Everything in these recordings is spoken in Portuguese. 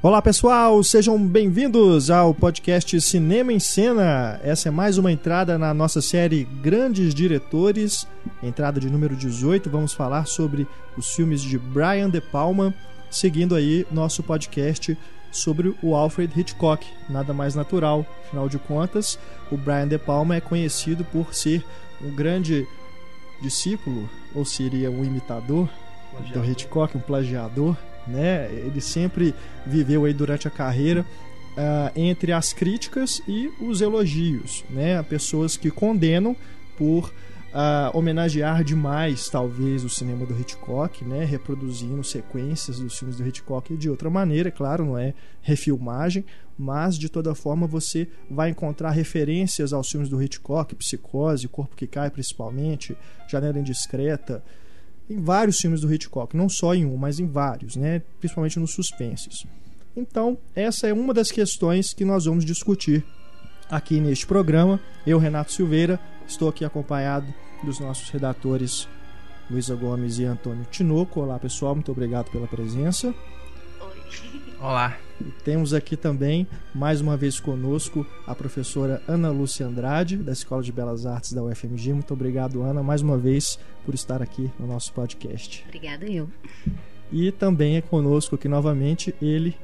Olá pessoal, sejam bem-vindos ao podcast Cinema em Cena. Essa é mais uma entrada na nossa série Grandes Diretores, entrada de número 18. Vamos falar sobre os filmes de Brian De Palma, seguindo aí nosso podcast sobre o Alfred Hitchcock. Nada mais natural, afinal de contas, o Brian De Palma é conhecido por ser um grande discípulo, ou seria um imitador plagiador. do Hitchcock, um plagiador né? Ele sempre viveu aí durante a carreira uh, entre as críticas e os elogios, né? Pessoas que condenam por uh, homenagear demais, talvez, o cinema do Hitchcock, né? Reproduzindo sequências dos filmes do Hitchcock de outra maneira, claro, não é refilmagem, mas de toda forma você vai encontrar referências aos filmes do Hitchcock, Psicose, Corpo que Cai, principalmente, Janela Indiscreta em vários filmes do Hitchcock, não só em um, mas em vários, né? principalmente nos suspenses. Então, essa é uma das questões que nós vamos discutir aqui neste programa. Eu, Renato Silveira, estou aqui acompanhado dos nossos redatores Luísa Gomes e Antônio Tinoco. Olá, pessoal, muito obrigado pela presença. Olá. E temos aqui também, mais uma vez conosco, a professora Ana Lúcia Andrade, da Escola de Belas Artes da UFMG. Muito obrigado, Ana, mais uma vez por estar aqui no nosso podcast. Obrigada, eu. E também é conosco aqui novamente ele,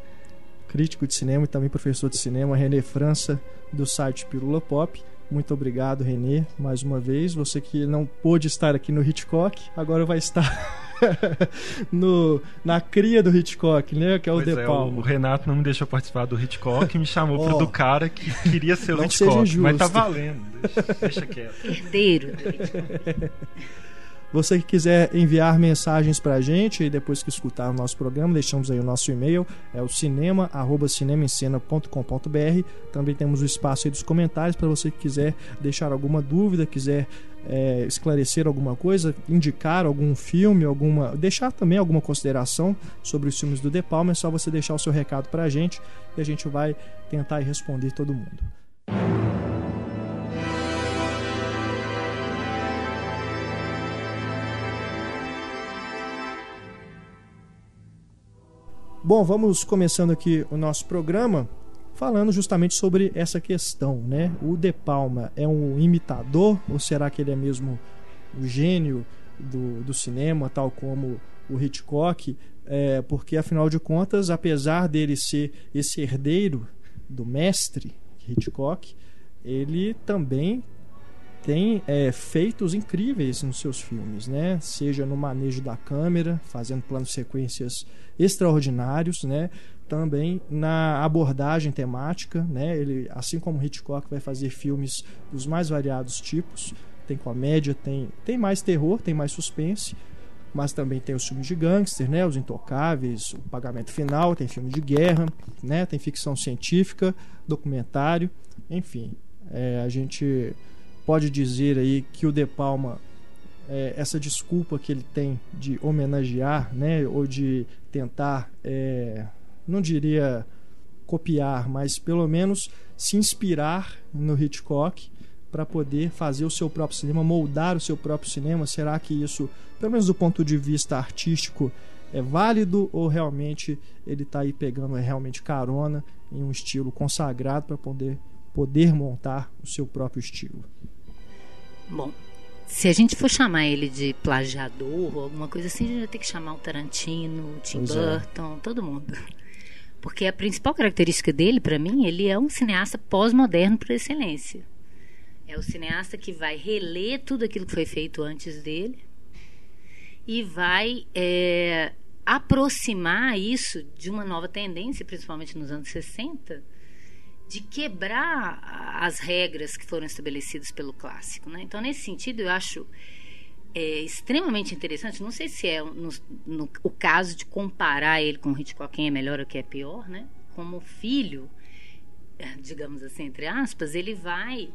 crítico de cinema e também professor de cinema, René França, do site Pirula Pop. Muito obrigado, Renê, mais uma vez. Você que não pôde estar aqui no Hitchcock, agora vai estar no, na cria do Hitchcock, né? Que é o pois De é, Palma. O, Renato não me deixou participar do Hitchcock e me chamou oh, pro do cara que queria ser o Hitchcock. Mas tá valendo. Deixa, deixa quieto. Herdeiro do Hitchcock. Você que quiser enviar mensagens para a gente e depois que escutar o nosso programa, deixamos aí o nosso e-mail, é o cinema@cinemaencena.com.br. Também temos o espaço aí dos comentários para você que quiser deixar alguma dúvida, quiser é, esclarecer alguma coisa, indicar algum filme, alguma, deixar também alguma consideração sobre os filmes do De Palma, é só você deixar o seu recado para a gente e a gente vai tentar responder todo mundo. Bom, vamos começando aqui o nosso programa falando justamente sobre essa questão, né? O De Palma é um imitador ou será que ele é mesmo o gênio do, do cinema, tal como o Hitchcock? É, porque afinal de contas, apesar dele ser esse herdeiro do mestre Hitchcock, ele também tem é, feitos incríveis nos seus filmes, né? Seja no manejo da câmera, fazendo planos sequências extraordinários, né? Também na abordagem temática, né? Ele, assim como Hitchcock, vai fazer filmes dos mais variados tipos. Tem comédia, tem, tem mais terror, tem mais suspense, mas também tem os filmes de gangster, né? Os Intocáveis, o Pagamento Final, tem filme de guerra, né? Tem ficção científica, documentário, enfim. É, a gente pode dizer aí que o De Palma é, essa desculpa que ele tem de homenagear, né, ou de tentar, é, não diria copiar, mas pelo menos se inspirar no Hitchcock para poder fazer o seu próprio cinema, moldar o seu próprio cinema. Será que isso, pelo menos do ponto de vista artístico, é válido ou realmente ele está aí pegando é realmente carona em um estilo consagrado para poder poder montar o seu próprio estilo? Bom, se a gente for chamar ele de plagiador ou alguma coisa assim, a gente vai ter que chamar o Tarantino, o Tim pois é. Burton, é. todo mundo. Porque a principal característica dele, para mim, ele é um cineasta pós-moderno por excelência. É o cineasta que vai reler tudo aquilo que foi feito antes dele e vai é, aproximar isso de uma nova tendência, principalmente nos anos 60, de quebrar as regras que foram estabelecidas pelo clássico. Né? Então, nesse sentido, eu acho é, extremamente interessante. Não sei se é no, no, o caso de comparar ele com o Hitchcock, quem é melhor ou quem é pior, né? Como filho, é, digamos assim, entre aspas, ele vai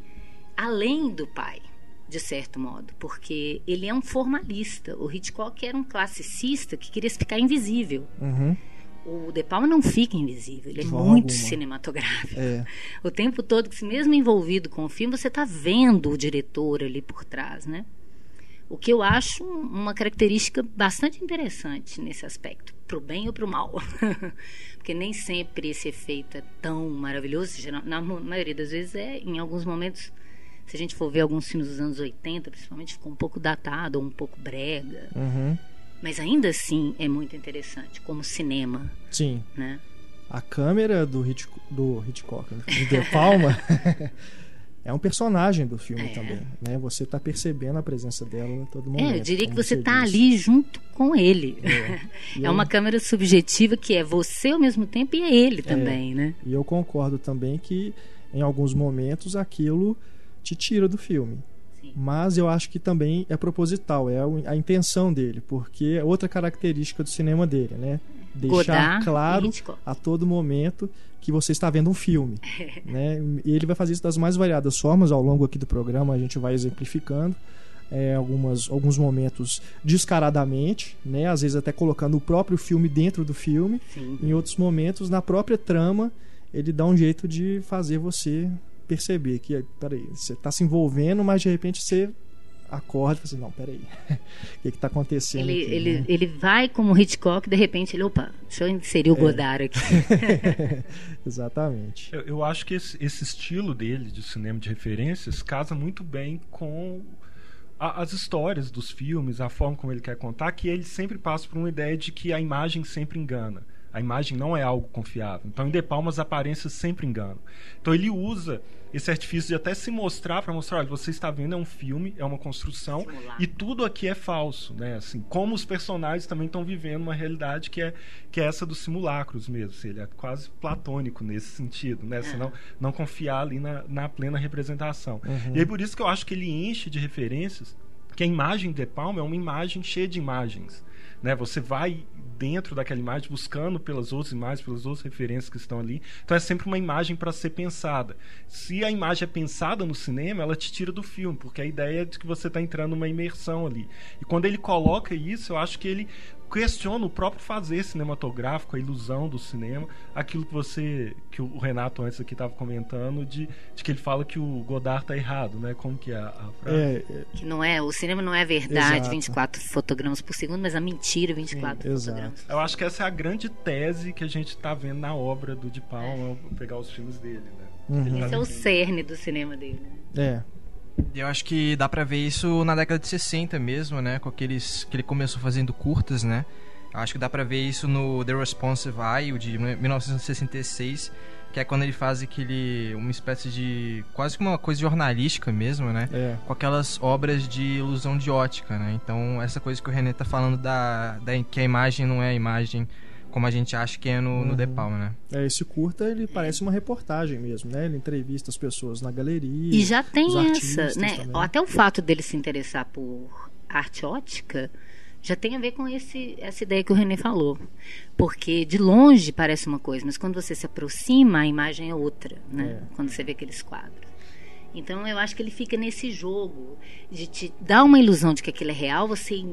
além do pai, de certo modo, porque ele é um formalista. O Hitchcock era um classicista que queria ficar invisível. Uhum o De Palma não fica invisível, ele é muito alguma. cinematográfico. É. O tempo todo, mesmo envolvido com o filme, você está vendo o diretor ali por trás, né? O que eu acho uma característica bastante interessante nesse aspecto, para o bem ou para o mal. Porque nem sempre esse efeito é tão maravilhoso. Na maioria das vezes é, em alguns momentos, se a gente for ver alguns filmes dos anos 80, principalmente, ficou um pouco datado ou um pouco brega. Uhum. Mas ainda assim é muito interessante, como cinema. Sim. Né? A câmera do, Hitch, do Hitchcock, do De Palma, é um personagem do filme é. também. Né? Você está percebendo a presença dela em todo momento. É, eu diria que você está ali junto com ele. É, é uma câmera subjetiva que é você ao mesmo tempo e é ele é. também, né? E eu concordo também que em alguns momentos aquilo te tira do filme. Sim. Mas eu acho que também é proposital, é a intenção dele, porque é outra característica do cinema dele, né? Deixar Godard claro a todo momento que você está vendo um filme. né? E ele vai fazer isso das mais variadas formas ao longo aqui do programa, a gente vai exemplificando. É, algumas, alguns momentos descaradamente, né? às vezes até colocando o próprio filme dentro do filme. Sim. Em outros momentos, na própria trama, ele dá um jeito de fazer você perceber que, peraí, você está se envolvendo, mas de repente você acorda e fala assim, não, peraí, o que está acontecendo ele, aqui, ele, né? ele vai como Hitchcock, de repente ele, opa, deixa eu inserir o é. Godard aqui. Exatamente. Eu, eu, acho que esse, esse estilo dele de cinema de referências casa muito bem com a, as histórias dos filmes, a forma como ele quer contar, que ele sempre passa por uma ideia de que a imagem sempre engana a imagem não é algo confiável. Então, em De Palma, as aparências sempre enganam. Então, ele usa esse artifício de até se mostrar para mostrar, olha, você está vendo é um filme, é uma construção Simular. e tudo aqui é falso, né? Assim, como os personagens também estão vivendo uma realidade que é que é essa dos simulacros mesmo. Assim, ele é quase platônico nesse sentido, né? Você É. não, não confiar ali na, na plena representação. Uhum. E aí por isso que eu acho que ele enche de referências, que a imagem de De Palma é uma imagem cheia de imagens. Né? Você vai dentro daquela imagem buscando pelas outras imagens, pelas outras referências que estão ali. Então é sempre uma imagem para ser pensada. Se a imagem é pensada no cinema, ela te tira do filme, porque a ideia é de que você está entrando numa imersão ali. E quando ele coloca isso, eu acho que ele questiona o próprio fazer cinematográfico, a ilusão do cinema, aquilo que você, que o Renato antes aqui estava comentando, de, de que ele fala que o Godard tá errado, né? Como que é a, a frase? É, é, Que não é, o cinema não é verdade, Exato. 24 fotogramas por segundo, mas a mentira, 24 Sim, fotogramas. Eu acho que essa é a grande tese que a gente está vendo na obra do De Palma, pegar os filmes dele, né? Uhum. Ele Esse tá é o cerne do cinema dele. né? é, Eu acho que dá pra ver isso na década de 60 mesmo, né? Com aqueles que ele começou fazendo curtas, né? Eu Acho que dá pra ver isso no The Responsive Eye, de 1966, que é quando ele faz aquele uma espécie de quase que uma coisa jornalística mesmo, né? é. Com aquelas obras de ilusão de ótica, né? Então, essa coisa que o René tá falando da, da que a imagem não é a imagem como a gente acha que é no, no Uhum. De Palma, né? É, esse curta ele parece uma reportagem mesmo, né? Ele entrevista as pessoas na galeria. E já tem os essa, né? também. Até o fato dele se interessar por arte ótica já tem a ver com esse, essa ideia que o René falou. Porque de longe parece uma coisa, mas quando você se aproxima, a imagem é outra, né? É. Quando você vê aqueles quadros. Então eu acho que ele fica nesse jogo de te dar uma ilusão de que aquilo é real, você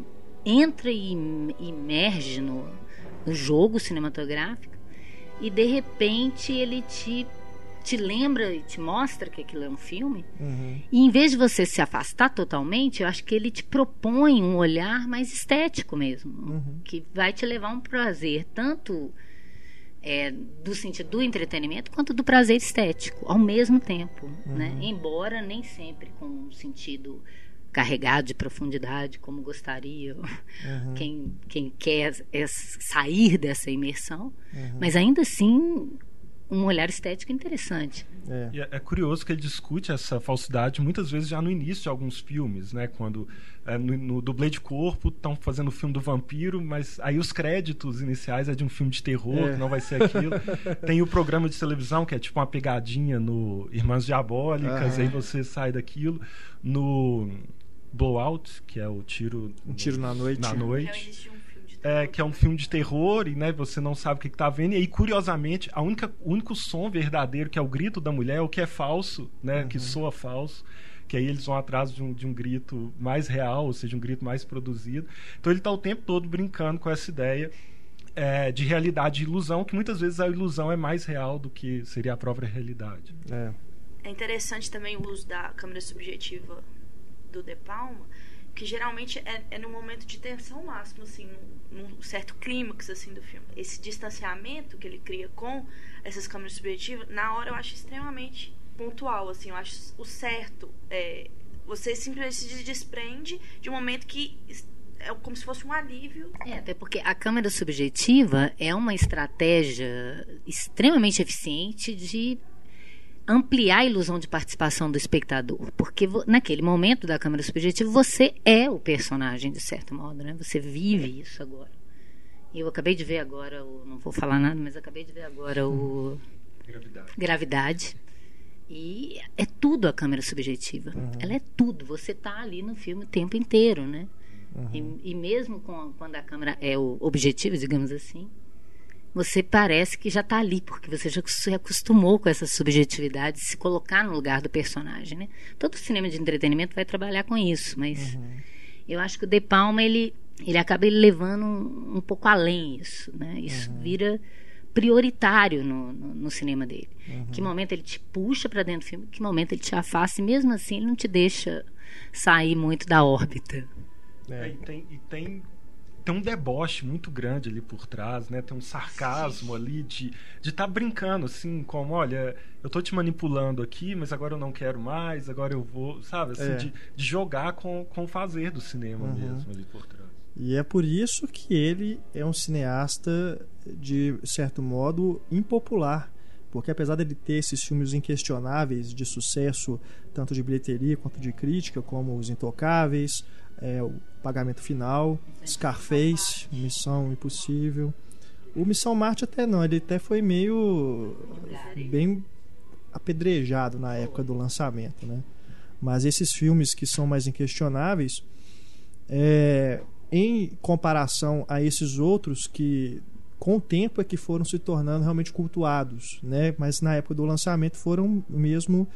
entra e imerge no, no jogo cinematográfico e de repente ele te te lembra e te mostra que aquilo é um filme Uhum. e em vez de você se afastar totalmente, eu acho que ele te propõe um olhar mais estético mesmo, Uhum. que vai te levar a um prazer tanto é, do sentido do entretenimento quanto do prazer estético ao mesmo tempo, né? Embora nem sempre com um sentido carregado de profundidade como gostaria Uhum. quem, quem quer é sair dessa imersão, Uhum. mas ainda assim um olhar estético interessante. É. E é, é curioso que ele discute essa falsidade muitas vezes já no início de alguns filmes, né? Quando é, no, no dublê de corpo estão fazendo o filme do vampiro, mas aí os créditos iniciais é de um filme de terror, É. que não vai ser aquilo. Tem o programa de televisão que é tipo uma pegadinha no Irmãs Diabólicas, Aham. aí você sai daquilo. No Blowout, que é o tiro, Um tiro na noite. na noite filme de é, que é um filme de terror e né, você não sabe o que, está vendo. E aí, curiosamente, a única, o único som verdadeiro, que é o grito da mulher, é o que é falso, né? Que soa falso. Que aí eles vão atrás de um, de um grito mais real, ou seja, um grito mais produzido. Então ele está o tempo todo brincando com essa ideia é, de realidade e ilusão, que muitas vezes a ilusão é mais real do que seria a própria realidade. É. É interessante também o uso da câmera subjetiva do De Palma, que geralmente é, é no momento de tensão máxima, assim, num, num, certo clímax assim do filme. Esse distanciamento que ele cria com essas câmeras subjetivas, na hora eu acho extremamente pontual, assim, eu acho o certo. É, você simplesmente se desprende de um momento que é como se fosse um alívio. É, até porque a câmera subjetiva é uma estratégia extremamente eficiente de ampliar a ilusão de participação do espectador, porque naquele momento da câmera subjetiva você é o personagem de certo modo, né? Você vive isso agora. Eu acabei de ver agora, o, não vou falar nada, mas acabei de ver agora o Gravidade. Gravidade. E é tudo a câmera subjetiva. Uhum. Ela é tudo. Você está ali no filme o tempo inteiro, né? Uhum. E, e, mesmo com, quando a câmera é o objetivo, digamos assim, você parece que já está ali, porque você já se acostumou com essa subjetividade, se colocar no lugar do personagem, né? Todo cinema de entretenimento vai trabalhar com isso, mas uhum. eu acho que o De Palma, ele, ele acaba levando um, um pouco além isso, né? Isso uhum. vira prioritário no, no, no cinema dele. Uhum. Que momento ele te puxa para dentro do filme, que momento ele te afasta, e mesmo assim ele não te deixa sair muito da órbita. É. E, tem, e tem tem um deboche muito grande ali por trás, né? Tem um sarcasmo Sim. ali de de estar tá brincando assim, como, olha, eu tô te manipulando aqui, mas agora eu não quero mais, agora eu vou, sabe, assim, é. de, de jogar com, com o fazer do cinema uhum. mesmo ali por trás. E é por isso que ele é um cineasta de certo modo impopular, porque apesar dele ter esses filmes inquestionáveis de sucesso, tanto de bilheteria quanto de crítica, como Os Intocáveis, é, o Pagamento Final, Scarface, Missão Impossível. O Missão Marte até não, ele até foi meio bem apedrejado na época do lançamento, né? Mas esses filmes que são mais inquestionáveis, é, em comparação a esses outros que com o tempo é que foram se tornando realmente cultuados, né? Mas na época do lançamento foram mesmo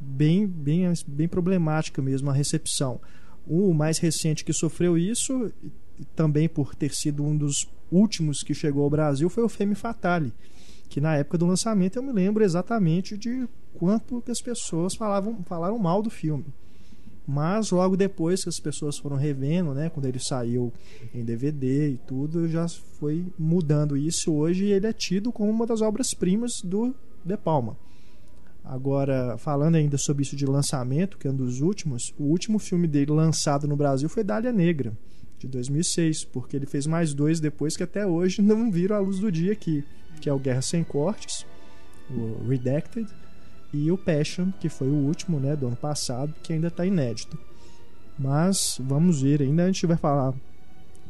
bem bem bem problemática mesmo a recepção. O mais recente que sofreu isso, também por ter sido um dos últimos que chegou ao Brasil, foi o Femme Fatale, que na época do lançamento eu me lembro exatamente de quanto que as pessoas falavam, falaram mal do filme. Mas logo depois que as pessoas foram revendo, né, quando ele saiu em DVD e tudo, já foi mudando isso. Hoje ele é tido como uma das obras-primas do De Palma. Agora, falando ainda sobre isso de lançamento, que é um dos últimos, o último filme dele lançado no Brasil foi Dália Negra, de 2006, porque ele fez mais dois depois que até hoje não viram a luz do dia aqui, que é o Guerra Sem Cortes, o Redacted, e o Passion, que foi o último, né, do ano passado, que ainda está inédito. Mas vamos ver, ainda a gente vai falar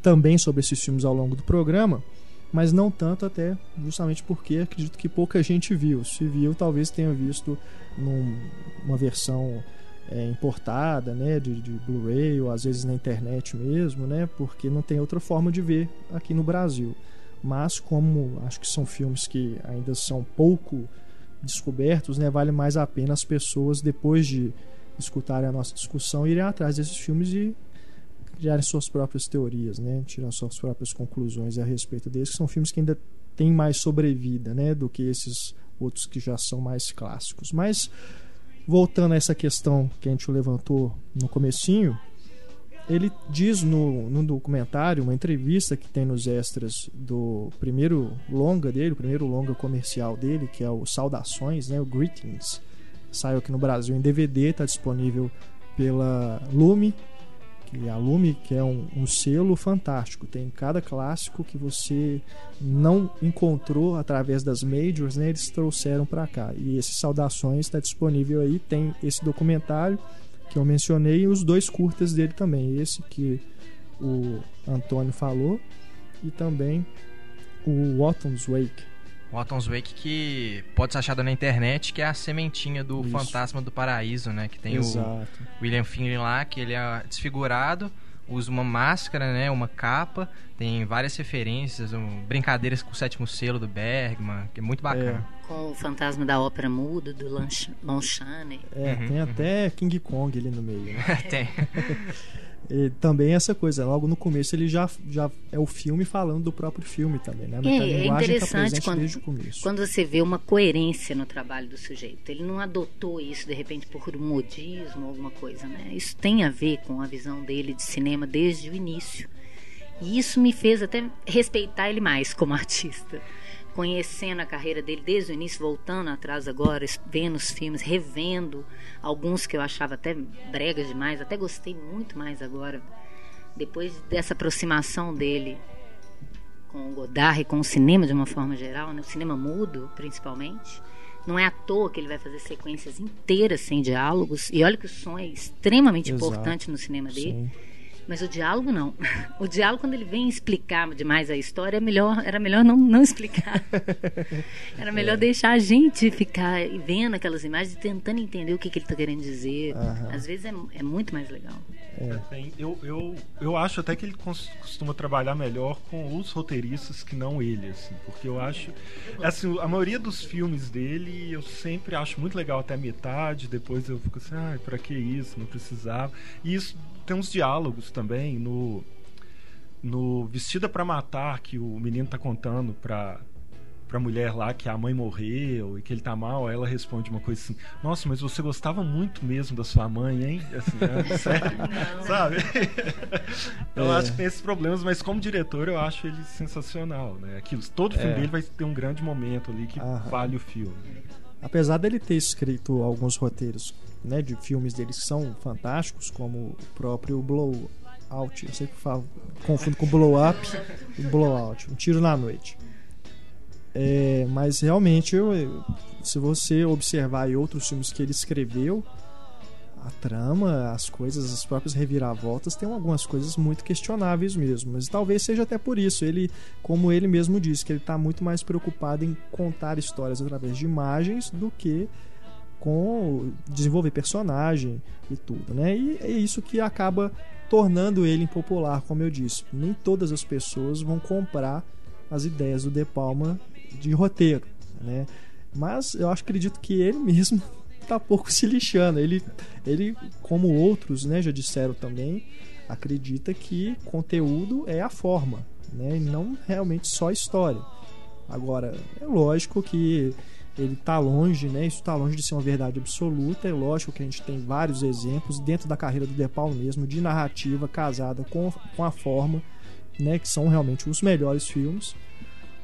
também sobre esses filmes ao longo do programa mas não tanto até justamente porque acredito que pouca gente viu. Se viu, talvez tenha visto numa versão é, importada, né, de, de Blu-ray ou às vezes na internet mesmo, né, porque não tem outra forma de ver aqui no Brasil. Mas como acho que são filmes que ainda são pouco descobertos, né, vale mais a pena as pessoas depois de escutarem a nossa discussão irem atrás desses filmes e criarem suas próprias teorias, né? Tirar suas próprias conclusões a respeito deles, que são filmes que ainda têm mais sobrevida, né? Do que esses outros que já são mais clássicos. Mas voltando a essa questão que a gente levantou no comecinho, ele diz no, no documentário, uma entrevista que tem nos extras do primeiro longa dele, o primeiro longa comercial dele, que é o Saudações, né, o Greetings, saiu aqui no Brasil em DVD, está disponível pela Lume que a Lume que é um, um, selo fantástico. Tem cada clássico que você não encontrou através das majors né? Eles trouxeram para cá. E esse saudações está disponível aí. Tem esse documentário que eu mencionei e os dois curtas dele também. Esse que o Antônio falou e também o Autumn's Wake o Autumn's Wake que pode ser achado na internet, que é a sementinha do Isso. Fantasma do Paraíso, né? Que tem Exato. o William Finley lá, que ele é desfigurado, usa uma máscara, né? Uma capa, tem várias referências, um, brincadeiras com o sétimo selo do Bergman, que é muito bacana. É. Com o fantasma da ópera muda, do Lon Chaney. É, uhum, tem uhum. até King Kong ali no meio. Né? tem. E também essa coisa, logo no começo ele já, já é o filme falando do próprio filme também, né? A É, é tá interessante presente quando, quando você vê uma coerência no trabalho do sujeito. Ele não adotou isso de repente por modismo ou alguma coisa, né? Isso tem a ver com a visão dele de cinema desde o início. E isso me fez até respeitar ele mais como artista. Conhecendo a carreira dele desde o início, voltando atrás agora, vendo os filmes, revendo alguns que eu achava até bregas demais, até gostei muito mais agora. Depois dessa aproximação dele com o Godard e com o cinema de uma forma geral, né? o cinema mudo principalmente. Não é à toa que ele vai fazer sequências inteiras sem diálogos. E olha que o som é extremamente Exato. importante no cinema dele. Sim. Mas o diálogo não. O diálogo, quando ele vem explicar demais a história, é melhor, era melhor não, não explicar. Era melhor deixar a gente ficar vendo aquelas imagens e tentando entender o que, que ele está querendo dizer. Aham. Às vezes é, é muito mais legal. Tem- eu, eu, eu acho até que ele costuma trabalhar melhor com os roteiristas que não ele, assim, porque eu acho. Assim, a maioria dos filmes dele eu sempre acho muito legal até a metade, depois eu fico assim, ai, pra que isso? Não precisava. E isso tem uns diálogos também no. No Vestida pra Matar, que o menino tá contando pra, pra mulher lá que a mãe morreu e que ele tá mal, aí ela responde uma coisa assim: Nossa, mas você gostava muito mesmo da sua mãe, hein? Assim, é, sério, sabe? eu É. acho que tem esses problemas, mas como diretor eu acho ele sensacional, né? Aquilo, todo filme É. dele vai ter um grande momento ali que Aham. vale o filme. Apesar dele ter escrito alguns roteiros né, de filmes deles que são fantásticos, como o próprio Blow Out, eu sempre falo, confundo com Blow Up e Blow Out, Um Tiro na Noite. É, mas realmente, eu- se você observar outros filmes que ele escreveu, a trama, as coisas, as próprias reviravoltas, tem algumas coisas muito questionáveis mesmo. Mas talvez seja até por isso. Ele, como ele mesmo disse, que ele está muito mais preocupado em contar histórias através de imagens do que com desenvolver personagem e tudo, né? E é isso que acaba tornando ele impopular, como eu disse. Nem todas as pessoas vão comprar as ideias do De Palma de roteiro, né? Mas eu acho, acredito que ele mesmo tá pouco se lixando. Ele, ele como outros, né, já disseram também, acredita que conteúdo é a forma, né? E não realmente só história. Agora, é lógico que ele tá longe, né? Isso tá longe de ser uma verdade absoluta. É lógico que a gente tem vários exemplos dentro da carreira do De Palma mesmo de narrativa casada com, com a forma, né? Que são realmente os melhores filmes.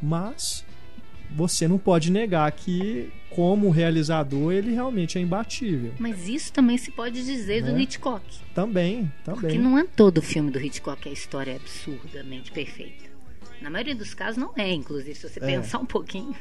Mas você não pode negar que, como realizador, ele realmente é imbatível. Mas isso também se pode dizer do Né? Hitchcock. Também, Porque também. não é todo filme do Hitchcock que a história é absurdamente perfeita. Na maioria dos casos não é, inclusive, se você É. pensar um pouquinho.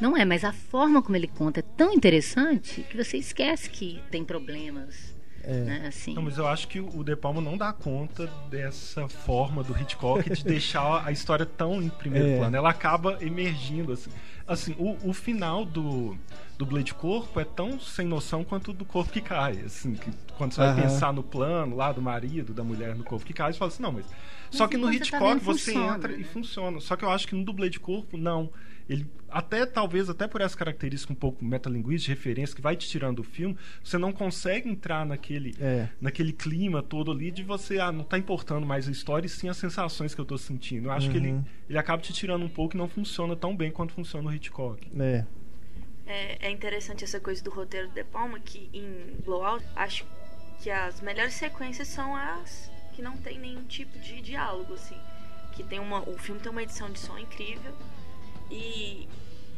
Não é, mas a forma como ele conta é tão interessante que você esquece que tem problemas. É. Né? Assim. Não, mas eu acho que o De Palma não dá conta dessa forma do Hitchcock de deixar a história tão em primeiro É. plano. Ela acaba emergindo assim. Assim, o, o final do, do Blade Corpo é tão sem noção quanto o do corpo que cai. Assim, que quando você vai pensar no plano lá do marido, da mulher no corpo que cai, você fala assim, não, mas. Só que no você tá Hitchcock você funciona, entra e né? funciona. Só que eu acho que no dublê de corpo, não. Ele, até talvez, até por essa característica um pouco metalinguística, de referência, que vai te tirando do filme, você não consegue entrar naquele, É. naquele clima todo ali de você, ah, não tá importando mais a história e sim as sensações que eu tô sentindo. Eu acho que ele, Uhum. ele acaba te tirando um pouco e não funciona tão bem quanto funciona no Hitchcock. É. É, é interessante essa coisa do roteiro de Palma, que em Blowout, acho que as melhores sequências são as que não tem nenhum tipo de diálogo, assim. Que tem uma, o filme tem uma edição de som incrível e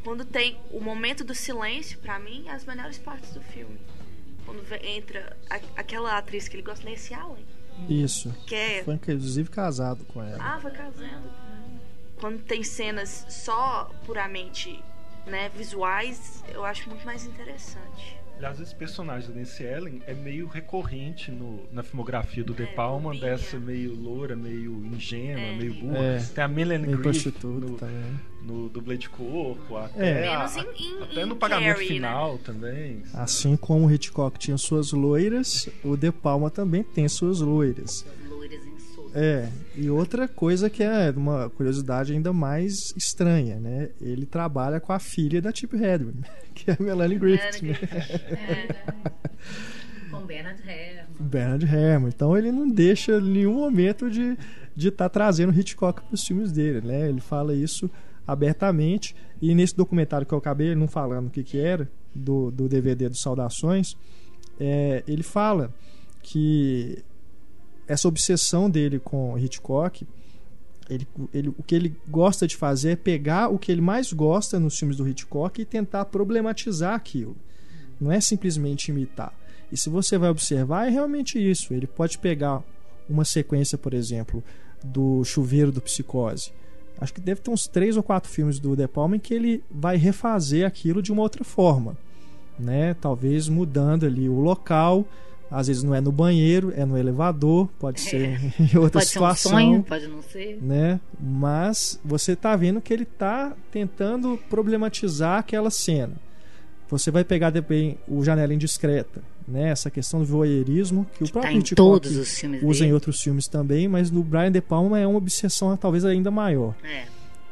quando tem o momento do silêncio, pra mim, é as melhores partes do filme. Quando entra a- aquela atriz que ele gosta, Nancy Allen, Isso. que é Foi inclusive casado com ela. ah, foi casando. Quando tem cenas só puramente né, visuais, eu acho muito mais interessante. Aliás, esse personagem da Nancy Ellen é meio recorrente no, na filmografia do De É, Palma, bobinha. dessa meio loura, meio ingênua, É. meio burra. É. Tem a Melanie Meio Griffith no, também. no dublê de corpo, até, É. a- até no pagamento Carrie, né? final também. Assim como o Hitchcock tinha suas loiras, o De Palma também tem suas loiras. É, e outra coisa que é uma curiosidade ainda mais estranha, né? Ele trabalha com a filha da Tippi Hedren, que é a Melanie Griffith, né? É. Com Ben Bernard Herrmann. Bernard Herrmann. Então ele não deixa nenhum momento de de estar tá trazendo Hitchcock para os filmes dele, né? Ele fala isso abertamente e nesse documentário que eu acabei não falando o que que era do, do DVD do Saudações, é, ele fala que essa obsessão dele com Hitchcock ele, ele, o que ele gosta de fazer é pegar o que ele mais gosta nos filmes do Hitchcock e tentar problematizar aquilo. Não é simplesmente imitar. E se você vai observar, é realmente isso. Ele pode pegar uma sequência, por exemplo, do Chuveiro do Psicose. Acho que deve ter uns três ou quatro filmes do De Palma em que ele vai refazer aquilo de uma outra forma. Né? Talvez mudando ali o local, às vezes não é no banheiro, é no elevador, pode é. ser em outra pode situação. Ser um sonho, pode não ser. Né? Mas você está vendo que ele está tentando problematizar aquela cena. Você vai pegar também o Janela Indiscreta, né? Essa questão do voyeurismo que, que o próprio tá em Hitchcock usa dele. em outros filmes também, mas no Brian De Palma é uma obsessão talvez ainda maior. É.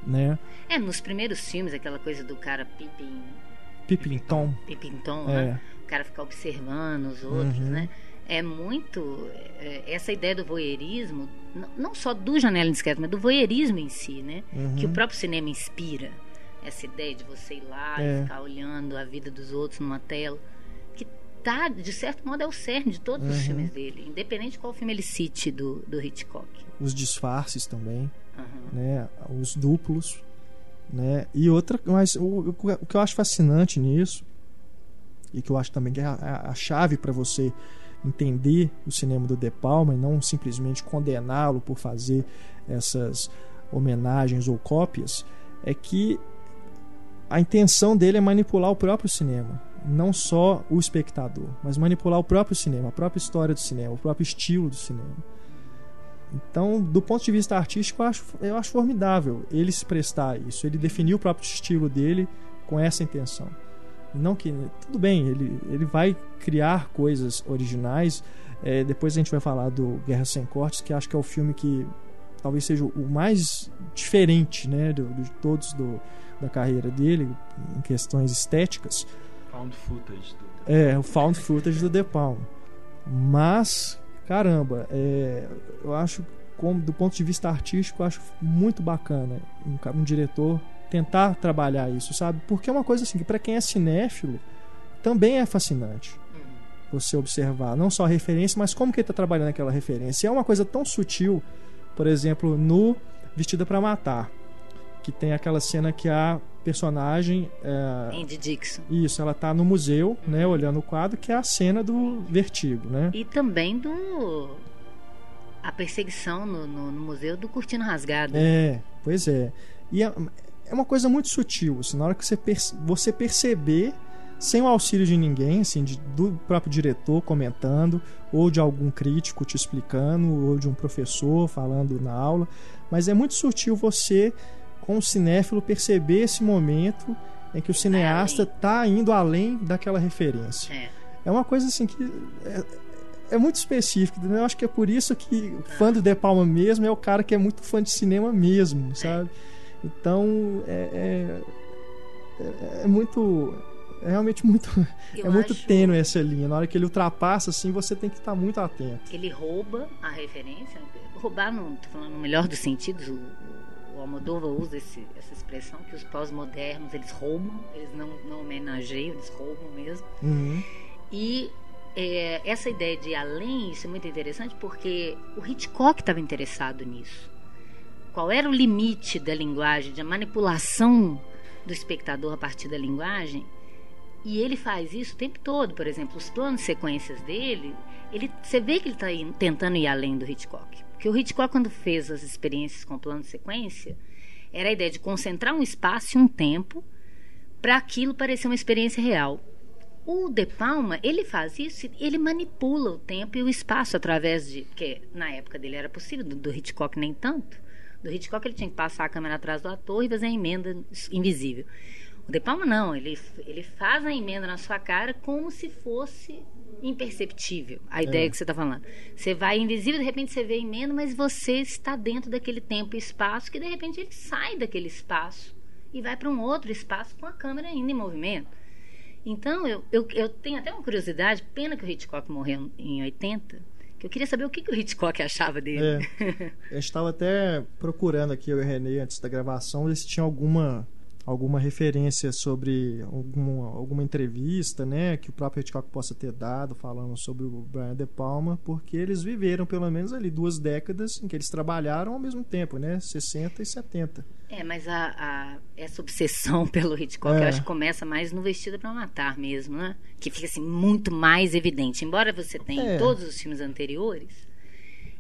Né? É, nos primeiros filmes, aquela coisa do cara pipim... Pipim Tom. Pipim Tom, É. né? Cara ficar observando os outros, Uhum. né? É muito... é, essa ideia do voyeurismo, não só do Janela Indiscreta, mas do voyeurismo em si, né? Uhum. Que o próprio cinema inspira. Essa ideia de você ir lá É. e ficar olhando a vida dos outros numa tela. Que tá, de certo modo, é o cerne de todos os Uhum. filmes dele. Independente de qual filme ele cite do, do Hitchcock. Os disfarces também, né? Os duplos, né? E outra, mas o, o que eu acho fascinante nisso e que eu acho também que é a, a chave para você entender o cinema do De Palma e não simplesmente condená-lo por fazer essas homenagens ou cópias, é que a intenção dele é manipular o próprio cinema, não só o espectador, mas manipular o próprio cinema, a própria história do cinema, o próprio estilo do cinema. Então, do ponto de vista artístico, eu acho, eu acho formidável ele se prestar a isso, ele definir o próprio estilo dele com essa intenção. Não que tudo bem, ele, ele vai criar coisas originais. É, depois a gente vai falar do Guerra Sem Cortes, que acho que é o filme que talvez seja o mais diferente, né, do- de todos do, da carreira dele em questões estéticas. Found footage do. É, o found footage do De Palma. Mas, caramba, é, eu acho, como, do ponto de vista artístico, eu acho muito bacana um, um diretor tentar trabalhar isso, sabe? Porque é uma coisa assim que para quem é cinéfilo também é fascinante você observar não só a referência, mas como que ele está trabalhando aquela referência. E é uma coisa tão sutil, por exemplo, no Vestida para Matar, que tem aquela cena que a personagem é, Andy Dixon. isso, ela tá no museu, né, olhando o quadro, que é a cena do vertigo, né? E também do. A perseguição no, no- no museu do Cortina Rasgada. É, pois é. E é, é uma coisa muito sutil, assim, na hora que você, perce- você perceber, sem o auxílio de ninguém, assim, de- do próprio diretor comentando, ou de algum crítico te explicando, ou de um professor falando na aula, mas é muito sutil você, como cinéfilo, perceber esse momento em que o cineasta está indo além daquela referência. É. É uma coisa assim que é, é muito específica. entendeu? Eu acho que é por isso que o fã do De Palma mesmo é o cara que é muito fã de cinema mesmo, sabe? Então é, é, é- é muito. É realmente muito. Eu é muito tênue essa linha. Na hora que ele ultrapassa, assim, você tem que estar muito atento. Ele rouba a referência. Roubar, não tô falando no melhor dos sentidos. O, o, Almodóvar usa esse- essa expressão que os pós-modernos eles roubam, eles não, não homenageiam, eles roubam mesmo. Uhum. E é, essa ideia de além, isso é muito interessante porque o Hitchcock estava interessado nisso. Qual era o limite da linguagem, da manipulação do espectador a partir da linguagem? E ele faz isso o tempo todo. Por exemplo, os planos sequências dele, ele, você vê que ele está tentando ir além do Hitchcock. Porque o Hitchcock, quando fez as experiências com plano sequência, era a ideia de concentrar um espaço e um tempo para aquilo parecer uma experiência real. O De Palma, ele faz isso, ele manipula o tempo e o espaço através de. Porque na época dele era possível, do, do Hitchcock nem tanto. Do Hitchcock ele tinha que passar a câmera atrás do ator e fazer a emenda invisível. O De Palma não, ele, ele faz a emenda na sua cara como se fosse imperceptível. A ideia que você está falando. Você vai invisível, de repente você vê a emenda, mas você está dentro daquele tempo e espaço que de repente ele sai daquele espaço e vai para um outro espaço com a câmera ainda em movimento. Então, eu, eu, eu tenho até uma curiosidade, pena que o Hitchcock morreu em 80, que eu queria saber o que, que o Hitchcock achava dele. É, eu estava até procurando aqui, eu e o Renê, antes da gravação, ver se tinha alguma alguma referência sobre alguma, alguma entrevista, né, que o próprio Hitchcock possa ter dado falando sobre o Brian De Palma, porque eles viveram pelo menos ali duas décadas em que eles trabalharam ao mesmo tempo, né, 60 e 70. É, mas a, a essa obsessão pelo Hitchcock, é. eu acho que começa mais no Vestido para Matar mesmo, né, que fica assim muito mais evidente. Embora você tenha é. em todos os filmes anteriores,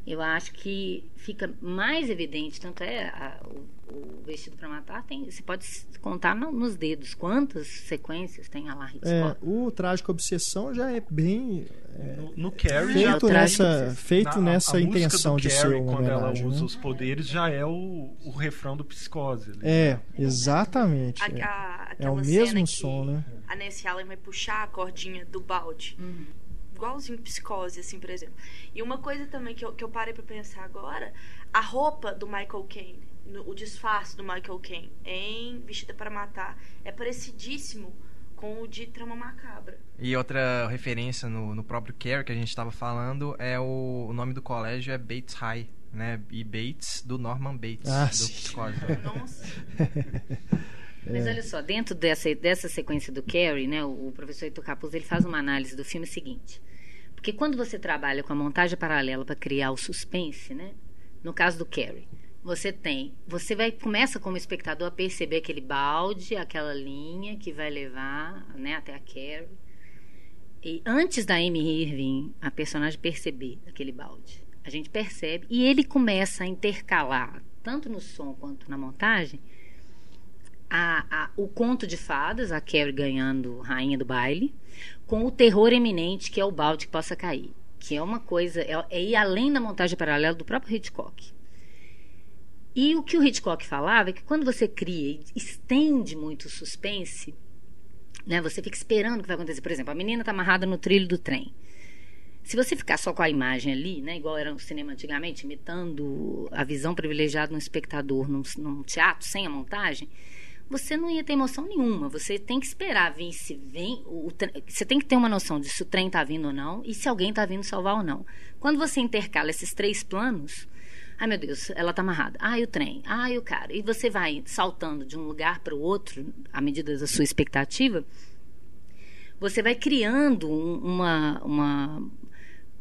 eu acho que fica mais evidente, tanto é a, o o Vestido para Matar tem, você pode contar no, nos dedos quantas sequências tem a Hitchcock. É, o Trágico Obsessão já é bem é, no, no Carrie feito é nessa, feito na, nessa a, intenção de ser uma quando ela usa né? os poderes já é o, o refrão do Psicose. Ali. É, exatamente. A, a, é o mesmo som, né? A Nancy Allen vai puxar a cordinha do balde. Uhum igualzinho psicose, assim, por exemplo. E uma coisa também que eu, que eu parei pra pensar agora, a roupa do Michael Caine no, o disfarce do Michael Caine em Vestida para Matar é parecidíssimo com o de Trama Macabra. E outra referência no, no próprio Care que a gente estava falando é o, o nome do colégio é Bates High, né? E Bates do Norman Bates ah, do Psicose. Nossa. Mas olha só, dentro dessa, dessa sequência do Carrie, né, o, o professor Ito Capuz, ele faz uma análise do filme seguinte. Porque quando você trabalha com a montagem paralela para criar o suspense, né, no caso do Carrie, você tem, você vai começa como espectador a perceber aquele balde, aquela linha que vai levar, né, até a Carrie. E antes da Amy Irving, a personagem perceber aquele balde, a gente percebe e ele começa a intercalar, tanto no som quanto na montagem, a, a, o conto de fadas, a Carrie ganhando rainha do baile, com o terror eminente que é o balde que possa cair, que é uma coisa é, é ir além da montagem paralela do próprio Hitchcock. E o que o Hitchcock falava é que quando você cria e estende muito o suspense, né, você fica esperando o que vai acontecer. Por exemplo, a menina está amarrada no trilho do trem. Se você ficar só com a imagem ali, né, igual era no cinema antigamente, imitando a visão privilegiada no espectador num, num teatro, sem a montagem, você não ia ter emoção nenhuma. Você tem que esperar vir se vem. O, o, você tem que ter uma noção de se o trem está vindo ou não e se alguém está vindo salvar ou não. Quando você intercala esses três planos, Ai, meu Deus, ela tá amarrada. Ai, o trem. Ai, o cara. E você vai saltando de um lugar para o outro, à medida da sua expectativa, você vai criando uma, uma,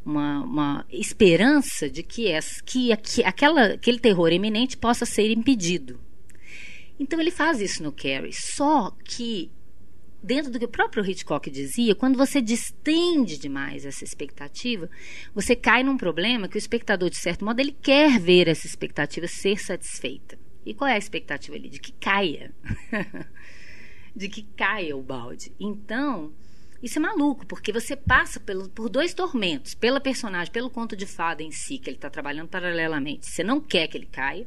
uma, uma esperança de que, essa, que, que aquela, aquele terror eminente possa ser impedido. Então ele faz isso no Carrie. Só que dentro do que o próprio Hitchcock dizia, quando você distende demais essa expectativa, você cai num problema que o espectador, de certo modo, ele quer ver essa expectativa ser satisfeita. E qual é a expectativa ali? De que caia. de que caia o balde. Então, isso é maluco, porque você passa pelo, por dois tormentos. Pela personagem, pelo conto de fada em si, que ele está trabalhando paralelamente. Você não quer que ele caia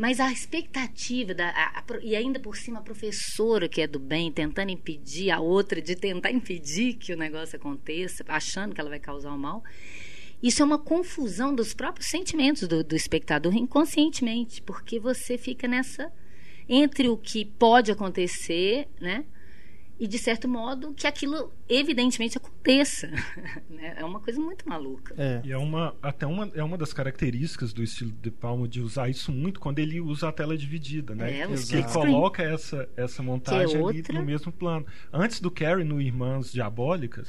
mas a expectativa, da, a, a, e ainda por cima a professora que é do bem, tentando impedir a outra de tentar impedir que o negócio aconteça, achando que ela vai causar o mal. Isso é uma confusão dos próprios sentimentos do, do espectador inconscientemente, porque você fica nessa entre o que pode acontecer, né? E, de certo modo, que aquilo evidentemente aconteça. Né? é uma coisa muito maluca. É. E é uma, até uma, é uma das características do estilo de Palma de usar isso muito quando ele usa a tela dividida, né? É, que ele coloca essa, essa montagem é ali no mesmo plano. Antes do Carrie, no Irmãs Diabólicas,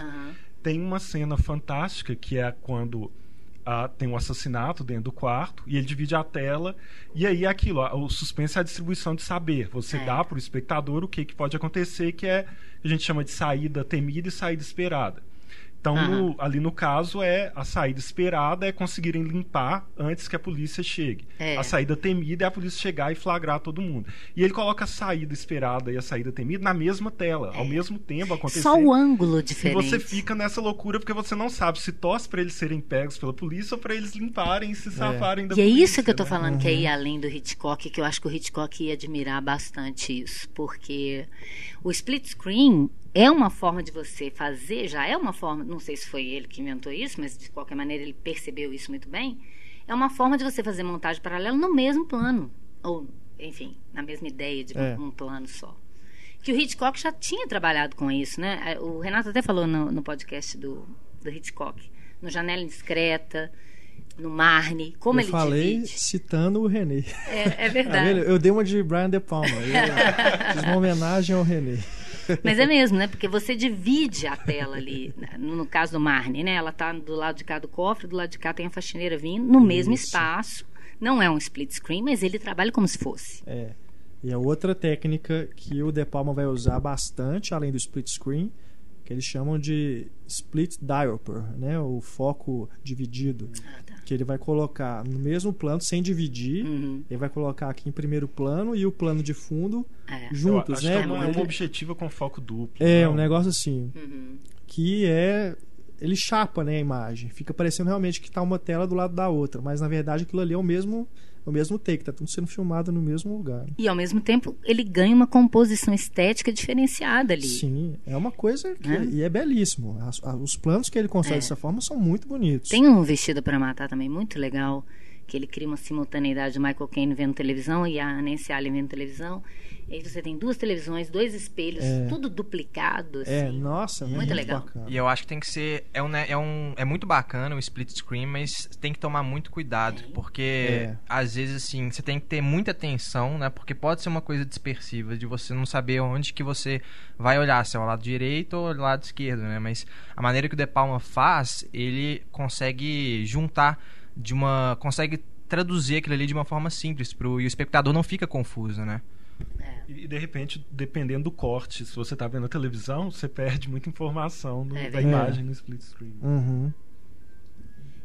tem uma cena fantástica que é quando ah, tem um assassinato dentro do quarto e ele divide a tela e aí é aquilo, o suspense é a distribuição de saber. Você é. dá para o espectador o que, que pode acontecer, que é a gente chama de saída temida e saída esperada. Então, uhum. no, ali no caso, é a saída esperada é conseguirem limpar antes que a polícia chegue. É. A saída temida é a polícia chegar e flagrar todo mundo. E ele coloca a saída esperada e a saída temida na mesma tela, é. ao mesmo tempo acontecendo. Só o ângulo diferente. E você fica nessa loucura porque você não sabe se torce para eles serem pegos pela polícia ou para eles limparem e se é. safarem da e polícia. E é isso que eu tô né? falando, uhum. que é ir além do Hitchcock, que eu acho que o Hitchcock ia admirar bastante isso. Porque o split screen é uma forma de você fazer, já é uma forma, não sei se foi ele que inventou isso, mas de qualquer maneira ele percebeu isso muito bem. É uma forma de você fazer montagem paralela no mesmo plano, ou, enfim, na mesma ideia de é. um plano só. Que o Hitchcock já tinha trabalhado com isso, né? O Renato até falou no, no podcast do, do Hitchcock. No Janela Indiscreta, no Marne, como eu ele falei divide. citando o René. É, é verdade. vendo? eu dei uma de Brian De Palma. Eu fiz uma homenagem ao René. Mas é mesmo, né? Porque você divide a tela ali. né? No, no caso do Marne, né? Ela tá do lado de cá do cofre, do lado de cá tem a faxineira vindo, no mesmo Isso. espaço. Não é um split screen, mas ele trabalha como se fosse. É. E a outra técnica que o De Palma vai usar bastante, além do split screen, que eles chamam de split diopter, né? O foco dividido. Ah, tá. Que ele vai colocar no mesmo plano, sem dividir. Uhum. Ele vai colocar aqui em primeiro plano e o plano de fundo É. juntos, Eu né? é uma, é Ele- uma objetiva com foco duplo. É, não? um negócio assim. Uhum. que é ele chapa né, a imagem. Fica parecendo realmente que está uma tela do lado da outra, mas na verdade aquilo ali é o mesmo o mesmo take, tá tudo sendo filmado no mesmo lugar. E ao mesmo tempo ele ganha uma composição estética diferenciada ali. Sim, é uma coisa que Né? e é belíssimo. As- a- os planos que ele constrói É. dessa forma são muito bonitos. Tem um vestido para matar também muito legal, que ele cria uma simultaneidade de Michael Caine vendo televisão e a Nancy Allen vendo televisão. E aí você tem duas televisões, dois espelhos, É. tudo duplicado. É, assim. nossa, Muito muito, legal. bacana. E eu acho que tem que ser. É, um, né, é, um, é muito bacana o split screen, mas tem que tomar muito cuidado. Porque É. às vezes, assim, você tem que ter muita atenção, né? Porque pode ser uma coisa dispersiva, de você não saber onde que você vai olhar, se é o lado direito ou o lado esquerdo, né? Mas a maneira que o De Palma faz, ele consegue juntar de uma. consegue traduzir aquilo ali de uma forma simples pro, e o espectador não fica confuso, né? E de repente, dependendo do corte, se você tá vendo a televisão, você perde muita informação no- É da imagem no split screen. Uhum.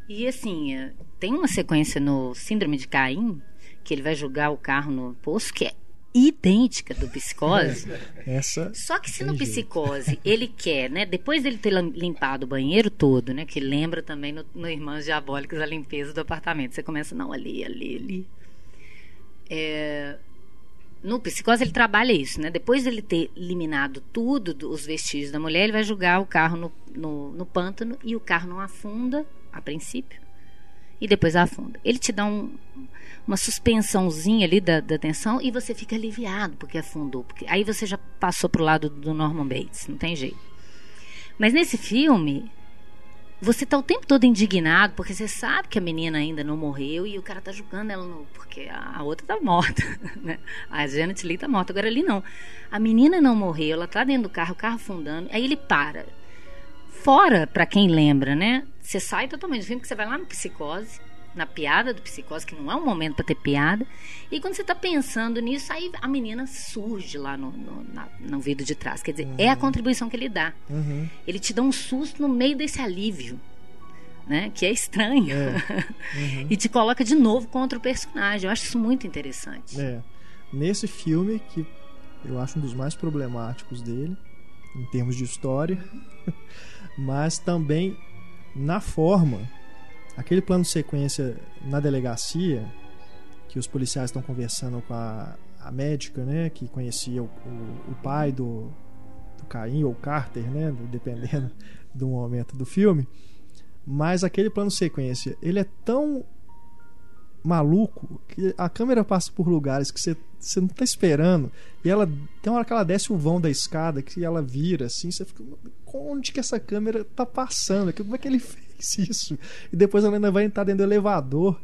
E assim, eh, tem uma sequência no Síndrome de Caim, que ele vai jogar o carro no poço, que é idêntica do Psicose. Essa Só que se no jeito. Psicose ele quer, né? Depois dele ter lim- limpado o banheiro todo, né? Que lembra também no, no Irmãos Diabólicos a limpeza do apartamento. Você começa, não, ali, ali, ali. É, no Psicose ele trabalha isso, né? Depois dele ter eliminado tudo, do- os vestígios da mulher, ele vai jogar o carro no, no, no pântano e o carro não afunda, a princípio, e depois afunda. Ele te dá um, uma suspensãozinha ali da, da tensão e você fica aliviado porque afundou. Porque aí você já passou pro lado do Norman Bates, não tem jeito. Mas nesse filme, você tá o tempo todo indignado porque você sabe que a menina ainda não morreu e o cara tá julgando ela no, porque a, outra tá morta, né? A Janet Lee tá morta, agora ali não. A menina não morreu, ela tá dentro do carro, o carro afundando, aí ele para. Fora, pra quem lembra, né? Você sai totalmente do filme, que você vai lá no Psicose, na piada do Psicose, que não é um momento pra ter piada. E quando você tá pensando nisso, aí a menina surge lá no, no, na- no vidro de trás. Quer dizer, é a contribuição que ele dá. Uhum. Ele te dá um susto no meio desse alívio. Né? Que é estranho. Uhum. e te coloca de novo contra o personagem. Eu acho isso muito interessante. É. Nesse filme, que eu acho um dos mais problemáticos dele, em termos de história, mas também na forma. Aquele plano de sequência na delegacia, que os policiais estão conversando com a, a médica, né, que conhecia o, o, o pai do, do Caim, ou Carter, né, dependendo do momento do filme. Mas aquele plano sequência, ele é tão maluco que a câmera passa por lugares que você, você não tá esperando. E ela tem uma hora que ela desce o vão da escada, que ela vira assim, você fica. Onde que essa câmera tá passando? Como é que ele fez isso? E depois ela ainda vai entrar dentro do elevador.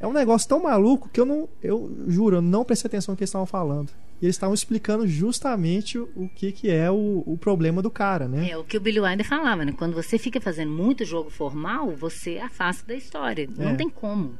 É um negócio tão maluco que eu não. Eu juro, eu não prestei atenção no que eles estavam falando. E eles estavam explicando justamente o, o que, que é o, o problema do cara, né? É o que o Billy Wilder falava, né? Quando você fica fazendo muito jogo formal, você afasta da história. É. Não tem como.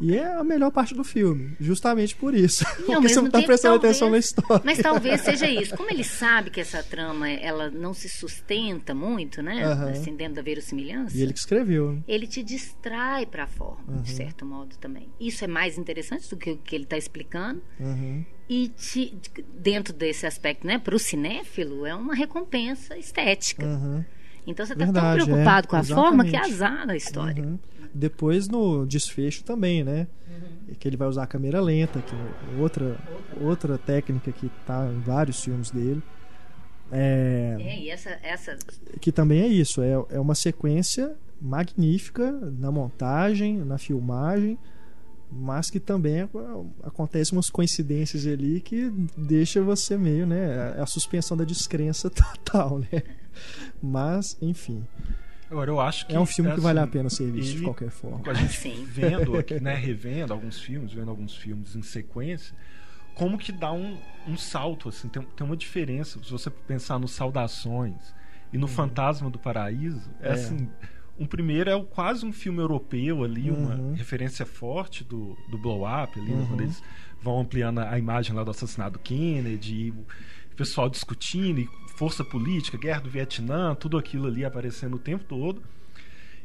E é a melhor parte do filme, justamente por isso. E Porque você não tá tempo, prestando talvez- atenção na história. Mas talvez seja isso. Como ele sabe que essa trama ela não se sustenta muito, né? Aham. Assim, dentro da verossimilhança. E ele que escreveu, né? ele te distrai para a forma, Uhum. de certo modo também. Isso é mais interessante do que o que ele está explicando. Uhum. E te, dentro desse aspecto, né, para o cinéfilo, é uma recompensa estética. Uhum. Então você está tão Verdade, preocupado é, com a forma que exatamente. azar a história. Depois no desfecho também, né? Uhum. Que ele vai usar a câmera lenta, que é outra, outra técnica que tá em vários filmes dele. É, É, e essa, essa que também é isso, é, é uma sequência magnífica na montagem, na filmagem, mas que também é, acontecem umas coincidências ali que deixa você meio, né, a, a suspensão da descrença total, né? Mas, enfim. Agora, eu acho que. É um filme que assim, vale a pena ser visto ele- de qualquer forma. a gente Sim. vendo aqui, né, revendo alguns filmes, vendo alguns filmes em sequência, como que dá um, um salto, assim, tem, tem uma diferença. Se você pensar no Saudações e no Fantasma do Paraíso, é, É. assim. Um primeiro é quase um filme europeu ali, Uhum. uma referência forte do, do blow up ali, né, Uhum. quando eles vão ampliando a imagem lá do assassinato do Kennedy, e o pessoal discutindo, e força política, guerra do Vietnã, tudo aquilo ali aparecendo o tempo todo.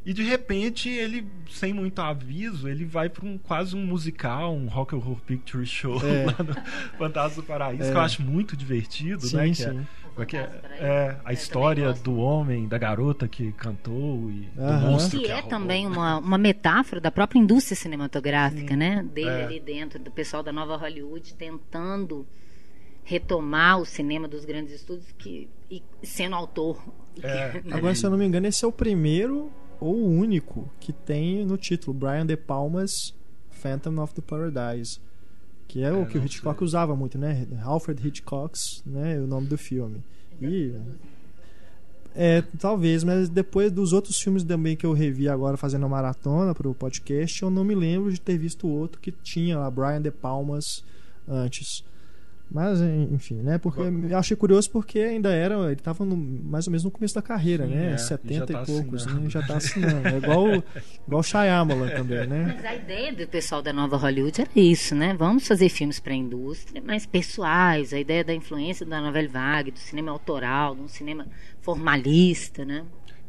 E de repente ele, sem muito aviso, ele vai para um quase um musical, um rock horror picture show É. lá no Fantasma do Paraíso, É. que eu acho muito divertido, Sim, né? Sim. é, que é, Paraíso. é, a também história gosto. do homem, da garota que cantou e do monstro Que que, é também uma, uma metáfora da própria indústria cinematográfica, né? Dele É. ali dentro, do pessoal da nova Hollywood tentando retomar o cinema dos grandes estúdios que, e sendo autor. É. Agora, se eu não me engano, esse é o primeiro ou o único que tem no título Brian De Palma's Phantom of the Paradise. Que é, o É, que o Hitchcock sei. usava muito, né? Alfred Hitchcock's, né? O nome do filme. E. É, talvez, mas depois dos outros filmes também que eu revi agora fazendo a maratona pro podcast, eu não me lembro de ter visto outro que tinha a Brian De Palmas antes. Mas, enfim, né? Porque eu achei curioso porque ainda era. Ele tava no- mais ou menos no começo da carreira, Sim, né? é, 70 e já e tá poucos, assinando. né? Já tá assinando. É igual, igual o Shyamalan também, né? Mas a ideia do pessoal da nova Hollywood era isso, né? Vamos fazer filmes para a indústria, mas pessoais. A ideia da influência da novela vague, do cinema autoral, de um cinema formalista, né?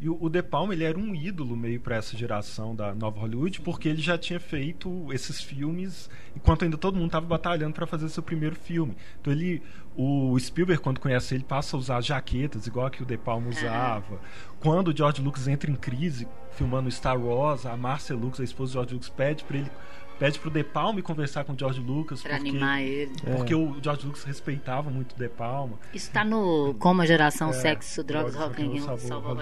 E o, o De Palma ele era um ídolo meio para essa geração da nova Hollywood, porque ele já tinha feito esses filmes enquanto ainda todo mundo estava batalhando para fazer seu primeiro filme. Então ele, o Spielberg quando conhece ele passa a usar jaquetas igual a que o De Palma usava. Quando o George Lucas entra em crise filmando Star Wars, a Marcia Lucas, a esposa do George Lucas, pede para ele pede pro De Palma conversar com o George Lucas Para porque animar ele. É. porque o George Lucas respeitava muito o De Palma. Isso está no Como a Geração É, Sexo, Drogas, Rock and Roll Salvou.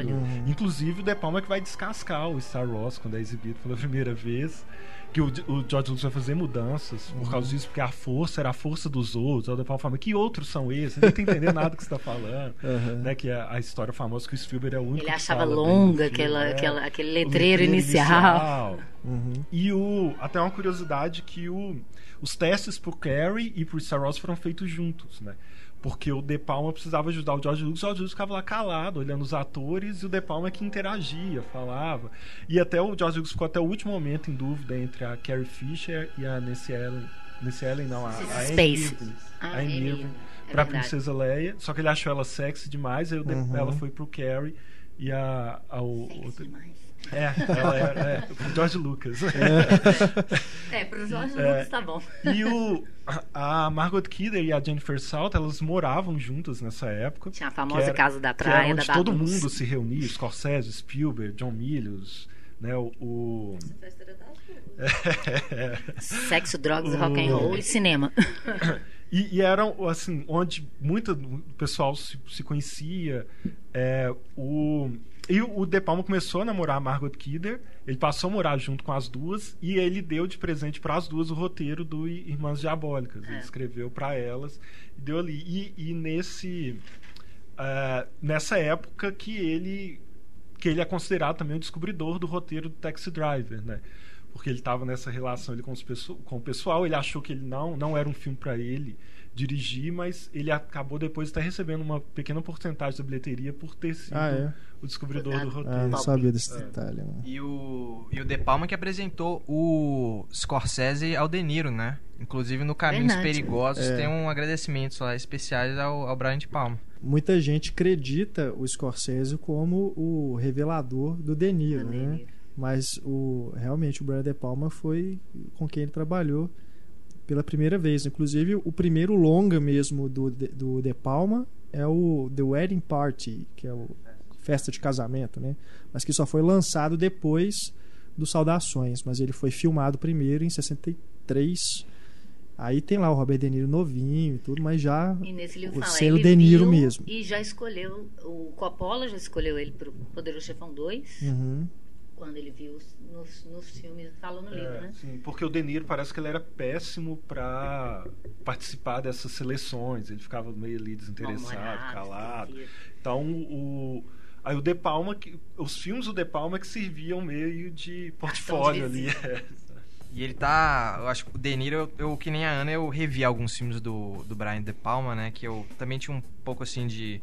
Inclusive o De Palma é que vai descascar o Star Wars quando é exibido pela primeira vez. Que o, o George Lucas vai fazer mudanças por causa disso, porque a força era a força dos outros. Aí O fala, que outros são esses? Ninguém tá entendendo nada do que você tá falando. Aham. Né, que é a história famosa que o Spielberg é o único Ele que achava longa filme, aquela, é. aquela, aquele O letreiro inicial. inicial. Uhum. E o, até uma curiosidade que o, os testes pro Carrie e pro Star Wars foram feitos juntos, né? Porque o De Palma precisava ajudar o George Lucas, o George Lucas ficava lá calado, olhando os atores, e o De Palma é que interagia, falava. E até o George Lucas ficou até o último momento em dúvida entre a Carrie Fisher e a Nancy Ellen. Nancy Ellen não, a, Space. Irving. Ah, a Anne Irving, é pra verdade. Princesa Leia. Só que ele achou ela sexy demais, aí Uhum. ela foi pro Carrie e a, a o, Sexy demais. É, ela era, é, o George Lucas. É, pro Jorge É. Lucas tá bom. E o, a Margot Kidder e a Jennifer Salt, elas moravam juntas nessa época. Tinha a famosa que era- Casa da que era Praia, da onde todo bagunça. mundo se reunia, Scorsese, Spielberg, John Milius, né, o... o- Sexo, drogas, O- rock and roll e cinema. E, e eram, assim, onde muito do pessoal se, se conhecia. É, o, e o o De Palma começou a namorar a Margot Kidder, ele passou a morar junto com as duas, e ele deu de presente para as duas o roteiro do Irmãs Diabólicas. Ele É. escreveu para elas e deu ali. E, e nesse, é, nessa época que ele, que ele é considerado também o descobridor do roteiro do Taxi Driver, né? porque ele estava nessa relação ele com, os com o pessoal, ele achou que ele não, não era um filme para ele dirigir, mas ele acabou depois até recebendo uma pequena porcentagem da bilheteria por ter sido Ah, é? o descobridor do Ah, roteiro. não sabia desse É. detalhe. né? E o, e o De Palma que apresentou o Scorsese ao De Niro, né? Inclusive no Caminhos Verdade. Perigosos É. tem um agradecimento lá especiais ao, ao Brian De Palma. Muita gente acredita o Scorsese como o revelador do De Niro, né? Mas o, realmente o Brian De Palma foi com quem ele trabalhou pela primeira vez. Inclusive, o primeiro longa mesmo do, do De Palma é o The Wedding Party, que é o festa de casamento, né? Mas que só foi lançado depois do Saudações. Mas ele foi filmado primeiro em 63. Aí tem lá o Robert De Niro novinho e tudo, mas já livro o ele De Niro mesmo. E já escolheu, o Coppola já escolheu ele pro Poderoso Chefão 2. Uhum. Quando ele viu os- nos, nos filmes, falou no livro, É, né? sim, porque o De Niro parece que ele era péssimo pra participar dessas seleções. Ele ficava meio ali desinteressado, calado. Então o aí o De Palma, que, os filmes do De Palma que serviam meio de portfólio ali. é. E ele tá. Eu acho que o De Niro, eu, eu, que nem a Ana, eu revi alguns filmes do, do Brian De Palma, né? Que eu também tinha um pouco assim de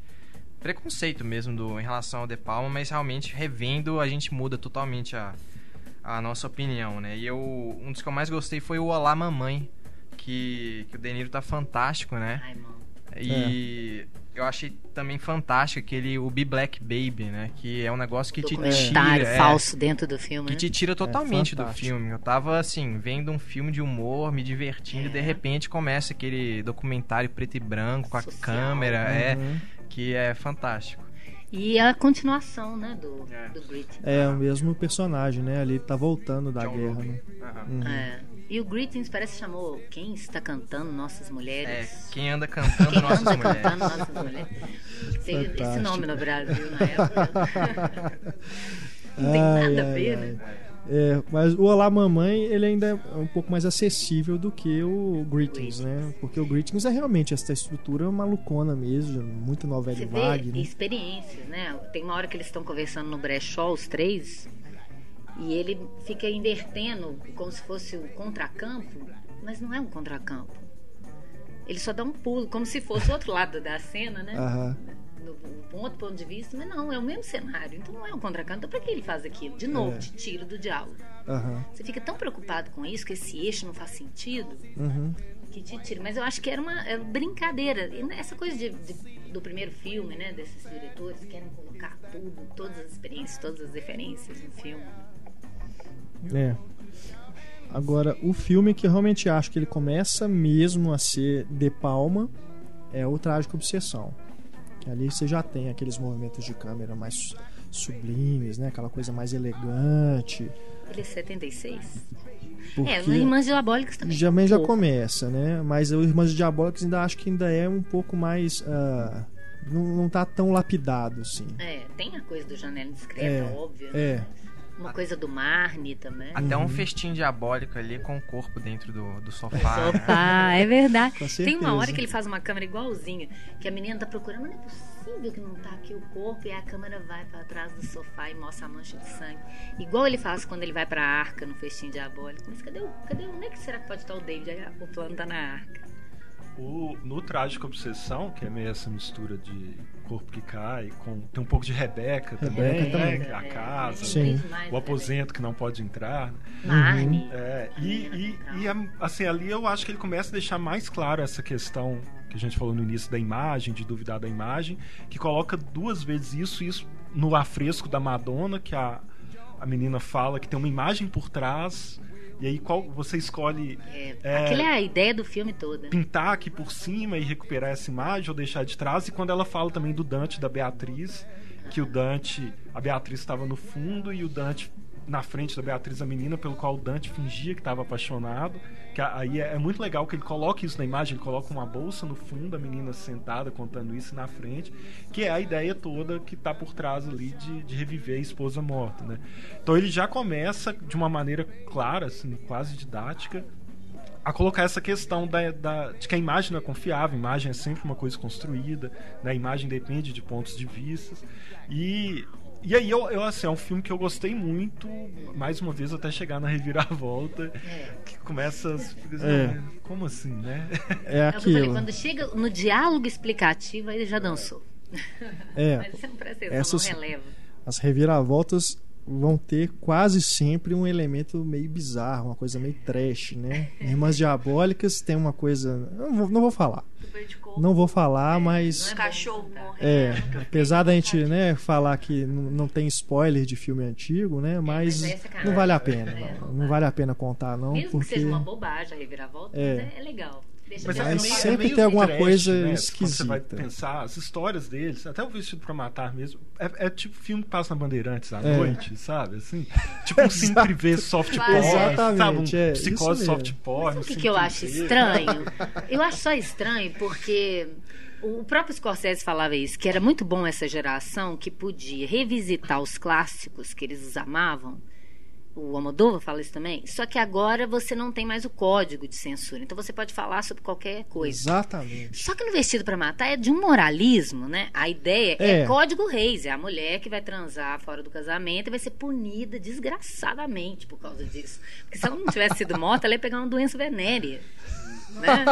preconceito mesmo do, em relação ao De Palma, mas realmente revendo a gente muda totalmente a, a nossa opinião, né? E eu, um dos que eu mais gostei foi o Olá Mamãe, que, que o De Niro tá fantástico, né? Ai, mano. E eu achei também fantástico aquele o Be Black Baby, né? Que é um negócio que te tira. É, falso dentro do filme, que né? te tira totalmente do fantástico. filme. Eu tava, assim, vendo um filme de humor, me divertindo, e de É. repente começa aquele documentário preto e branco, com a Social. câmera, é, Uhum. Que é fantástico. E a continuação, né, do, É. do Greetings. É o mesmo personagem, né? Ali tá voltando da John guerra, né? Uhum. É. E o Greetings parece que chamou Quem está cantando Nossas É, Mulheres? quem anda cantando Quem nossas anda mulheres. cantando Nossas Mulheres? Teve esse nome no Brasil na época. Não tem Ai, nada a ai, ver, ai. né? É, mas o Olá Mamãe, ele ainda é um pouco mais acessível do que o Greetings, né? Porque o Greetings é realmente essa estrutura malucona mesmo, muito novela Você de vê Vague, né? experiências, né? Tem uma hora que eles estão conversando no brechó, os três, e ele fica invertendo como se fosse o contracampo, mas não é um contracampo. Ele só dá um pulo, como se fosse o outro lado da cena, né? Aham. No, no outro ponto de vista, mas não, é o mesmo cenário. Então não é um contracanto. Então pra que ele faz aquilo? De novo, É. te tira do diálogo. Aham. Você fica tão preocupado com isso, que esse eixo não faz sentido, Uhum. que te tira. Mas eu acho que era uma é brincadeira. E essa coisa de- de- do primeiro filme, né? Desses diretores que querem colocar tudo, todas as experiências, todas as referências no filme. É. Agora, o filme que eu realmente acho que ele começa mesmo a ser de palma é o Trágico Obsessão. Ali você já tem aqueles movimentos de câmera mais sublimes, né? Aquela coisa mais elegante. Ele é 76. Porque É, no Irmãs Diabólicas também. já, um já começa, né? Mas o Irmãs Diabólicas ainda acho que ainda é um pouco mais. ah, não, não tá tão lapidado, assim. É, tem a coisa do Janela Discreta, É, óbvio. é. né? Uma coisa do Marne também. Até Uhum. um festim diabólico ali com o corpo dentro do, do sofá. Sofá, é verdade. Com Tem uma hora que ele faz uma câmera igualzinha, que a menina tá procurando, mas não é possível que não tá aqui o corpo, e a câmera vai pra trás do sofá e mostra a mancha de sangue. Igual ele faz quando ele vai pra arca no festim diabólico. Mas cadê o. Cadê o. Onde é que será que pode estar o David? Aí, O plano tá na arca. O, no Trágico Obsessão, que é meio essa mistura de corpo que cai, com, tem um pouco de Rebeca, também, Rebeca né? também. A casa, Sim. o aposento que não pode entrar. né? Marne. É, e, e, e, assim, ali eu acho que ele começa a deixar mais claro essa questão que a gente falou no início da imagem, de duvidar da imagem, que coloca duas vezes isso, isso no afresco da Madonna, que a, a menina fala que tem uma imagem por trás, e aí qual você escolhe É, É. Aquilo é a ideia do filme todo. pintar aqui por cima e recuperar essa imagem ou deixar de trás. E quando ela fala também do Dante da Beatriz, que o Dante, a Beatriz estava no fundo e o Dante na frente da Beatriz, a menina pelo qual o Dante fingia que estava apaixonado. Que aí é, é muito legal que ele coloque isso na imagem, ele coloca uma bolsa no fundo, a menina sentada contando isso na frente, que é a ideia toda que está por trás ali de, de reviver a esposa morta, né? Então ele já começa de uma maneira clara, assim, quase didática, a colocar essa questão da, da- de que a imagem não é confiável, a imagem é sempre uma coisa construída, né? a imagem depende de pontos de vista. E, e aí, eu, eu, assim, é um filme que eu gostei muito, mais uma vez, até chegar na reviravolta, que começa. É. Como assim, né? É É o que eu falei, aquilo. quando chega no diálogo explicativo, aí ele já dançou. É. Mas presta atenção, Essas- não releva. As reviravoltas vão ter quase sempre um elemento meio bizarro, uma coisa meio trash, né? Irmãs Diabólicas tem uma coisa. Não vou, não vou falar. Não vou falar, mas. Os cachorros É, morrendo. apesar da gente né, falar que não tem spoiler de filme antigo, né? Mas mas é sacanagem. não vale a pena. É, Não, não vale a pena contar, não, Mesmo porque. que seja uma bobagem a reviravolta, É. mas é, é legal. Deixa Mas é meio- é sempre meio tem alguma trash, coisa né? Quando você esquisita. vai pensar, as histórias deles, até o Vestido pra Matar mesmo, é, é tipo filme que passa na Bandeirantes à É. noite, sabe? Assim, tipo um cine privê soft porn, Exatamente, sabe? Um é, psicose soft porn. O que, que eu acho estranho? Eu acho só estranho porque o próprio Scorsese falava isso, que era muito bom essa geração que podia revisitar os clássicos que eles amavam. O Almodóvar fala isso também. Só que agora você não tem mais o código de censura. Então você pode falar sobre qualquer coisa. Exatamente. Só que no Vestido pra Matar é de um moralismo, né? A ideia é, É. código reis. É a mulher que vai transar fora do casamento e vai ser punida desgraçadamente por causa disso. Porque se ela não tivesse sido morta, ela ia pegar uma doença venérea. Né?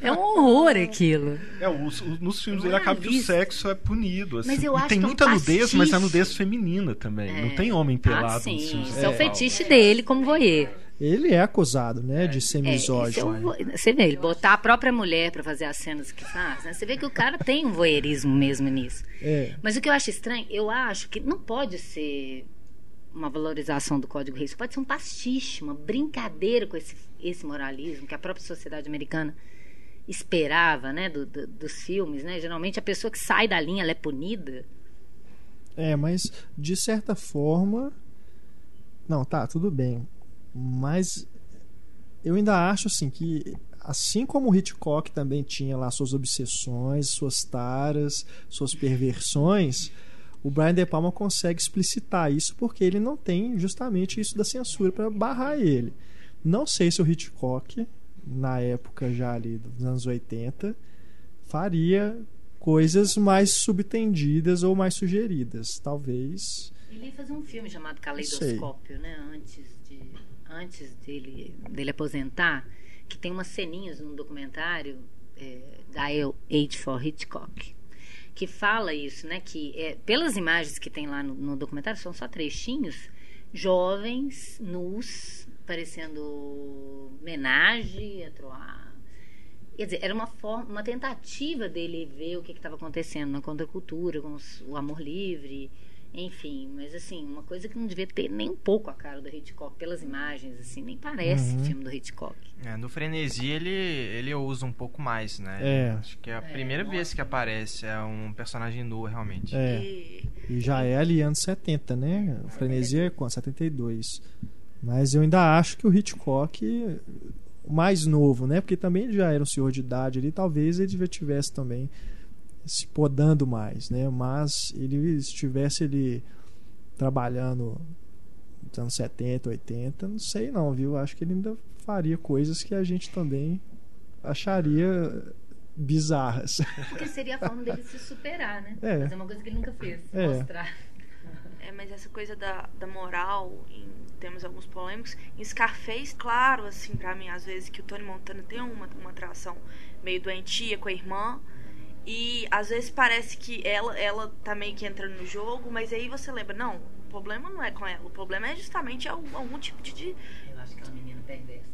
É um horror aquilo. É, os- os- nos filmes Eu ele acaba que o sexo é punido. Assim. Mas eu E acho tem é um muita nudez, mas é nudez feminina também. Não tem homem pelado Ah, nos sim. filmes. Isso é, o É. fetiche dele como voyeur. Ele é acusado, né, de ser É, é misógino. o vo- você vê, ele botar a própria mulher pra fazer as cenas que faz, né? Você vê que o cara tem um voyeurismo mesmo nisso. É. Mas o que eu acho estranho, eu acho que não pode ser uma valorização do Código Reis, pode ser um pastiche, uma brincadeira com esse, esse moralismo que a própria sociedade americana esperava, né, do- do- dos filmes, né? Geralmente a pessoa que sai da linha é punida. É, mas de certa forma. Não, tá, tudo bem. Mas eu ainda acho assim que assim como o Hitchcock também tinha lá suas obsessões, suas taras, suas perversões, o Brian De Palma consegue explicitar isso porque ele não tem justamente isso da censura para barrar ele. Não sei se o Hitchcock, na época já ali dos anos 80, faria coisas mais subtendidas ou mais sugeridas. Talvez. Ele ia fazer um filme chamado Caleidoscópio, né? Antes, de, antes dele, dele aposentar, que tem umas ceninhas no documentário é, Dial Age for Hitchcock, que fala isso, né? Que é, pelas imagens que tem lá no, no documentário, são só trechinhos, jovens, nus, parecendo homenagem a Troar. Quer dizer, era uma forma, uma tentativa dele ver o que estava acontecendo na contracultura, com os- o amor livre, enfim. Mas assim, uma coisa que não devia ter nem um pouco a cara do Hitchcock pelas imagens, assim, nem parece Uhum. filme do Hitchcock. É, no Frenesi ele, ele usa um pouco mais, né? É. Acho que é a primeira vez que aparece é um personagem nu, realmente. É. E E já é ali anos 70, né? O Frenesia é quanto? 72. Mas eu ainda acho que o Hitchcock, o mais novo, né? Porque também ele já era um senhor de idade ali, talvez ele já tivesse também se podando mais, né? Mas ele estivesse ele trabalhando nos anos 70, 80, não sei não, viu? Acho que ele ainda faria coisas que a gente também acharia bizarras. Porque seria a forma dele se superar, né? É. Fazer uma coisa que ele nunca fez. É. Mostrar. É, mas essa coisa da, da moral, em temos alguns polêmicos, em Scarface, claro, assim, pra mim, às vezes, que o Tony Montana tem uma, uma atração meio doentia com a irmã, e às vezes parece que ela, ela tá meio que entrando no jogo, mas aí você lembra, não, o problema não é com ela, o problema é justamente algum, algum tipo de, de, Eu acho que é uma menina perversa.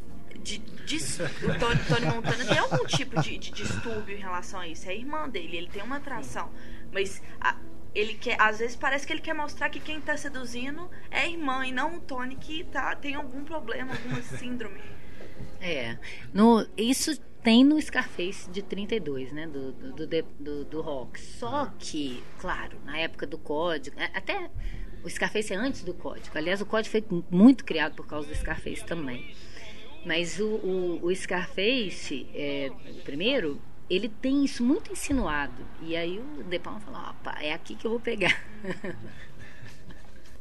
de, dis- o Tony, Tony Montana tem algum tipo de, de distúrbio em relação a isso. É a irmã dele, ele tem uma atração. Mas a- ele quer, às vezes parece que ele quer mostrar que quem tá seduzindo é a irmã e não o Tony que tá, tem algum problema, alguma síndrome. É. No, isso tem no Scarface de 32, né? Do, do, do, do, do rock. Só que, claro, na época do código, a- até o Scarface é antes do código. Aliás, o código foi muito criado por causa do Scarface também. Mas o, o, o Scarface, é, primeiro, ele tem isso muito insinuado. E aí o De Palma falou: opa, é aqui que eu vou pegar.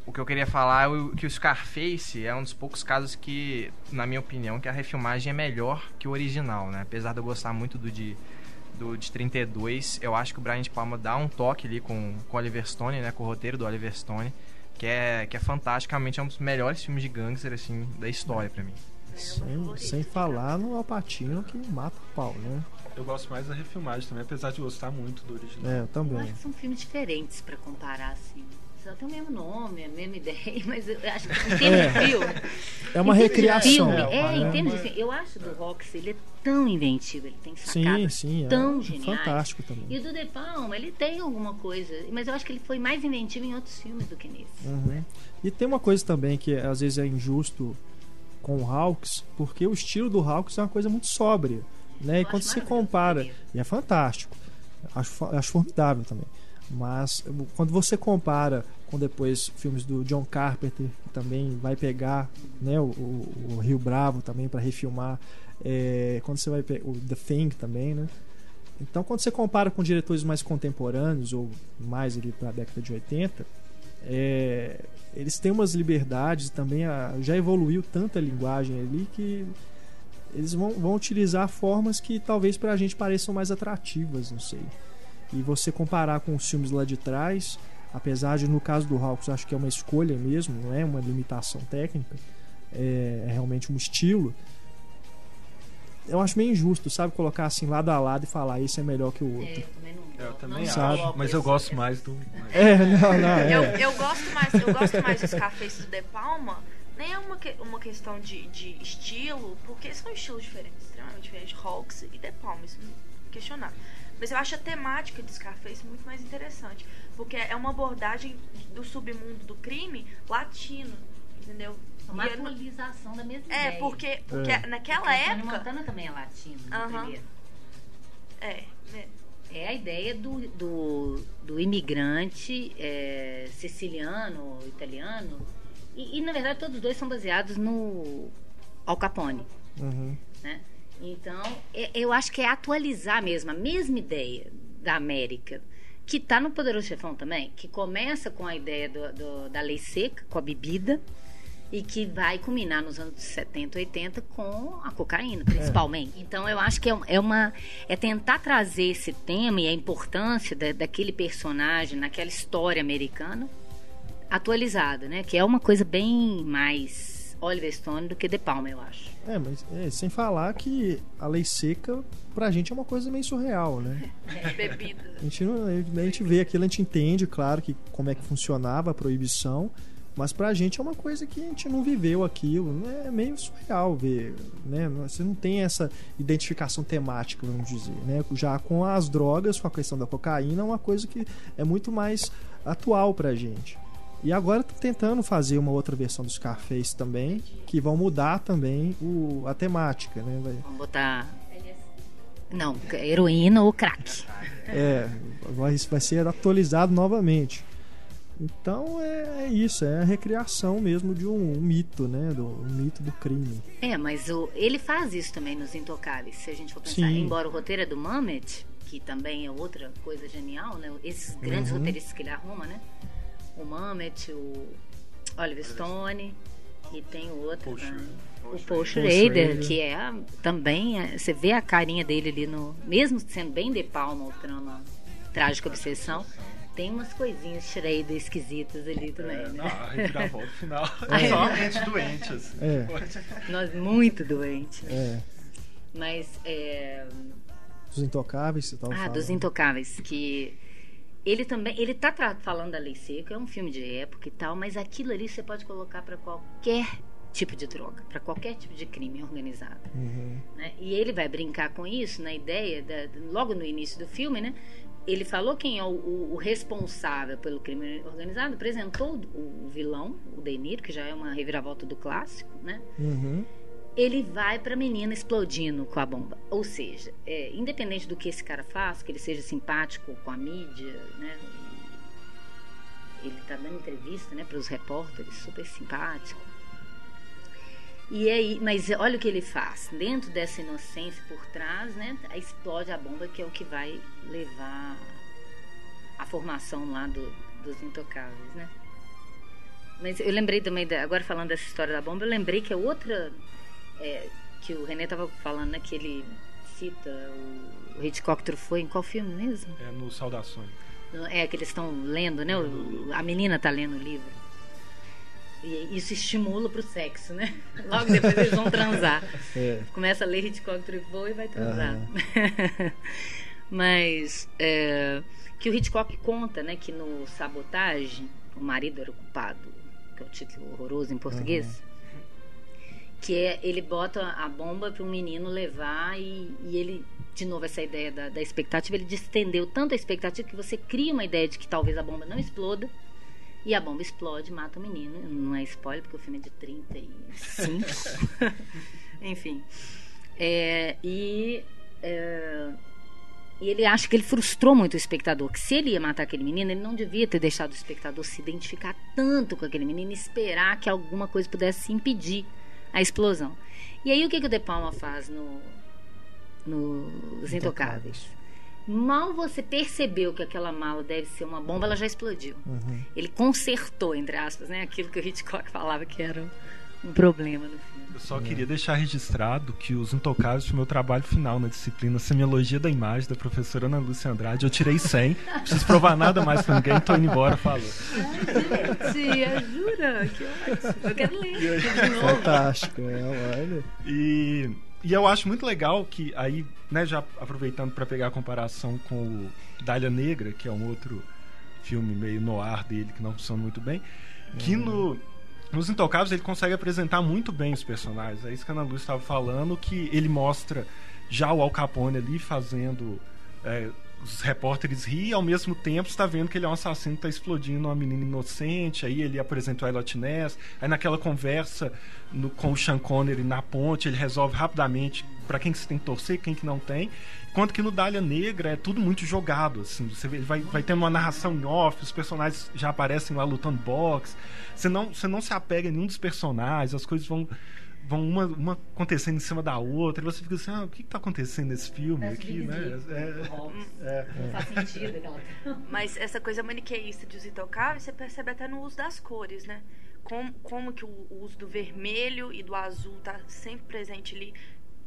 O que eu queria falar é o- que o Scarface é um dos poucos casos que, na minha opinião, que a refilmagem é melhor que o original, né? Apesar de eu gostar muito do de, do de 32, eu acho que o Brian de Palma dá um toque ali com, com o Oliver Stone, né? Com o roteiro do Oliver Stone, que é, que é fantasticamente é um dos melhores filmes de gangster, assim, da história pra mim. Sem, sem falar no Alpatino que mata o pau, né? Eu gosto mais da refilmagem também, apesar de gostar muito do original. É, eu Eu também. acho que são filmes diferentes pra comparar, assim. Só tem o mesmo nome, a mesma ideia, mas eu acho que em termos de filme. É uma recriação. Filme, É, é, em termos de filme. Eu acho do Roxy, ele é tão inventivo, ele tem Sim, sacadas sim, é tão geniais. fantástico também. E o do De Palma, ele tem alguma coisa, mas eu acho que ele foi mais inventivo em outros filmes do que nesse. Uhum. E tem uma coisa também que às vezes é injusto com o Hawks, porque o estilo do Hawks é uma coisa muito sóbria. Né? E quando maravilhoso compara, e é fantástico, acho, acho formidável também. Mas quando você compara com depois filmes do John Carpenter, que também vai pegar né, o, o- Rio Bravo também para refilmar, é, quando você vai o The Thing também, né? Então, quando você compara com diretores mais contemporâneos ou mais ali para a década de 80, é, eles têm umas liberdades também. A, já evoluiu tanta linguagem ali que eles vão, vão utilizar formas que talvez pra gente pareçam mais atrativas, não sei. E você comparar com os filmes lá de trás, apesar de no caso do Hawks acho que é uma escolha mesmo, não é uma limitação técnica, é, é realmente um estilo. Eu acho meio injusto, sabe, colocar assim lado a lado e falar esse é melhor que o É, outro. eu também não. Eu não também Sabe. acho, mas eu gosto mais do. É, não, não, é. Eu, eu gosto mais, eu gosto mais do Scarface do De Palma. Nem é uma, que- uma questão de, de estilo, porque são estilos diferentes, extremamente diferentes. Hawks e De Palma, isso não é questionável. Mas eu acho a temática de Scarface muito mais interessante. Porque é uma abordagem do submundo do crime latino, entendeu? É uma E eu não- atualização da mesma é, ideia. porque, porque É. naquela Porque época. Montana também é latino, no Aham. primeiro. É, né? É a ideia do, do, do imigrante é, siciliano, italiano. E, e, na verdade, todos os dois são baseados no Al Capone. Uhum. né? Então, é- eu acho que é atualizar mesmo a mesma ideia da América, que está no Poderoso Chefão também, que começa com a ideia do- do- da lei seca, com a bebida, e que vai culminar nos anos 70, 80 com a cocaína, principalmente. Então, eu acho que é, é uma é tentar trazer esse tema e a importância da- daquele personagem naquela história americana atualizada, né? Que é uma coisa bem mais Oliver Stone do que De Palma, eu acho. É, mas é, sem falar que a lei seca pra gente é uma coisa meio surreal, né? Bebida. A gente, a gente vê aquilo, a gente entende, claro, que como é que funcionava a proibição, mas pra gente é uma coisa que a gente não viveu aquilo, né? é meio surreal ver, né? Você não tem essa identificação temática, vamos dizer, né? Já com as drogas, com a questão da cocaína, é uma coisa que é muito mais atual pra gente. E agora tô tentando fazer uma outra versão do Scarface também, que vão mudar também o, a temática, né? Vai- Vamos botar. Não, heroína ou crack. É, vai, vai ser atualizado novamente. Então é, é isso, é a recriação mesmo de um, um mito, né? Do um mito do crime. É, mas o, ele faz isso também nos Intocáveis. Se a gente for pensar, Sim. embora o roteiro é do Mamet, que também é outra coisa genial, né? Esses grandes Uhum. roteiristas que ele arruma, né? O Mamet, o Oliver Stone e tem o outro. Schrader. ah, o Paul Schrader, que é também. é, você vê a carinha dele ali no. Mesmo sendo bem de palma o trama Trágica Obsessão, tem umas coisinhas Schrader esquisitas ali também, É, né? não, a reviravolta final. É. É só a mente doente, assim. É. Nós muito doentes. É. Mas é, Dos intocáveis, você tava Ah, falando. dos Intocáveis, que ele também, ele tá falando da Lei Seca, é um filme de época e tal, mas aquilo ali você pode colocar para qualquer tipo de droga, para qualquer tipo de crime organizado. Uhum. né? E ele vai brincar com isso na ideia, da- logo no início do filme, né? Ele falou quem é o, o- o responsável pelo crime organizado, apresentou o, o vilão, o De Niro, que já é uma reviravolta do clássico, né? Uhum. Ele vai pra menina explodindo com a bomba. Ou seja, é, independente do que esse cara faça, que ele seja simpático com a mídia, né? Ele tá dando entrevista, né, para os repórteres, super simpático. E aí, mas olha o que ele faz. Dentro dessa inocência por trás, né, explode a bomba que é o que vai levar a formação lá do, dos intocáveis, né? Mas eu lembrei também, agora falando dessa história da bomba, eu lembrei que a outra é, que o René tava falando, né, que ele cita o, Hitchcock trufou em qual filme mesmo? É no Saudações. É, que eles estão lendo, né? o- a menina tá lendo o livro. E isso estimula pro sexo, né? Logo depois eles vão transar. É. Começa a ler Hitchcock Truffaut e vai transar. Mas é, que o Hitchcock conta, né, que no Sabotagem, o marido era o culpado, que é o título horroroso em português. Que é, ele bota a bomba para um menino levar e, e ele, de novo, essa ideia da, da expectativa, ele distendeu tanto a expectativa que você cria uma ideia de que talvez a bomba não exploda. E a bomba explode, mata o menino. Não é spoiler, porque o filme é de 35. Enfim. É, e é, e ele acha que ele frustrou muito o espectador. Que se ele ia matar aquele menino, ele não devia ter deixado o espectador se identificar tanto com aquele menino e esperar que alguma coisa pudesse impedir a explosão. E aí o que, que o De Palma faz no, nos Intocáveis? Mal você percebeu que aquela mala deve ser uma bomba, ela já explodiu. Uhum. Ele consertou, entre aspas, né, aquilo que o Hitchcock falava que era um problema no filme. Eu só queria deixar registrado que os Intocáveis foi meu trabalho final na disciplina Semiologia da Imagem da professora Ana Lúcia Andrade. Eu tirei 100, não preciso provar nada mais pra ninguém, tô indo embora, falou. Tia, jura? Que ótimo. Eu quero ler de novo. Fantástico, é, olha. E, e eu acho muito legal que aí, né, já aproveitando para pegar a comparação com o Dália Negra, que é um outro filme meio no ar dele que não funciona muito bem, que no nos Intocáveis ele consegue apresentar muito bem os personagens. É isso que a Ana Luz estava falando, que ele mostra já o Al Capone ali fazendo é, os repórteres rir e ao mesmo tempo está vendo que ele é um assassino está explodindo uma menina inocente. Aí ele apresenta o Elliot Ness. Aí naquela conversa no, com o Sean Connery na ponte, ele resolve rapidamente para quem que você tem que torcer, quem que não tem. Enquanto que no Dália Negra é tudo muito jogado, assim. Você vai, vai tendo uma narração em off, os personagens já aparecem lá lutando boxe. Você não, você não se apega a nenhum dos personagens, as coisas vão vão uma, uma acontecendo em cima da outra, e você fica assim, ah, o que está acontecendo nesse filme Parece aqui, né? divisível. É, é, Não faz sentido aquela. Mas essa coisa maniqueísta de os intocáveis, você percebe até no uso das cores, né? Como, como que o, o uso do vermelho e do azul tá sempre presente ali,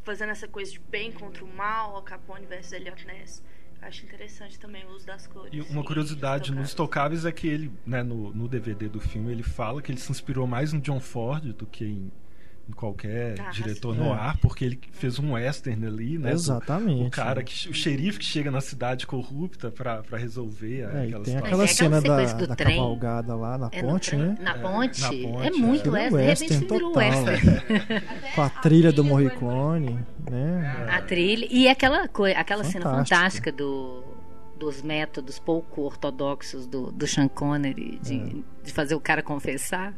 fazendo essa coisa de bem contra o mal, Al Capone versus Elliot Ness. Acho interessante também o uso das cores. E uma curiosidade nos Intocáveis. Tocáveis é que ele, né, no, no DVD do filme, ele fala que ele se inspirou mais no John Ford do que em qualquer Ah, diretor no É. ar, porque ele fez um western ali, né? do- Exatamente. O cara que o xerife que chega na cidade corrupta pra pra resolver É, aquela tem aquela é aquela cena da, sequência do da trem. cavalgada lá na É ponte, trem- né? Na É, ponte. na ponte, é é. muito é western. De repente western virou total. western. Com a trilha do Morricone, né? A trilha. E aquela, aquela cena fantástica do, dos métodos pouco ortodoxos do, do Sean Connery de, É. de fazer o cara confessar.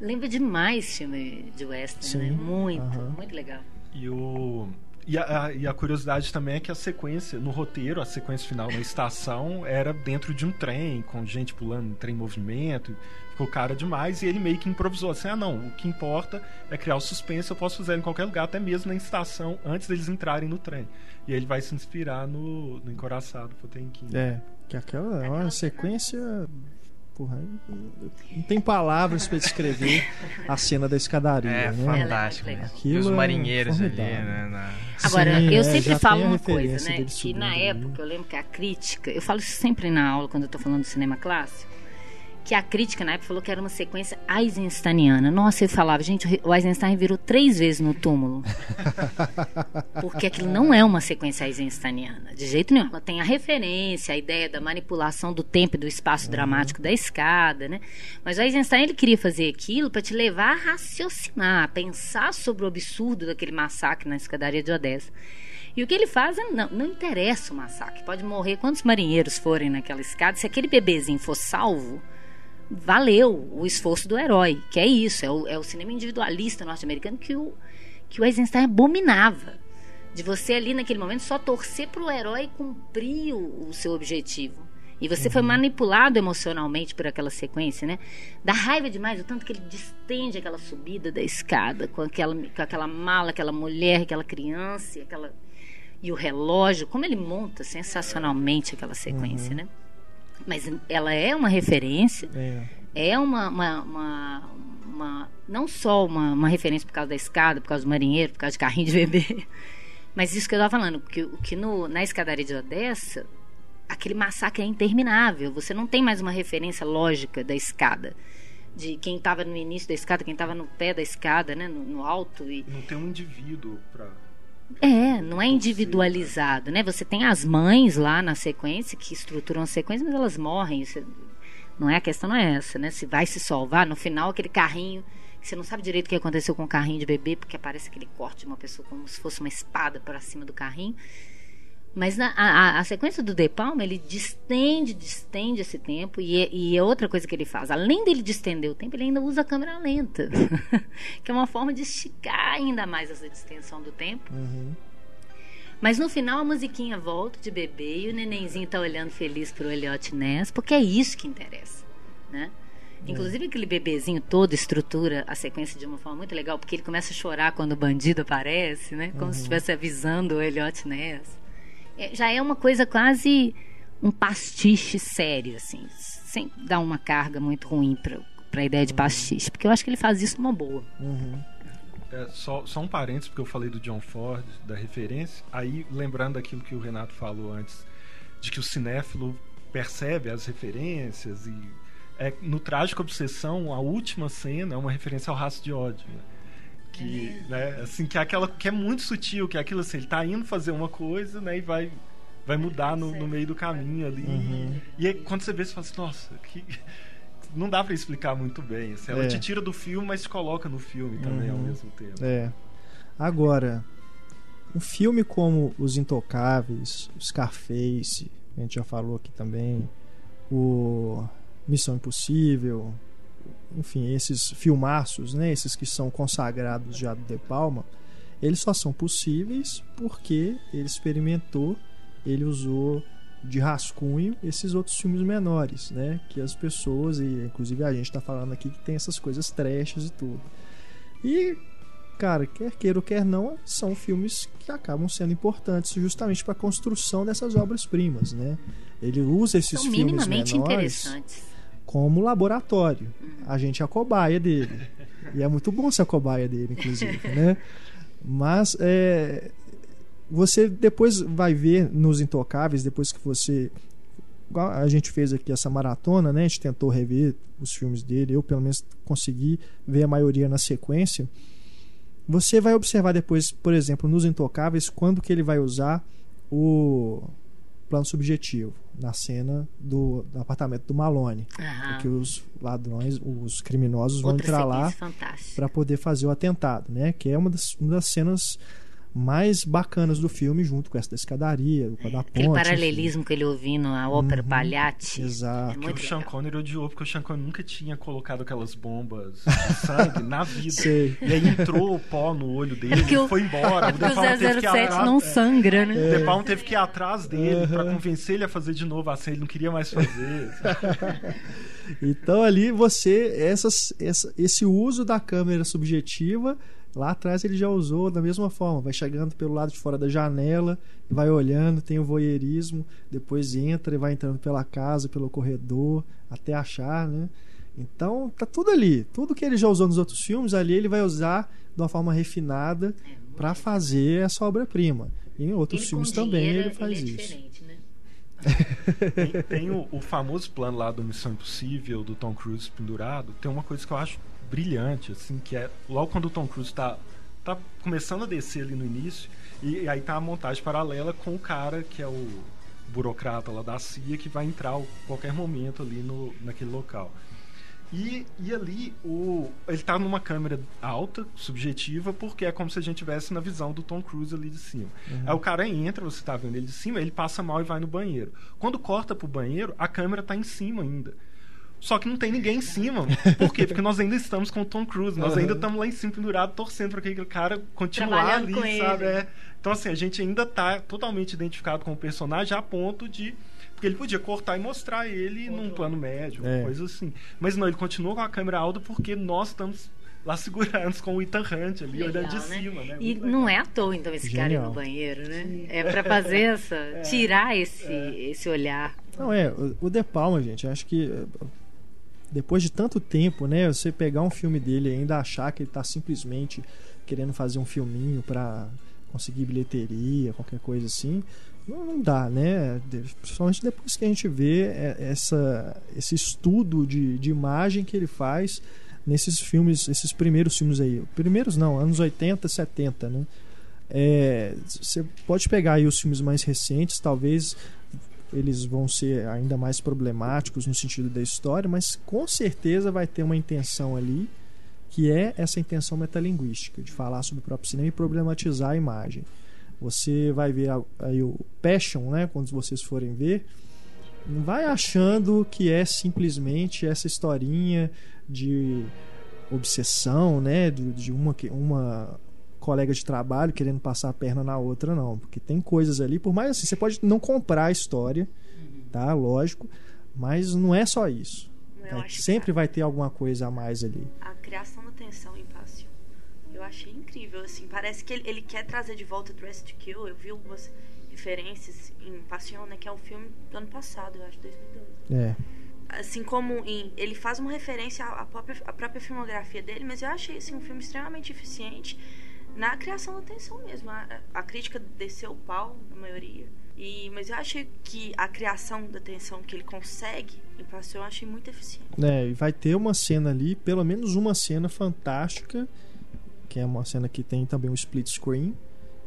Lembra demais filme de western, né? Sim, Muito, aham. muito legal. E o e a, a- e a curiosidade também é que a sequência, no roteiro, a sequência final na estação era dentro de um trem, com gente pulando, trem em movimento. Ficou cara demais e ele meio que improvisou assim: ah, não, o que importa é criar o suspense, eu posso fazer em qualquer lugar, até mesmo na estação, antes deles entrarem no trem. E aí ele vai se inspirar no, no Encoraçado Potemkin. É, que aquela é uma sequência. Porra, não tem palavras pra descrever a cena da escadaria, É né? fantástico. É né? E os é marinheiros ali, formidável. né? na- Agora, Sim, eu é, sempre já falo uma coisa, né? Que na ali. época, eu lembro que a crítica, eu falo isso sempre na aula quando eu tô falando do cinema clássico, que a crítica na época falou que era uma sequência eisensteiniana. Nossa, eu falava, gente, o Eisenstein virou três vezes no túmulo. Porque aquilo não é uma sequência eisensteiniana, de jeito nenhum. Ela tem a referência, a ideia da manipulação do tempo e do espaço dramático da escada, né? Mas o Eisenstein ele queria fazer aquilo para te levar a raciocinar, a pensar sobre o absurdo daquele massacre na escadaria de Odessa. E o que ele faz é não, não interessa o massacre. Pode morrer quantos marinheiros forem naquela escada. Se aquele bebezinho for salvo, valeu o esforço do herói. Que é isso, é o, é o cinema individualista norte-americano que o, que o Eisenstein abominava. De você ali naquele momento só torcer para o herói cumprir o, o seu objetivo. E você foi manipulado emocionalmente por aquela sequência, né? Dá raiva demais o tanto que ele distende aquela subida da escada com aquela, com aquela mala, aquela mulher, aquela criança, e aquela e o relógio, como ele monta sensacionalmente aquela sequência, né? Mas ela é uma referência, É. é uma, uma, uma, uma- não só uma, uma referência por causa da escada, por causa do marinheiro, por causa de carrinho de bebê, mas isso que eu estava falando, que, o que no, na escadaria de Odessa, aquele massacre é interminável, você não tem mais uma referência lógica da escada, de quem estava no início da escada, quem estava no pé da escada, né, no, no alto e Não tem um indivíduo pra. É, não é individualizado, né? Você tem as mães lá na sequência que estruturam a sequência, mas elas morrem. Isso- não é a questão não é essa, né? Se vai se salvar, no final aquele carrinho você não sabe direito o que aconteceu com o carrinho de bebê, porque aparece aquele corte de uma pessoa como se fosse uma espada para cima do carrinho. Mas na- a, a- sequência do De Palma, ele distende, distende esse tempo. E, é- e é outra coisa que ele faz. Além dele distender o tempo, ele ainda usa a câmera lenta. que é uma forma de esticar ainda mais essa distensão do tempo. Uhum. Mas no final a musiquinha volta de bebê e o nenenzinho tá olhando feliz pro Elliot Ness, porque é isso que interessa, né? Inclusive aquele bebezinho todo estrutura a sequência de uma forma muito legal, porque ele começa a chorar quando o bandido aparece, né? Como se estivesse avisando o Elliot Ness. É, já é uma coisa quase um pastiche sério, assim, sem dar uma carga muito ruim para a ideia de pastiche, porque eu acho que ele faz isso numa boa. É, só, só um parênteses, porque eu falei do John Ford, da referência. Aí, lembrando daquilo que o Renato falou antes, de que o cinéfilo percebe as referências e é, no Trágico Obsessão, a última cena é uma referência ao Raço de Ódio. Né? Que, né, assim, que é aquela que é muito sutil, que é aquilo assim, ele tá indo fazer uma coisa, né, e vai vai mudar no, no meio do caminho ali. Uhum. E aí, quando você vê, você fala assim, nossa, que não dá para explicar muito bem. Assim, ela É. te tira do filme, mas te coloca no filme também ao Uhum. mesmo tempo. É. Agora, um filme como Os Intocáveis, Scarface, a gente já falou aqui também, o Missão Impossível, enfim, esses filmaços, né, esses que são consagrados já do De Palma, eles só são possíveis porque ele experimentou, ele usou de rascunho esses outros filmes menores, né, que as pessoas e inclusive a gente está falando aqui que tem essas coisas trashes e tudo. E cara, quer queira ou quer não, são filmes que acabam sendo importantes justamente para a construção dessas obras-primas, né? Ele usa esses São filmes minimamente menores interessantes. Como laboratório. A gente é a cobaia dele. E é muito bom ser a cobaia dele, inclusive, né? Mas é, você depois vai ver nos Intocáveis, depois que você. A gente fez aqui essa maratona, né? A gente tentou rever os filmes dele. Eu, pelo menos, consegui ver a maioria na sequência. Você vai observar depois, por exemplo, nos Intocáveis, quando que ele vai usar o plano subjetivo na cena do, do apartamento do Malone, Aham. porque os ladrões, os criminosos vão Outra entrar lá para poder fazer o atentado, né? Que é uma das, uma das cenas mais bacanas do filme, junto com essa da escadaria, com a da ponte. Aquele enfim. paralelismo que ele ouvindo a ópera Pagliatti. Exato. É Que o Sean. Connery odiou, porque o Sean Connery nunca tinha colocado aquelas bombas de sangue na vida. Sei. E aí entrou o pó no olho dele, ele o- foi embora. O Porque De o Palma teve que ir 007 atrás- não é. sangra, né? O De Palma teve que ir atrás dele pra Aham. convencer ele a fazer de novo a cena, ele não queria mais fazer. Então ali você essas, essa, esse uso da câmera subjetiva lá atrás ele já usou da mesma forma, vai chegando pelo lado de fora da janela, vai olhando, tem o voyeurismo, depois entra e vai entrando pela casa, pelo corredor, até achar, né? Então tá tudo ali, tudo que ele já usou nos outros filmes ali ele vai usar de uma forma refinada para fazer essa obra-prima. E em outros Ele filmes também dinheiro, ele faz é isso. né? Tem, tem o, o famoso plano lá do Missão Impossível, do Tom Cruise pendurado. Tem uma coisa que eu acho brilhante, assim, que é logo quando o Tom Cruise tá, tá começando a descer ali no início, e, aí tá a montagem paralela com o cara que é o burocrata lá da CIA que vai entrar a qualquer momento ali no, naquele local. E, e ali o, ele tá numa câmera alta, subjetiva, porque é como se a gente estivesse na visão do Tom Cruise ali de cima. Aí o cara entra, você tá vendo ele de cima, ele passa mal e vai no banheiro. Quando corta pro banheiro, a câmera tá em cima ainda. Só que não tem ninguém em cima. Por quê? Porque nós ainda estamos com o Tom Cruise. Nós ainda estamos lá em cima pendurado, torcendo para aquele cara continuar ali, sabe? É. Então, assim, a gente ainda tá totalmente identificado com o personagem a ponto de. Porque ele podia cortar e mostrar ele num plano médio, É. coisa assim. Mas não, ele continua com a câmera alta porque nós estamos lá segurando com o Ethan Hunt ali, olhando de Legal, né? cima, né? E não legal. é à toa, então, esse cara ir Genial. no banheiro, né? É pra fazer essa. tirar esse, esse olhar. Não, é, o, o De Palma, gente, acho que depois de tanto tempo, né, você pegar um filme dele e ainda achar que ele tá simplesmente querendo fazer um filminho pra conseguir bilheteria, qualquer coisa assim, não, dá, né? Principalmente depois que a gente vê eh, essa, esse estudo de, de imagem que ele faz nesses filmes, esses primeiros filmes aí. Primeiros não, anos 80, 70, né? É, você pode pegar aí os filmes mais recentes, talvez eles vão ser ainda mais problemáticos no sentido da história, mas com certeza vai ter uma intenção ali que é essa intenção metalinguística, de falar sobre o próprio cinema e problematizar a imagem. Você vai ver aí o Passion, né, quando vocês forem ver, não vai achando que é simplesmente essa historinha de obsessão, né, de, uma, uma colega de trabalho querendo passar a perna na outra, não. Porque tem coisas ali, por mais assim, você pode não comprar a história, tá? Lógico, mas não é só isso. Tá? Sempre que vai ter alguma coisa a mais ali. a criação da tensão em Passion eu achei incrível, assim. Parece que ele, ele quer trazer de volta Dress to Kill. Eu vi algumas referências em Passion, né? Que é um filme do ano passado, eu acho, 2012. É. assim como em, ele faz uma referência à à própria, à própria filmografia dele, mas eu achei assim, um filme extremamente eficiente na criação da tensão mesmo. A, a crítica desceu o pau, na maioria. E, mas eu achei que a criação da tensão que ele consegue em Passion, eu achei muito eficiente. É, e vai ter uma cena ali, pelo menos uma cena fantástica, que é uma cena que tem também um split screen,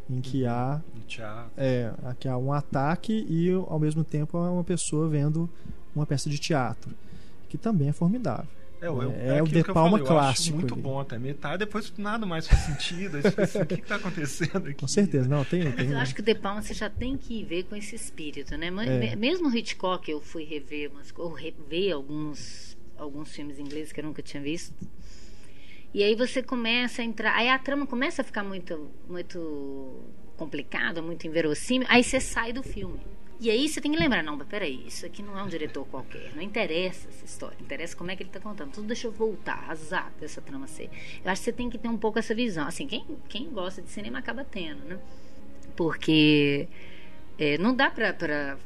em que há, No teatro. é, que há um ataque e ao mesmo tempo há uma pessoa vendo uma peça de teatro, que também é formidável. É, eu- É, o aquilo De Palma falei, eu acho clássico muito ali. bom até metade, depois nada mais faz sentido. Assim, o que, que tá acontecendo aqui? Com certeza, não, tem. Mas tem eu acho que o De Palma você já tem que ver com esse espírito, né? Mas É. me- Mesmo o Hitchcock, eu fui rever, umas, ou rever alguns, alguns filmes ingleses que eu nunca tinha visto. E aí você começa a entrar. Aí a trama começa a ficar muito, muito complicada, muito inverossímil. Aí você sai do filme. E aí você tem que lembrar, não, mas peraí, isso aqui não é um diretor qualquer, não interessa essa história, interessa como é que ele está contando. Tudo deixa eu voltar, azar dessa trama ser. Eu acho que você tem que ter um pouco essa visão. Assim, quem, quem gosta de cinema acaba tendo, né? Porque é, não dá pra, pra.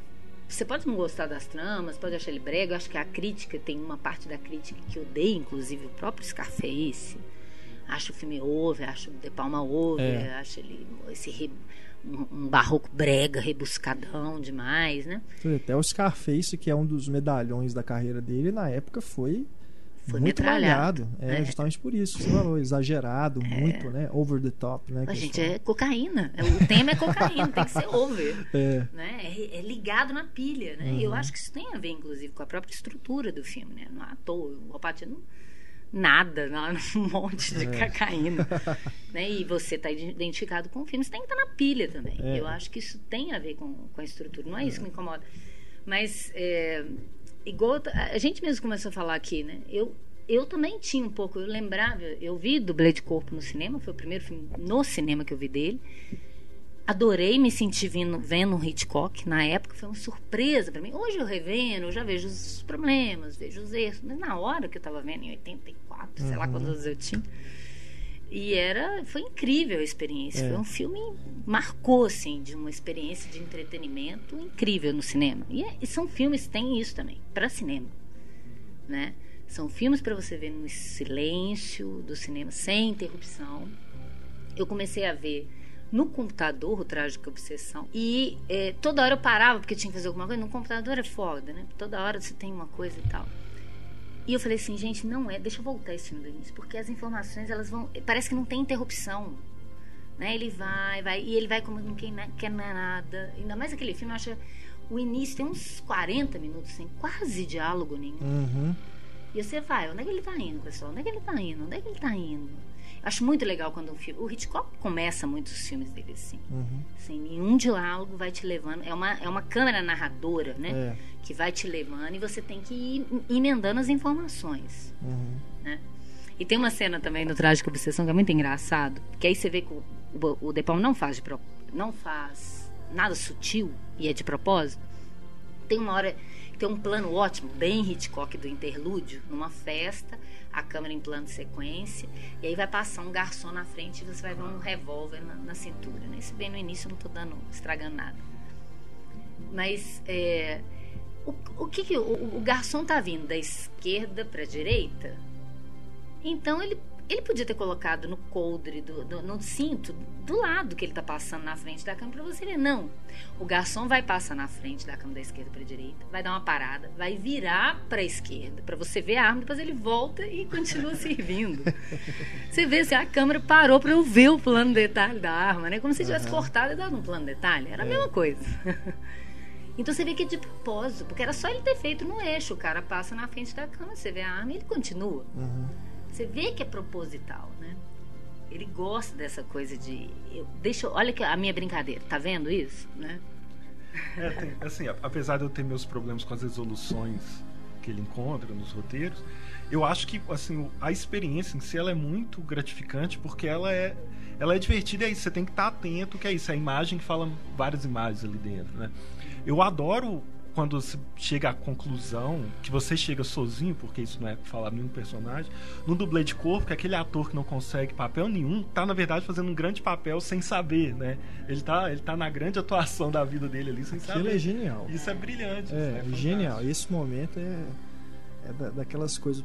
Você pode não gostar das tramas, pode achar ele brega. Eu acho que a crítica, tem uma parte da crítica que odeia, inclusive o próprio Scarface. Acho o filme over, acho o De Palma over, É. acho ele esse um, barroco brega, rebuscadão demais, né? Até o Scarface, que é um dos medalhões da carreira dele, na época foi, Foi muito metralhado. malhado. É, É. justamente por isso você falou, exagerado, muito, né? Over the top, né? A gente é cocaína. O tema é cocaína, tem que ser over. É, né? É, é ligado na pilha, né? Uhum. Eu acho que isso tem a ver, inclusive, com a própria estrutura do filme, né? Não é à toa. O Alpatino nada, um monte É. de cocaína. né? E você está identificado com o filme, você tem que estar na pilha também. É. Eu acho que isso tem a ver com, com a estrutura. Não é isso que me incomoda. Mas, é, igual a gente mesmo começou a falar aqui, né? Eu, eu também tinha um pouco, eu lembrava, eu vi Dublê de Corpo no cinema, foi o primeiro filme no cinema que eu vi dele. Adorei me sentir vindo, vendo um Hitchcock na época, foi uma surpresa para mim. Hoje eu revendo, eu já vejo os problemas, vejo os erros, mas na hora que eu estava vendo, em 84, sei lá Uhum. quantos anos eu tinha. E era, foi incrível a experiência. É. Foi um filme marcou assim de uma experiência de entretenimento incrível no cinema. E, é- e são filmes que têm isso também para cinema, né? São filmes para você ver no silêncio do cinema, sem interrupção. Eu comecei a ver no computador o Trágico Obsessão e eh, toda hora eu parava porque tinha que fazer alguma coisa. No computador é foda, né? Toda hora você tem uma coisa e tal. E eu falei assim, gente, não é. Deixa eu voltar esse filme do início, porque as informações elas vão. Parece que não tem interrupção. Né? Ele vai, vai, e ele vai como não quer, quer nada. Ainda mais aquele filme, eu acho. O início tem uns 40 minutos sem quase diálogo nenhum. uhum. E você vai, onde é que ele tá indo, pessoal? Onde é que ele tá indo? Onde é que ele tá indo? Acho muito legal quando um filme. O Hitchcock começa muitos filmes dele assim. Uhum. Sem nenhum diálogo, vai te levando. É uma, é uma câmera narradora, né? É. Que vai te levando e você tem que ir emendando as informações. Uhum. E tem uma cena também no Trágico Obsessão que é muito engraçado, que aí você vê que o, o, o De Palma não faz, de pro- não faz nada sutil e é de propósito. Tem uma hora tem um plano ótimo, bem Hitchcock do interlúdio, numa festa, a câmera em plano de sequência, e aí vai passar um garçom na frente e você vai ver um revólver na, na cintura. Né? Isso bem no início eu não tô dando, estragando nada. Mas é, o, o que, que o, o garçom tá vindo da esquerda para direita? Então ele, ele podia ter colocado no coldre, do, do- no cinto, do lado que ele tá passando na frente da câmera para você ver. Não. O garçom vai passar na frente da câmera da esquerda para direita, vai dar uma parada, vai virar para a esquerda para você ver a arma, depois ele volta e continua servindo. Você vê se a câmera parou para eu ver o plano de detalhe da arma, né? Como se tivesse cortado e dado um plano de detalhe. Era a mesma coisa. Então você vê que é de propósito, porque era só ele ter feito no eixo. O cara passa na frente da câmera, você vê a arma e ele continua. Uhum. Você vê que é proposital, né? Ele gosta dessa coisa de. Eu, deixa, olha que a minha brincadeira, tá vendo isso? Né? É, tem- assim, apesar de eu ter meus problemas com as resoluções que ele encontra nos roteiros, eu acho que assim a experiência em si ela é muito gratificante porque ela é ela é divertida e aí você tem que estar atento, que é isso, é a imagem que fala várias imagens ali dentro, né? Eu adoro quando você chega à conclusão que você chega sozinho, porque isso não é falar nenhum personagem, no dublê de corpo, que aquele ator que não consegue papel nenhum, tá na verdade fazendo um grande papel sem saber, né? Ele tá, ele tá na grande atuação da vida dele ali sem Aquilo saber. é genial. Isso é brilhante. É, isso fantástico. genial. Esse momento é, é da- daquelas coisas.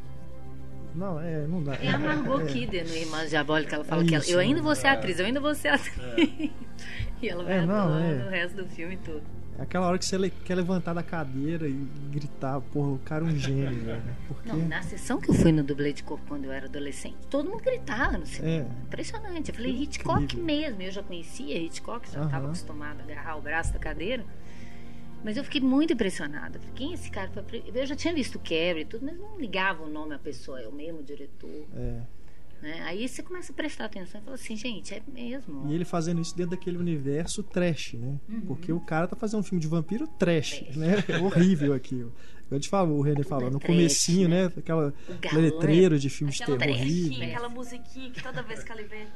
Não, é, não dá. É a Margot é, Kidder no Irmãs Diabólica, ela fala É que ela, isso, eu ainda vou ser atriz, eu ainda vou ser atriz. e ela vai É, não, atuando é. o resto do filme todo. Aquela hora que você quer levantar da cadeira e gritar, porra, o cara é um gênio, velho. Porque. Não, na sessão que eu fui no dublê de corpo quando eu era adolescente, todo mundo gritava no cinema. É. Impressionante. Eu falei, Hitchcock Incrível. mesmo. Eu já conhecia Hitchcock, já estava acostumado a agarrar o braço da cadeira. Mas eu fiquei muito impressionada. Falei, Quem é esse cara? Eu já tinha visto Carrie e tudo, mas não ligava o nome à pessoa, é o mesmo diretor. É. Né? Aí você começa a prestar atenção e fala assim, gente, é mesmo. E ele fazendo isso dentro daquele universo trash, né? Porque o cara tá fazendo um filme de vampiro trash, Trash. né? É horrível aquilo. Eu te falo, o René falou, no comecinho, né? né? Aquela O letreiro de filme de terror aquela musiquinha que toda vez que ela vê.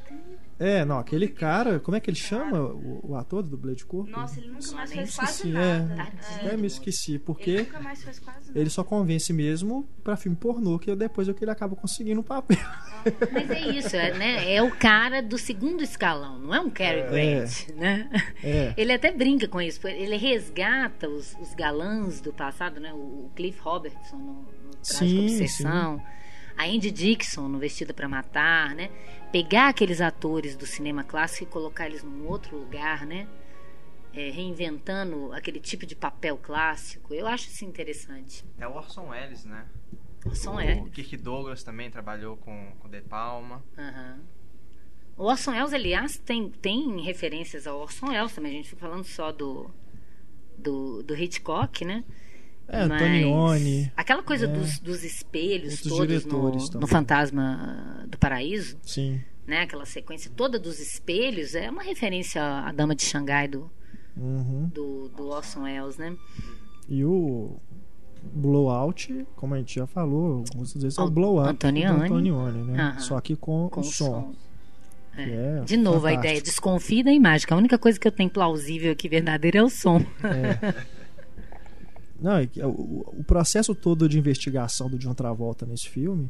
É, não, aquele cara, como é que ele chama o, o ator do dublê de corpo? Nossa, ele nunca mais fez quase esqueci, nada. é. Até me esqueci, Ele porque nunca mais fez quase nada. ele só convence mesmo pra filme pornô, que depois é que ele acaba conseguindo o papel. Mas é isso, é, né? É o cara do segundo escalão, não é um Cary Grant, né? É. Ele até brinca com isso, ele resgata os, os galãs do passado, né? O, o Cliff Robertson no, no Sim, Obsessão, a Andy Dixon no Vestida para Matar, né? Pegar aqueles atores do cinema clássico e colocar eles num outro lugar, né? É, reinventando aquele tipo de papel clássico. Eu acho isso interessante. É o Orson Welles, né? Orson o Welles. Kirk Douglas também trabalhou com, com De Palma. Aham. O Orson Welles, aliás, tem, tem referências ao Orson Welles também. A gente fica falando só do, do, do Hitchcock, né? É, Mas Antonioni. Aquela coisa É. dos, dos espelhos todos diretores no, no Fantasma do Paraíso, Sim. né? Aquela sequência toda dos espelhos é uma referência à Dama de Xangai do, Uhum. do, do Orson Welles, né? E o Blowout, como a gente já falou algumas vezes, é o Blowout Antonioni. do Antonioni, né? Aham. Só que com, Com o som. É. que é De novo, a fantástico. ideia desconfia da imagem. A única coisa que eu tenho plausível aqui, verdadeira, é o som. É que o, o processo todo de investigação do John Travolta nesse filme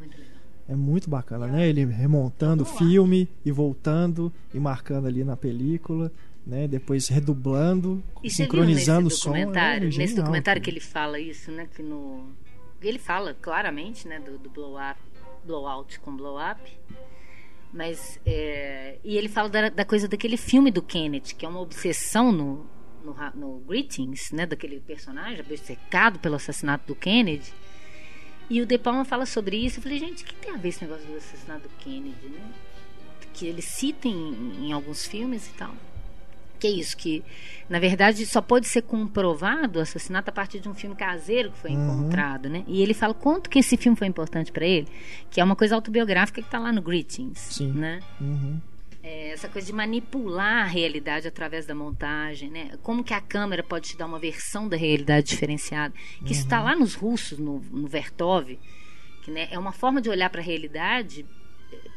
é muito bacana, né? Ele remontando o filme e voltando e marcando ali na película, né? Depois redublando, E sincronizando o nesse som. documentário, é nesse genial, documentário que ele fala isso, né? Que no ele fala claramente, né, do, do blow up, blowout com blow up. Mas é, e ele fala da, da coisa daquele filme do Kennedy, que é uma obsessão no no, no Greetings, né, daquele personagem obcecado pelo assassinato do Kennedy. E o De Palma fala sobre isso. Eu falei, gente, o que tem a ver esse negócio do assassinato do Kennedy, né? Que ele cita em, em alguns filmes e tal. Que é isso, que na verdade só pode ser comprovado o assassinato a partir de um filme caseiro que foi Uhum. encontrado, né? E ele fala quanto que esse filme foi importante para ele, que é uma coisa autobiográfica que tá lá no Greetings, Sim. né? Uhum. É, essa coisa de manipular a realidade através da montagem, né? Como que a câmera pode te dar uma versão da realidade diferenciada? Que isso Uhum. está lá nos russos, no, no Vertov, que né, é uma forma de olhar para a realidade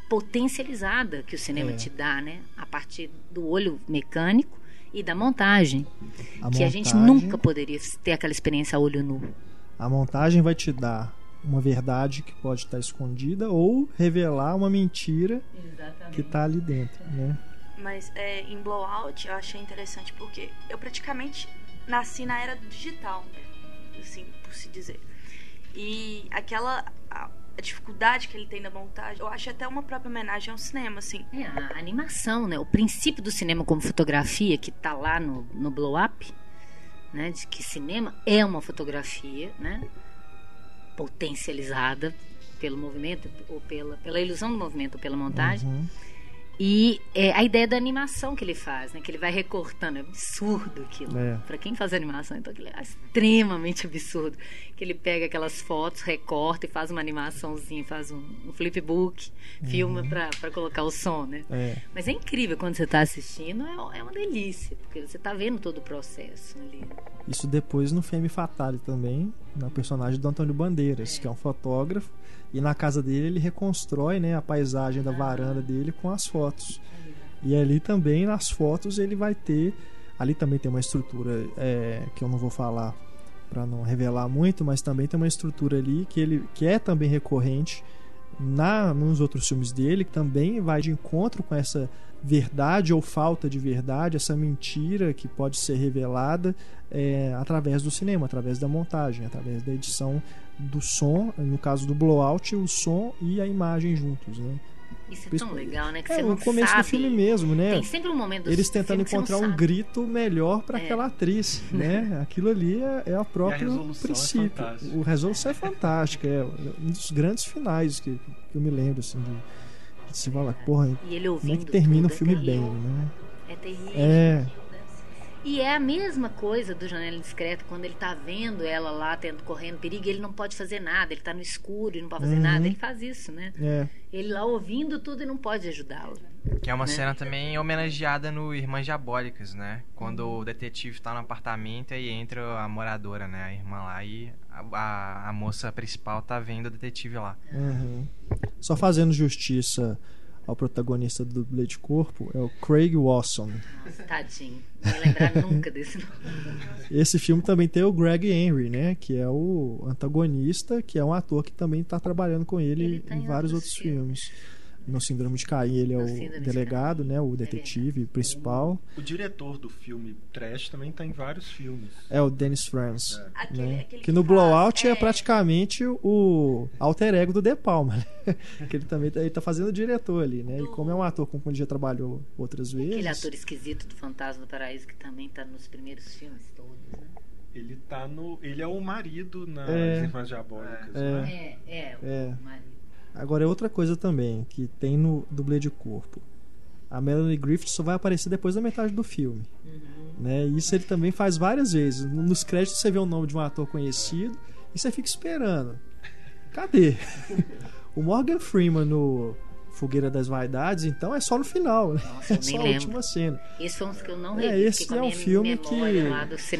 potencializada que o cinema É. te dá, né? A partir do olho mecânico e da montagem, A que a gente montagem- nunca poderia ter aquela experiência a olho nu. A montagem vai te dar uma verdade que pode estar escondida ou revelar uma mentira que está ali dentro, né? Mas é, em Blowout eu achei interessante porque eu praticamente nasci na era do digital, né? assim, por se dizer. E aquela a, a dificuldade que ele tem na montagem, eu acho até uma própria homenagem ao cinema, assim. É, a animação, né? O princípio do cinema como fotografia, que tá lá no, no Blow Up, né? De que cinema é uma fotografia, né? Potencializada pelo movimento, ou pela, pela ilusão do movimento, ou pela montagem. Uhum. E é, a ideia da animação que ele faz, né? Que ele vai recortando. É absurdo aquilo. É. Pra quem faz animação, então aquilo é extremamente absurdo. Que ele pega aquelas fotos, recorta e faz uma animaçãozinha, faz um, um flipbook, filma pra, pra colocar o som, né? É. Mas é incrível quando você tá assistindo, é, é uma delícia, porque você tá vendo todo o processo ali. Isso depois no Femme Fatale também, no personagem do Antônio Bandeiras, que é um fotógrafo, e na casa dele ele reconstrói né, a paisagem da varanda dele com as fotos. E ali também nas fotos ele vai ter. Ali também tem uma estrutura é, que eu não vou falar para não revelar muito, mas também tem uma estrutura ali que ele que é também recorrente na nos outros filmes dele, que também vai de encontro com essa verdade ou falta de verdade, essa mentira que pode ser revelada é, através do cinema, através da montagem, através da edição do som, no caso do blowout, o som e a imagem juntos, né? Isso é tão legal, né? Que é, você no não começo sabe. do filme mesmo, né? Tem sempre um momento Eles tentando filme que você não encontrar um sabe. grito melhor para É. aquela atriz, né? Aquilo ali é, é a próprio resolução é princípio. fantástica. o resolução é fantástica, é um dos grandes finais que, que eu me lembro assim de, de se falar, porra, E ele como é que termina o é filme bem, né? É terrível. É. E é a mesma coisa do Janela Indiscreta, quando ele tá vendo ela lá tendo, correndo perigo, ele não pode fazer nada, ele tá no escuro e não pode fazer Uhum. nada, ele faz isso, né? É. Ele lá ouvindo tudo e não pode ajudá-la. Que é uma né? cena também homenageada no Irmãs Diabólicas, né? Quando o detetive tá no apartamento e entra a moradora, né? A irmã lá e a, a, a moça principal tá vendo o detetive lá. Uhum. Só fazendo justiça ao protagonista do dublê de corpo é o Craig Wasson. Nossa, tadinho. Não ia lembrar nunca desse nome. Esse filme também tem o Greg Henry, né? Que é o antagonista, que é um ator que também está trabalhando com ele, Ele tá em em vários outros outros filmes. No Síndrome de Caim, ele é o de delegado, Caim. né? O É detetive principal. O diretor do filme Trash também tá em vários filmes. É o Dennis Franz. É. Aquele, né? aquele Que no faz- Blowout é, é, praticamente o alter ego do De Palma. né? que ele também tá, ele tá fazendo o diretor ali, né? E como é um ator com quem já trabalhou outras vezes. Aquele ator esquisito do Fantasma do Paraíso que também tá nos primeiros filmes todos, né? Ele tá no. Ele é o marido nas É. Irmãs Diabólicas, É. né? É, é, o É. marido. Agora é outra coisa também que tem no dublê de corpo. A Melanie Griffith só vai aparecer depois da metade do filme. Uhum. Né? Isso ele também faz várias vezes. Nos créditos você vê o nome de um ator conhecido e você fica esperando. Cadê? o Morgan Freeman no Fogueira das Vaidades, então é só no final, né? Nossa, eu é só a última cena. Esse foi um que eu não É, revi, esse fiquei com é um filme que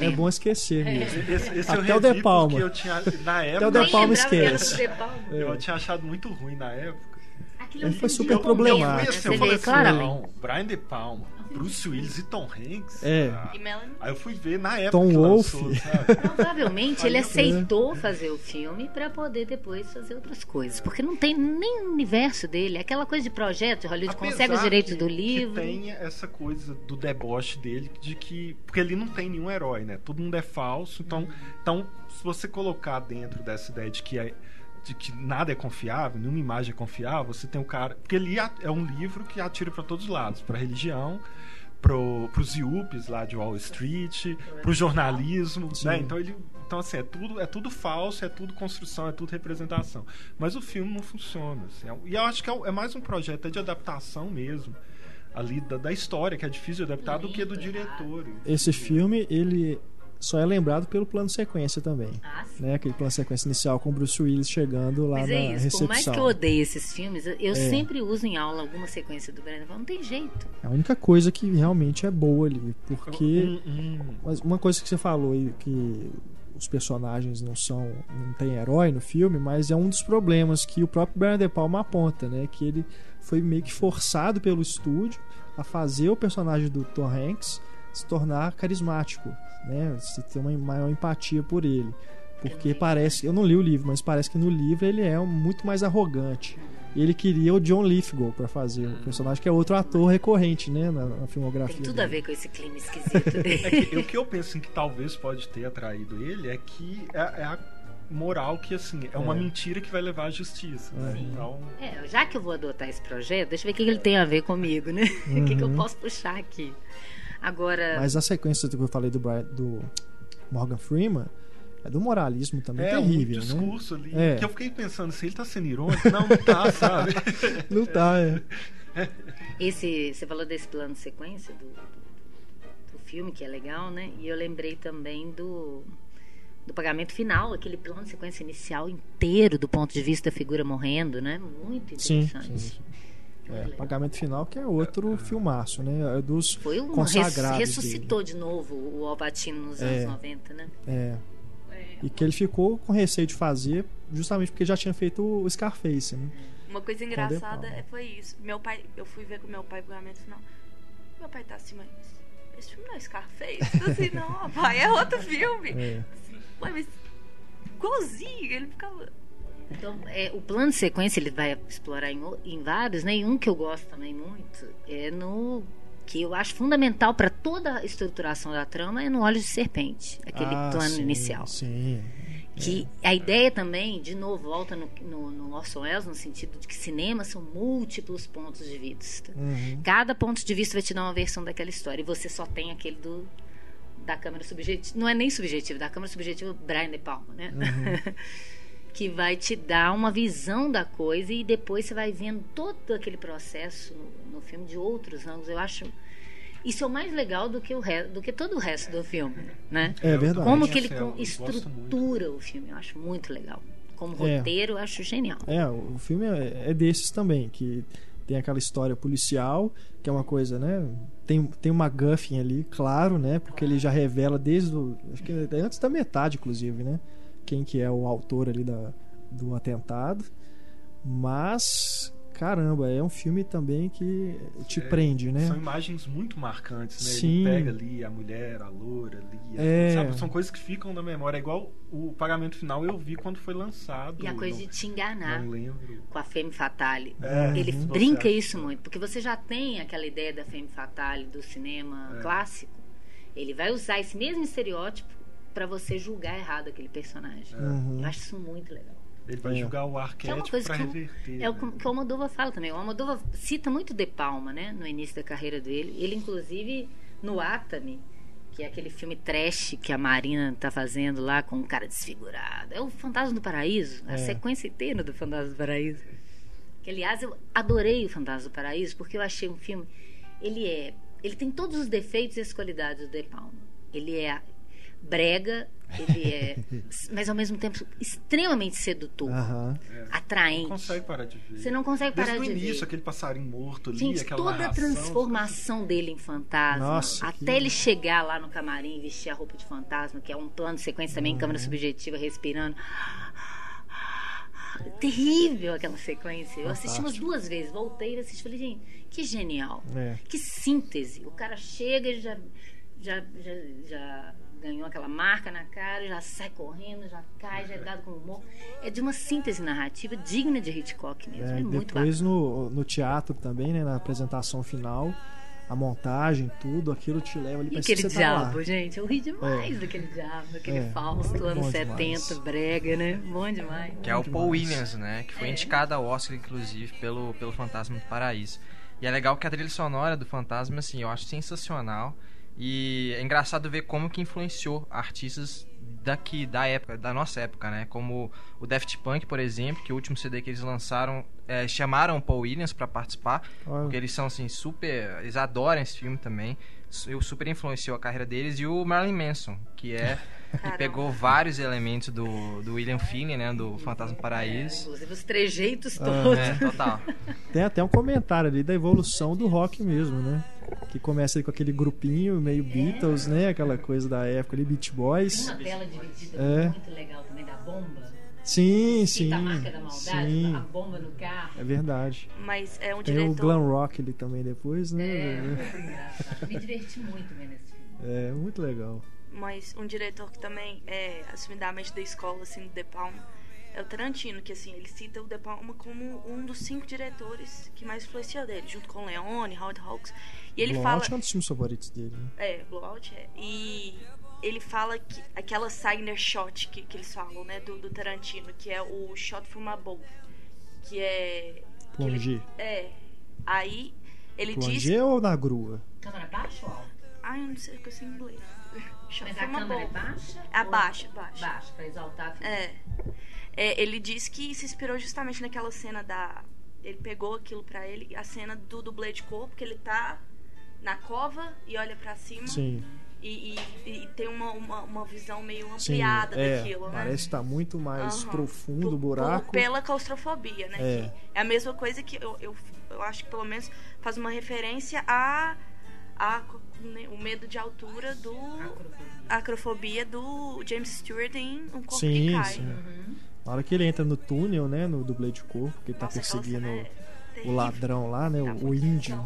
é bom esquecer mesmo. Esse, esse Até eu o De Palma. eu tinha. Na Até época. o De Palma esquece. De Palma. Eu tinha achado muito ruim na época. Aquilo é Ele foi super de momento, problemático. né? Esse Você eu falei assim, não, Brian De Palma, Bruce Willis e Tom Hanks. É. Ah, Melanie Aí eu fui ver na época Tom que lançou, sabe? Provavelmente ele eu- aceitou fazer o filme pra poder depois fazer outras coisas. Porque não tem nem o universo dele. Aquela coisa de projeto, Hollywood consegue os Apesar direitos que- do livro. Que tem essa coisa do deboche dele, de que. Porque ele não tem nenhum herói, né? Todo mundo é falso. Então, então se você colocar dentro dessa ideia de que é. De que nada é confiável, nenhuma imagem é confiável, você tem o cara. Porque ele é um livro que atira para todos os lados para religião, pro, pros IUPs lá de Wall Street, pro jornalismo, Sim. né? Então ele. Então, assim, é tudo, é tudo falso, é tudo construção, é tudo representação. Mas o filme não funciona. assim. É e eu acho que é, é mais um projeto de adaptação mesmo. Ali da, da história, que é difícil de adaptar, do que do diretor. Esse filme, ele só é lembrado pelo plano sequência também. Ah, sim. Né? Aquele plano sequência inicial com o Bruce Willis chegando lá Mas na é isso, recepção. por mais que eu odeie esses filmes, eu- É. sempre uso em aula alguma sequência do Brandon. Não tem jeito. É a única coisa que realmente é boa ali. Porque. Mas uma coisa que você falou aí, que os personagens não são. não tem herói no filme, mas é um dos problemas que o próprio Brian De Palma aponta, né? Que ele foi meio que forçado pelo estúdio a fazer o personagem do Tom Hanks se tornar carismático, né? Se ter uma maior empatia por ele. Porque parece, eu não li o livro, mas parece que no livro ele é muito mais arrogante. Ele queria o John Lithgow para fazer o personagem, que é outro ator recorrente, né, na, na filmografia. Tem tudo a dele. ver com esse clima esquisito É dele. que, o que eu penso assim, que talvez pode ter atraído ele é que é, é a moral que, assim, é uma É. mentira que vai levar à justiça. né? Uhum. Então, É, já que eu vou adotar esse projeto, deixa eu ver o que ele tem a ver comigo, né? O que, que eu Uhum. posso puxar aqui. Agora, Mas a sequência que eu falei do, Brian- do Morgan Freeman é do moralismo também é um terrível, né? discurso ali. É. Que eu fiquei pensando, se ele tá sendo irônico, não, não tá, sabe? Não tá, é. esse, você falou desse plano de sequência do, do, do filme, que é legal, né? E eu lembrei também do, do pagamento final, aquele plano de sequência inicial inteiro do ponto de vista da figura morrendo, né? Muito Sim, interessante. sim. É, pagamento final que é outro filmaço, né? É dos Foi um res, consagrados ressuscitou de novo o Alpatino nos É. anos 90, né? É. E que ele ficou com receio de fazer justamente porque já tinha feito o Scarface, né? Uma coisa engraçada é- foi isso. Meu pai, eu fui ver com meu pai o pagamento final. Meu pai tá assim, mas esse filme não é Scarface? Eu assim, não, pai, é outro filme. É. Ué, mas igualzinho, ele ficava. Então, é, o plano de sequência ele vai explorar em, em vários, né? E um que eu gosto também muito é no que eu acho fundamental para toda a estruturação da trama é no Olhos de Serpente, aquele Ah, plano sim, inicial. Sim. Que a ideia também, de novo, volta no, no, no Orson Welles, no sentido de que cinema são múltiplos pontos de vista. Uhum. Cada ponto de vista vai te dar uma versão daquela história. E você só tem aquele do da câmera subjetiva. Não é nem subjetiva, da câmera subjetiva Brian De Palma, né? que vai te dar uma visão da coisa e depois você vai vendo todo aquele processo no, no filme de outros ângulos. Eu acho isso é o mais legal do que o re, do que todo o resto do filme, né? É verdade. Como que ele estrutura o filme, eu acho muito legal. Como É. roteiro, eu acho genial. É, o filme é, é desses também, que tem aquela história policial, que é uma coisa, né? Tem, tem uma Guffin ali, claro, né? Porque ele já revela desde o. Acho que é antes da metade, inclusive, né? Quem que é o autor ali da, do atentado. Mas, caramba, é um filme também que te É, prende, né? São imagens muito marcantes, né? Sim. Ele pega ali a mulher, a loura ali. É. Sabe? São coisas que ficam na memória. É igual o pagamento final eu vi quando foi lançado. E a coisa não, de te enganar não lembro. com a Femme Fatale. É, Ele brinca isso muito, porque você já tem aquela ideia da Femme Fatale do cinema É. clássico. Ele vai usar esse mesmo estereótipo para você julgar errado aquele personagem. Uhum. Eu acho isso muito legal. Ele vai É. julgar o Que é uma arquétipo coisa pra que, o- reverter. é o né? que o Almodóvar fala também. O Almodóvar cita muito De Palma, né? No início da carreira dele. Ele, inclusive, no Atami, que é aquele filme trash que a Marina tá fazendo lá com um cara desfigurado. É o Fantasma do Paraíso. A É. sequência inteira do Fantasma do Paraíso. Que, aliás, eu adorei o Fantasma do Paraíso porque eu achei um filme... Ele é... Ele tem todos os defeitos e as qualidades do De Palma. Ele é brega, ele é... mas, ao mesmo tempo, extremamente sedutor. Aham. Atraente. Não consegue parar de ver. Você não consegue parar Desde o de início, ver. aquele passarinho morto ali, Gente, aquela toda a narração, transformação dele em fantasma, Nossa, até que- ele chegar lá no camarim e vestir a roupa de fantasma, que é um plano de sequência também, em câmera Uhum. subjetiva, respirando. Terrível aquela sequência. Eu assisti umas duas vezes, voltei e assisti e falei, gente, que genial. É. Que síntese. O cara chega e já, já, já, já ganhou aquela marca na cara, já sai correndo, já cai, já é dado com humor. É de uma síntese narrativa digna de Hitchcock mesmo. É, É, muito depois no, no teatro também, né? Na apresentação final, a montagem, tudo, aquilo te leva ali pra aquele você tá lá. diabo, gente, eu ri demais daquele diabo, daquele É, Fausto, anos bom 70, demais. brega, né? Bom demais. Que é o Paul. Williams, né? Que foi É. indicado ao Oscar, inclusive, pelo, pelo Fantasma do Paraíso. E é legal que a trilha sonora do Fantasma, assim, eu acho sensacional. E é engraçado ver como que influenciou artistas daqui, da época, da nossa época, né? Como o Daft Punk, por exemplo, que o último CD que eles lançaram, é, chamaram o Paul Williams pra participar. Olha. Porque eles são, assim, super... Eles adoram esse filme também. Su- Super influenciou a carreira deles. E o Marilyn Manson, que é... que Caramba. pegou vários elementos do, do William Finney, né? Do Fantasma do Paraíso. Inclusive os trejeitos Ah, todos. É, total. Tem até um comentário ali da evolução do rock mesmo, né? Que começa ali com aquele grupinho meio Beatles, né? Aquela coisa da época ali, Beach Boys. Uma tela dividida É. muito legal também da bomba. Sim, sim. A marca da maldade, Sim, a bomba no carro. é verdade. Mas é um Tem o diretor. glam rock ali também depois, né? É, muito engraçado. Me diverti muito vendo esse filme. É, muito legal. Mas um diretor que também é assumidamente da escola, assim, do De Palma, é o Tarantino, que assim, ele cita o De Palma como um dos cinco diretores que mais influenciou dele, junto com Leone, Howard Hawks. E ele Blowout fala. é um dos filmes favoritos dele. Né? É, Blowout é. E ele fala que aquela Signer shot que, que eles falam, né, do, do Tarantino, que é o shot from above. Que é. Plongé. é. Aí ele diz. Plongé ou na grua? Câmera baixa ou alta? Ai, eu não sei o que eu sei em inglês. Shot Mas a câmera é above. baixa? Abaixa, ou- baixa. Baixa, pra exaltar a figura. É. É, ele diz que se inspirou justamente naquela cena da. Ele pegou aquilo pra ele, a cena do dublê de corpo, que ele tá na cova e olha pra cima Sim, e, e- e tem uma, uma, uma visão meio sim. ampliada É, daquilo, né? parece estar muito mais Aham. profundo o buraco. por- pela claustrofobia, né? É. Que é a mesma coisa que eu, eu, eu acho que pelo menos faz uma referência a, a né, o medo de altura do. A acrofobia do James Stewart em Um Corpo Sim, que Cai. sim. Na hora que ele entra no túnel, né? No dublê de corpo, que ele tá Nossa, perseguindo é o ladrão lá, né? Tá O, índio.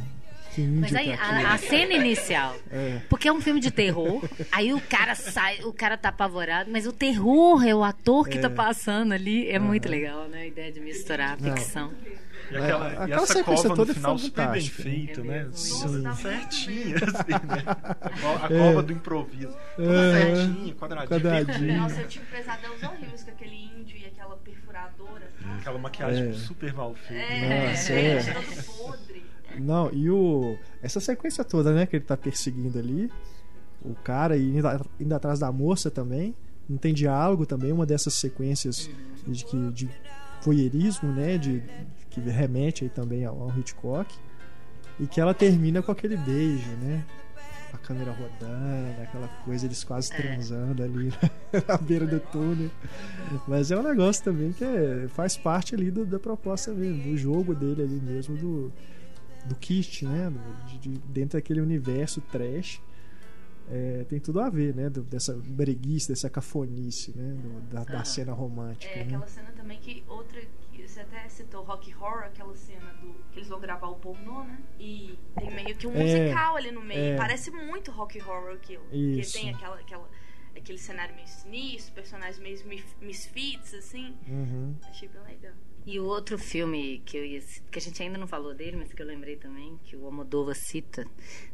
Que índio Mas aí, que é aquele. a, a cena inicial. É. Porque é um filme de terror. aí o cara sai, o cara tá apavorado, mas o terror é o ator que tá passando ali. É muito legal, né? A ideia de misturar a ficção. E, aquela, É, e aquela essa sequência cova toda no final foi super bem feita, né? Nossa, dá certinha, assim, né? A É. cova do improviso. Toda certinha, quadradinha. Quadradinha. Nossa, eu tive pesadelos horríveis com aquele índio e aquela perfuradora. Aquela maquiagem É. super mal feita. É, Nossa, é, é. todo podre. Não, e o. Essa sequência toda, né, que ele tá perseguindo ali. O cara e indo, indo atrás da moça também. Não tem diálogo também, uma dessas sequências de, que, de voyeurismo, né? De, que remete aí também ao, ao Hitchcock. E que ela termina com aquele beijo, né? A câmera rodando, aquela coisa, eles quase transando ali na beira do túnel. Mas é um negócio também que é- faz parte ali do- da proposta mesmo, do jogo dele ali mesmo, do, do kit, né? De- de- dentro daquele universo trash. É, tem tudo a ver, né? do- dessa breguice, dessa cafonice, né? do- da, da Ah. cena romântica. É, né? aquela cena também que outra você até citou, Rock Horror, aquela cena do que eles vão gravar o pornô, né? E tem meio que um É, musical ali no meio. é. Parece muito Rock Horror aquilo. Isso. Porque tem aquela, aquela, aquele cenário meio sinistro, personagens meio mis- misfits, assim. Uhum. Achei bem legal. E o outro filme que eu ia, que a gente ainda não falou dele, mas que eu lembrei também, que o Almodóvar cita,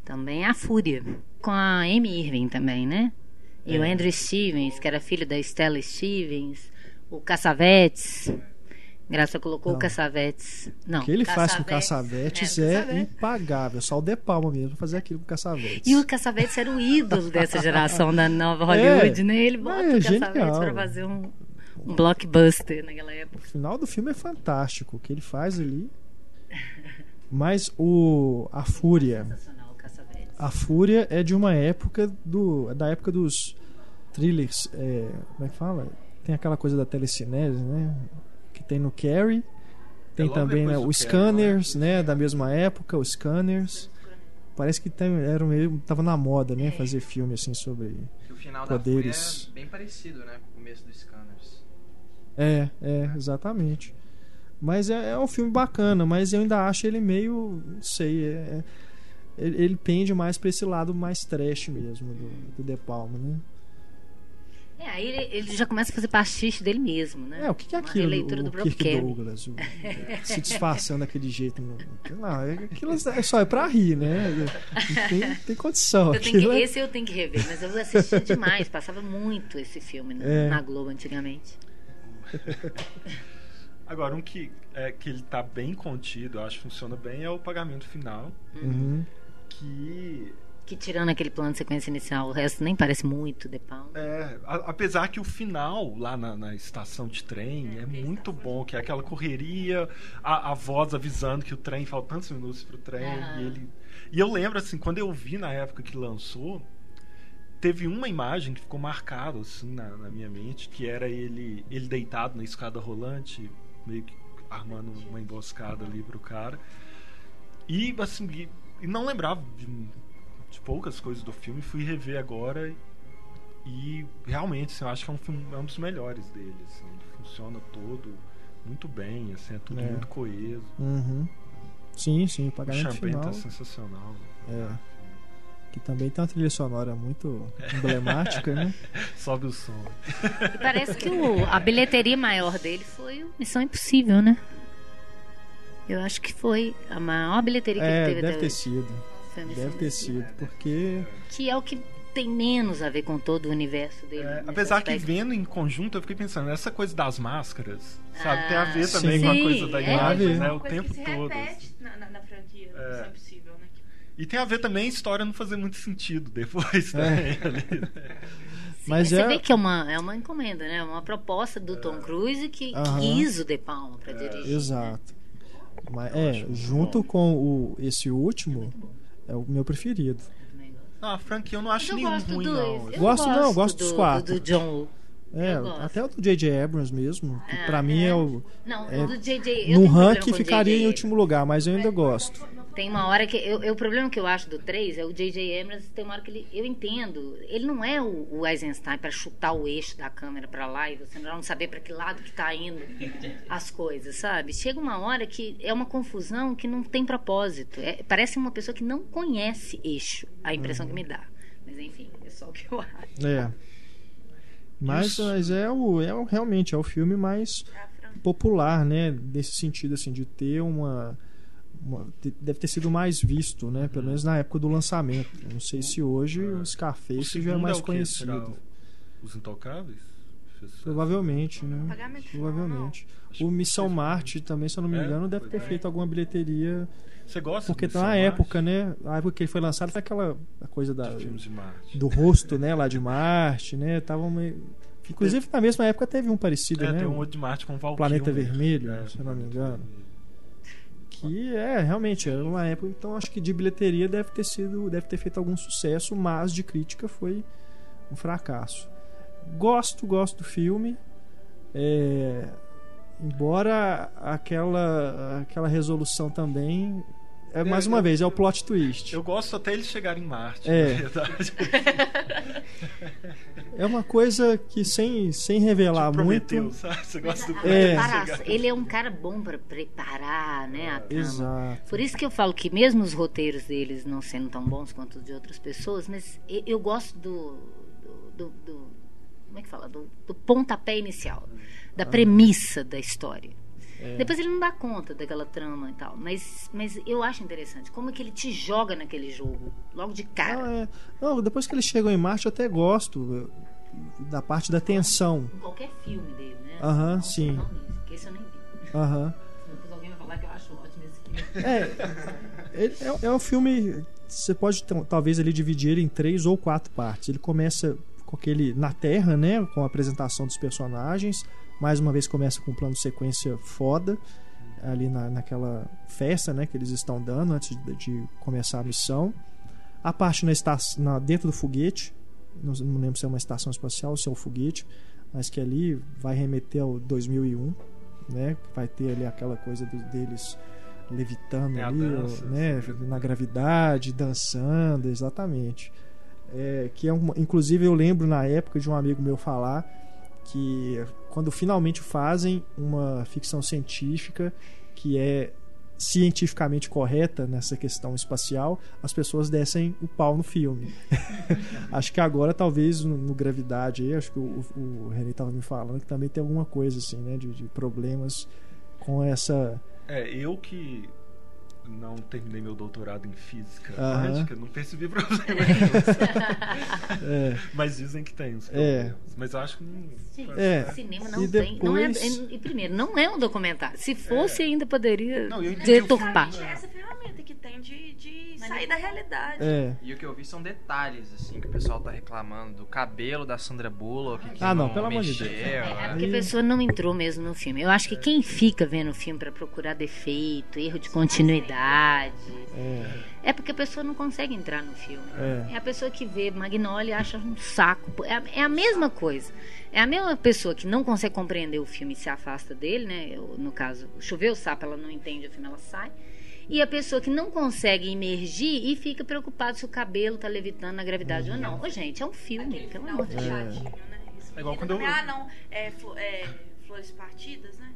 também é A Fúria, com a Amy Irving também, né? E o Andrew Stevens, que era filho da Stella Stevens, o Cassavetes. Graça colocou Não. o Cassavetes. Não, O que ele faz com o Cassavetes Caçavetes é, Cassavetes. impagável. Só o De Palma mesmo fazer aquilo com o Caçavetes. E o Cassavetes era o ídolo dessa geração da nova Hollywood, É. né? Ele É, bota o genial. Cassavetes pra fazer um, um blockbuster naquela época. O final do filme é fantástico. O que ele faz ali. Mas o a Fúria. O Cassavetes. A Fúria é de uma época do. é da época dos thrillers. é, como é que fala? Tem aquela coisa da telecinese, né? Que tem no Carrie. Tem logo também né, depois do os Carrie, Scanners, né? Da mesma época, os Scanners. Parece que era meio, tava na moda, né? Fazer filme assim sobre. Que o final Poderes. da é bem parecido, né? Com o começo dos Scanners. É, é, exatamente. Mas é, é um filme bacana, mas eu ainda acho ele meio. Não sei. é- é- ele, ele pende mais pra esse lado mais trash mesmo do, do De Palma, né? É, aí ele, ele já começa a fazer pastiche dele mesmo, né? É, o que, que é aquilo? releitura o do próprio Kirk Carrie. Douglas, o- se disfarçando daquele jeito. no- Não, é- aquilo é só é pra rir, né? Não tem, tem condição. Eu tenho que, é- esse eu tenho que rever, mas eu assisti demais, passava muito esse filme na, É. na Globo antigamente. Agora, um que, é, que ele tá bem contido, eu acho que funciona bem, é o pagamento final. Uhum. Que Que tirando aquele plano de sequência inicial, o resto nem parece muito De Palma. É, a- apesar que o final lá na, na estação de trem é, muito bom, que é aquela correria, a, a voz avisando que o trem falta tantos minutos pro trem Aham. e ele e eu lembro assim quando eu vi na época que lançou teve uma imagem que ficou marcada assim na, na minha mente que era ele ele deitado na escada rolante meio que armando uma emboscada ali pro cara e assim e, e não lembrava de poucas coisas do filme fui rever agora e realmente, assim, eu acho que é um, filme, é um dos melhores dele. Assim, funciona todo muito bem, assim, é tudo É. muito coeso. Uhum. Sim, sim, O pagamento Champagne final. tá sensacional. É. Que também tem uma trilha sonora muito emblemática, né? Sobe o som. E parece que o- a bilheteria maior dele foi o Missão Impossível, né? Eu acho que foi a maior bilheteria que É, ele teve deve até ter hoje. sido. Deve ter sido, porque Que é o que tem menos a ver com todo o universo dele. É, apesar que aspecto. vendo em conjunto, eu fiquei pensando, essa coisa das máscaras, sabe, tem a Ah, ver também sim. com a coisa da É, imagem, mas né, o tempo que todo. assim. na, na, na franquia, É. Impossível, né? E tem a ver também a história não fazer muito sentido depois É. também. ali, né? Sim, Mas você é- vê que é uma, é uma encomenda, né? Uma proposta do Tom Cruise que Aham. quis o De Palma pra dirigir. Exato. Mas, é, junto com o, esse último, é o meu preferido. Não, a franquia eu não acho eu nenhum gosto ruim, dos. não. eu Gosto, não, gosto do, dos quatro. Do, do John Woo. É, até o do J.J. Abrams mesmo, que Ah, pra mim é o. Não, É, o do JJ. no ranking ficaria em último lugar, mas eu ainda gosto. Tem uma hora que. Eu, eu- o problema que eu acho do 3 é o J.J. Abrams, tem uma hora que ele. Eu entendo. Ele não é o, o Eisenstein para chutar o eixo da câmera para lá e você não saber para que lado que tá indo as coisas, sabe? Chega uma hora que é uma confusão que não tem propósito. É- parece uma pessoa que não conhece eixo, a impressão que me dá. Mas enfim, é só o que eu acho. É. Mas, Isso. mas é, o, é o- realmente é o filme mais É popular, né? Nesse sentido, assim, de ter uma. Deve ter sido mais visto, né? Pelo menos na época do lançamento. Não sei se hoje o O Scarface já é segundo mais o? Será conhecido. Os Intocáveis? Provavelmente, né? Pagamento Provavelmente. Acho O Missão Marte também, se eu não me É, engano, deve ter feito alguma bilheteria. Você gosta Porque do tá na época, né? A época que ele foi lançado foi aquela a coisa da, De filmes de Marte. do rosto, né? Lá de Marte, né? Tava meio... Inclusive, na mesma época teve um parecido, É, né? tem um outro de Marte com o Val Planeta. Vermelho, É, se eu não me engano. Que é, realmente, era uma época, então acho que de bilheteria deve ter sido, deve ter feito algum sucesso, mas de crítica foi um fracasso. Gosto, gosto do filme. É, embora aquela aquela resolução também é mais uma vez é o plot twist. Eu gosto até eles chegarem em Marte, É. na verdade. É uma coisa que sem sem revelar Tipo Prometeu, muito. sabe? Você gosta do É. Ele é um cara bom para preparar, né, a trama. Exato. Por isso que eu falo que mesmo os roteiros deles não sendo tão bons quanto os de outras pessoas, mas eu, eu gosto do, do, do- do- como é que fala, do, do pontapé inicial, da premissa da história. Depois ele não dá conta daquela trama e tal, mas, mas eu acho interessante como é que ele te joga naquele jogo logo de Não, cara. é- não, depois que eles chegam em Marte eu até gosto da parte da tensão. Em qualquer filme dele, né? Aham, Não- sim. Não nesse, porque esse eu nem vi. Aham. Depois alguém vai falar que eu acho ótimo esse filme. É, é, é um filme. Você pode t- talvez ele dividir ele em três ou quatro partes. Ele começa com aquele na Terra, né? Com a apresentação dos personagens. Mais uma vez começa com um plano de sequência foda ali na, naquela festa, né? Que eles estão dando antes de, de começar a missão. A parte na estação, na, dentro do foguete. Não, não lembro se é uma estação espacial ou se é um foguete, mas que ali vai remeter ao 2001, né? Vai ter ali aquela coisa do- deles levitando É ali, dança, né? Na gravidade, dançando, exatamente. É, que é uma, inclusive eu lembro na época de um amigo meu falar que quando finalmente fazem uma ficção científica que é cientificamente correta nessa questão espacial, as pessoas descem o pau no filme. acho que agora talvez no, no Gravidade acho que o, o, o René estava me falando que também tem alguma coisa assim, né, de, de problemas com essa É, eu que não terminei meu doutorado em física quântica, não percebi problema nenhum. é, Mas dizem que tem os É. problemas. Mas eu acho que não. Gente, É, cinema não e tem. Não é, depois- e primeiro, não é um documentário. Se fosse, ainda poderia Não, deturpar. Justamente essa ferramenta tem de, de sair da realidade. é. E o que eu vi são detalhes, assim, que o pessoal tá reclamando do cabelo da Sandra Bullock. Que Ah, não, pelo amor de mexeu, Deus. É né? porque a pessoa não entrou mesmo no filme. Eu acho que quem fica vendo o filme pra procurar defeito, erro de continuidade, É, é porque a pessoa não consegue entrar no filme. É. É a pessoa que vê Magnolia e acha um saco. É a, é a mesma coisa. É a mesma pessoa que não consegue compreender o filme e se afasta dele, né? Eu, no caso, choveu o sapo, ela não entende, afinal ela sai. E a pessoa que não consegue imergir e fica preocupada se o cabelo tá levitando na gravidade ou não. Ô, gente, é um filme, Aquele pelo amor de Deus. fechadinho, né? É igual quando eu- também, Ah, não, é, é, Flores Partidas, né?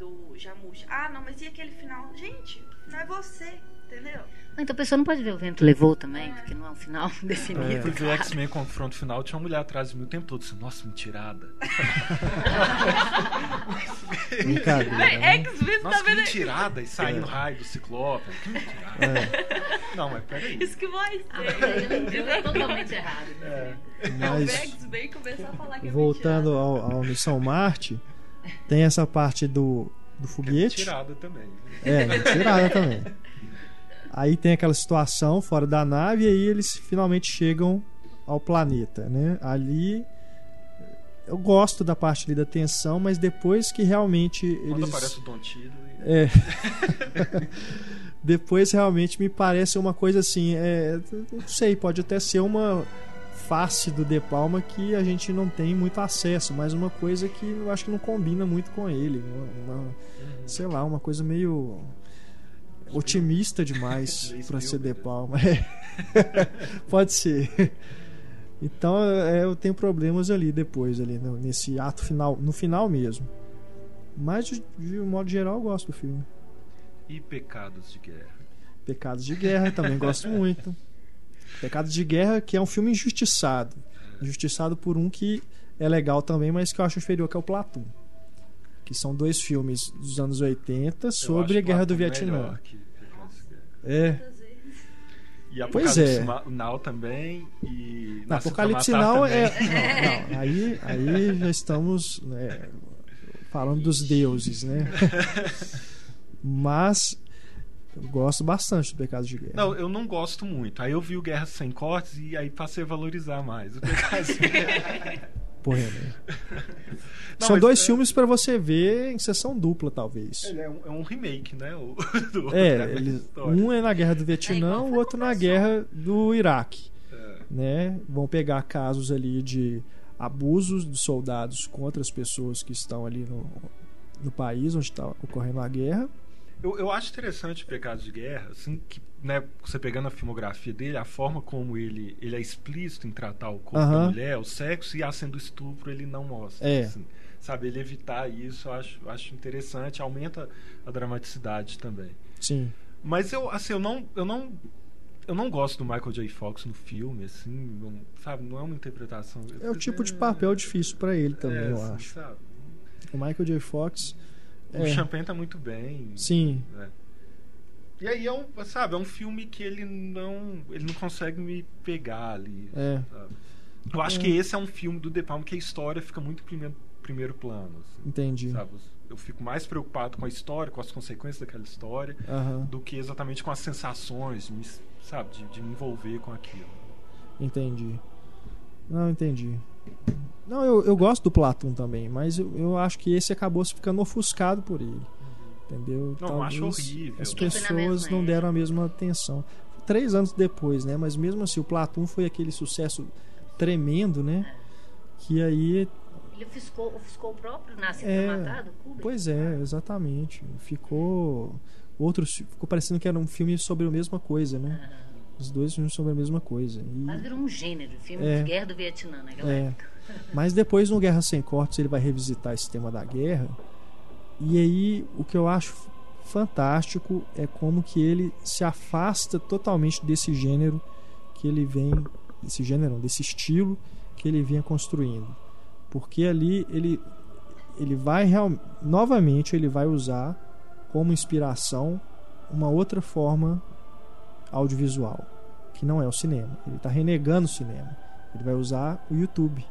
Do Jamucha. Ah, não, mas e aquele final? Gente, não é você, entendeu? Ah, Então a pessoa não pode ver o vento levou também, porque não é um final definido. É. Fui ver claro. X-Men confronto final, tinha uma mulher atrás de mim o tempo todo. Assim, Nossa, mentirada. brincadeira. Véi, né? X-Men, tá vendo? mentirada. E saindo É. raio do ciclope. Que mentirada. É, Não, mas peraí. Isso que vai Ah, ser. ele é totalmente errado. É. Não, o mas X-Men começar a falar que é voltando mentirada. ao, ao Missão Marte, tem essa parte do, do Que é foguete. mentirada também. É, mentirada também. Aí tem aquela situação fora da nave e aí eles finalmente chegam ao planeta, né? Ali eu gosto da parte ali da tensão, mas depois que realmente Quando eles aparece o Don e- é. Depois realmente me parece uma coisa assim, é, não sei, pode até ser uma face do De Palma que a gente não tem muito acesso, mas uma coisa que eu acho que não combina muito com ele, uma, uma- sei lá, uma coisa meio otimista demais para ser. De Palma. É. Pode ser. Então é, eu tenho problemas ali depois, ali no- nesse ato final, no final mesmo. Mas de, de um modo geral eu gosto do filme. E Pecados de Guerra. Pecados de Guerra também gosto muito. Pecados de Guerra, que é um filme injustiçado. Injustiçado por um que é legal também, mas que eu acho inferior, que é o Platum. Que são dois filmes dos anos 80 Eu sobre a Guerra do Vietnã. que. É. E Pois Apocalipse é. Now também e Não, Apocalipse Now também. é. Não, não, aí, aí já estamos né, falando dos deuses, né? Mas eu gosto bastante do Pecado de Guerra. Não, eu não gosto muito. Aí eu vi o Guerra Sem Cortes e aí passei a valorizar mais o Pecados de Guerra. Porra, né? Não, São dois é- filmes pra você ver em sessão dupla, talvez. Ele é um, é um remake, né? O, do É, história. um é na Guerra do Vietnã, igual o foi outro na. Guerra do Iraque. É. né? Vão pegar casos ali de abusos de soldados contra as pessoas que estão ali no, no país onde está ocorrendo a guerra. Eu, eu acho interessante Pecados de Guerra, assim, que, né, você pegando a filmografia dele, a forma como ele, ele é explícito em tratar o corpo da mulher, o sexo, e a cena do estupro ele não mostra. É. assim. sabe, ele evitar isso, eu acho, eu acho interessante, aumenta a dramaticidade também. Sim. Mas eu, assim, eu não, eu não, eu não gosto do Michael J. Fox no filme, assim, não, sabe, não é uma interpretação. É o tipo de papel difícil para ele também, É, eu assim, acho. sabe? O Michael J. Fox. O É. Champagne tá muito bem. Sim. né? E aí é um, sabe, é um filme que ele não, ele não consegue me pegar ali. É. sabe? Eu acho É. que esse é um filme do De Palma que a história fica muito primeiro, primeiro plano, assim, Entendi. sabe? Eu fico mais preocupado com a história, com as consequências daquela história, do que exatamente com as sensações, de me, sabe, de, de me envolver com aquilo. Entendi. Não, entendi. Não, eu, eu gosto do Platum também, mas eu, eu acho que esse acabou se ficando ofuscado por ele. Entendeu? Não, eu acho Talvez horrível. As na pessoas não deram a mesma atenção. Três anos depois, né? Mas mesmo assim, o Platum foi aquele sucesso tremendo, né? Que aí. Ele ofuscou, ofuscou o próprio Nascido É, pra Matar, do Kubrick. Pois é, exatamente. Ficou. Outros. Ficou parecendo que era um filme sobre a mesma coisa, né? Aham. Os dois filmes sobre a mesma coisa. E- Mas virou um gênero, filme É. de guerra do Vietnã naquela É. época. Mas depois no Guerra Sem Cortes ele vai revisitar esse tema da guerra. E aí o que eu acho fantástico é como que ele se afasta totalmente desse gênero que ele vem, desse gênero, desse estilo que ele vinha construindo. Porque ali ele ele vai real, novamente ele vai usar como inspiração uma outra forma audiovisual, que não é o cinema. Ele está renegando o cinema. Ele vai usar o YouTube.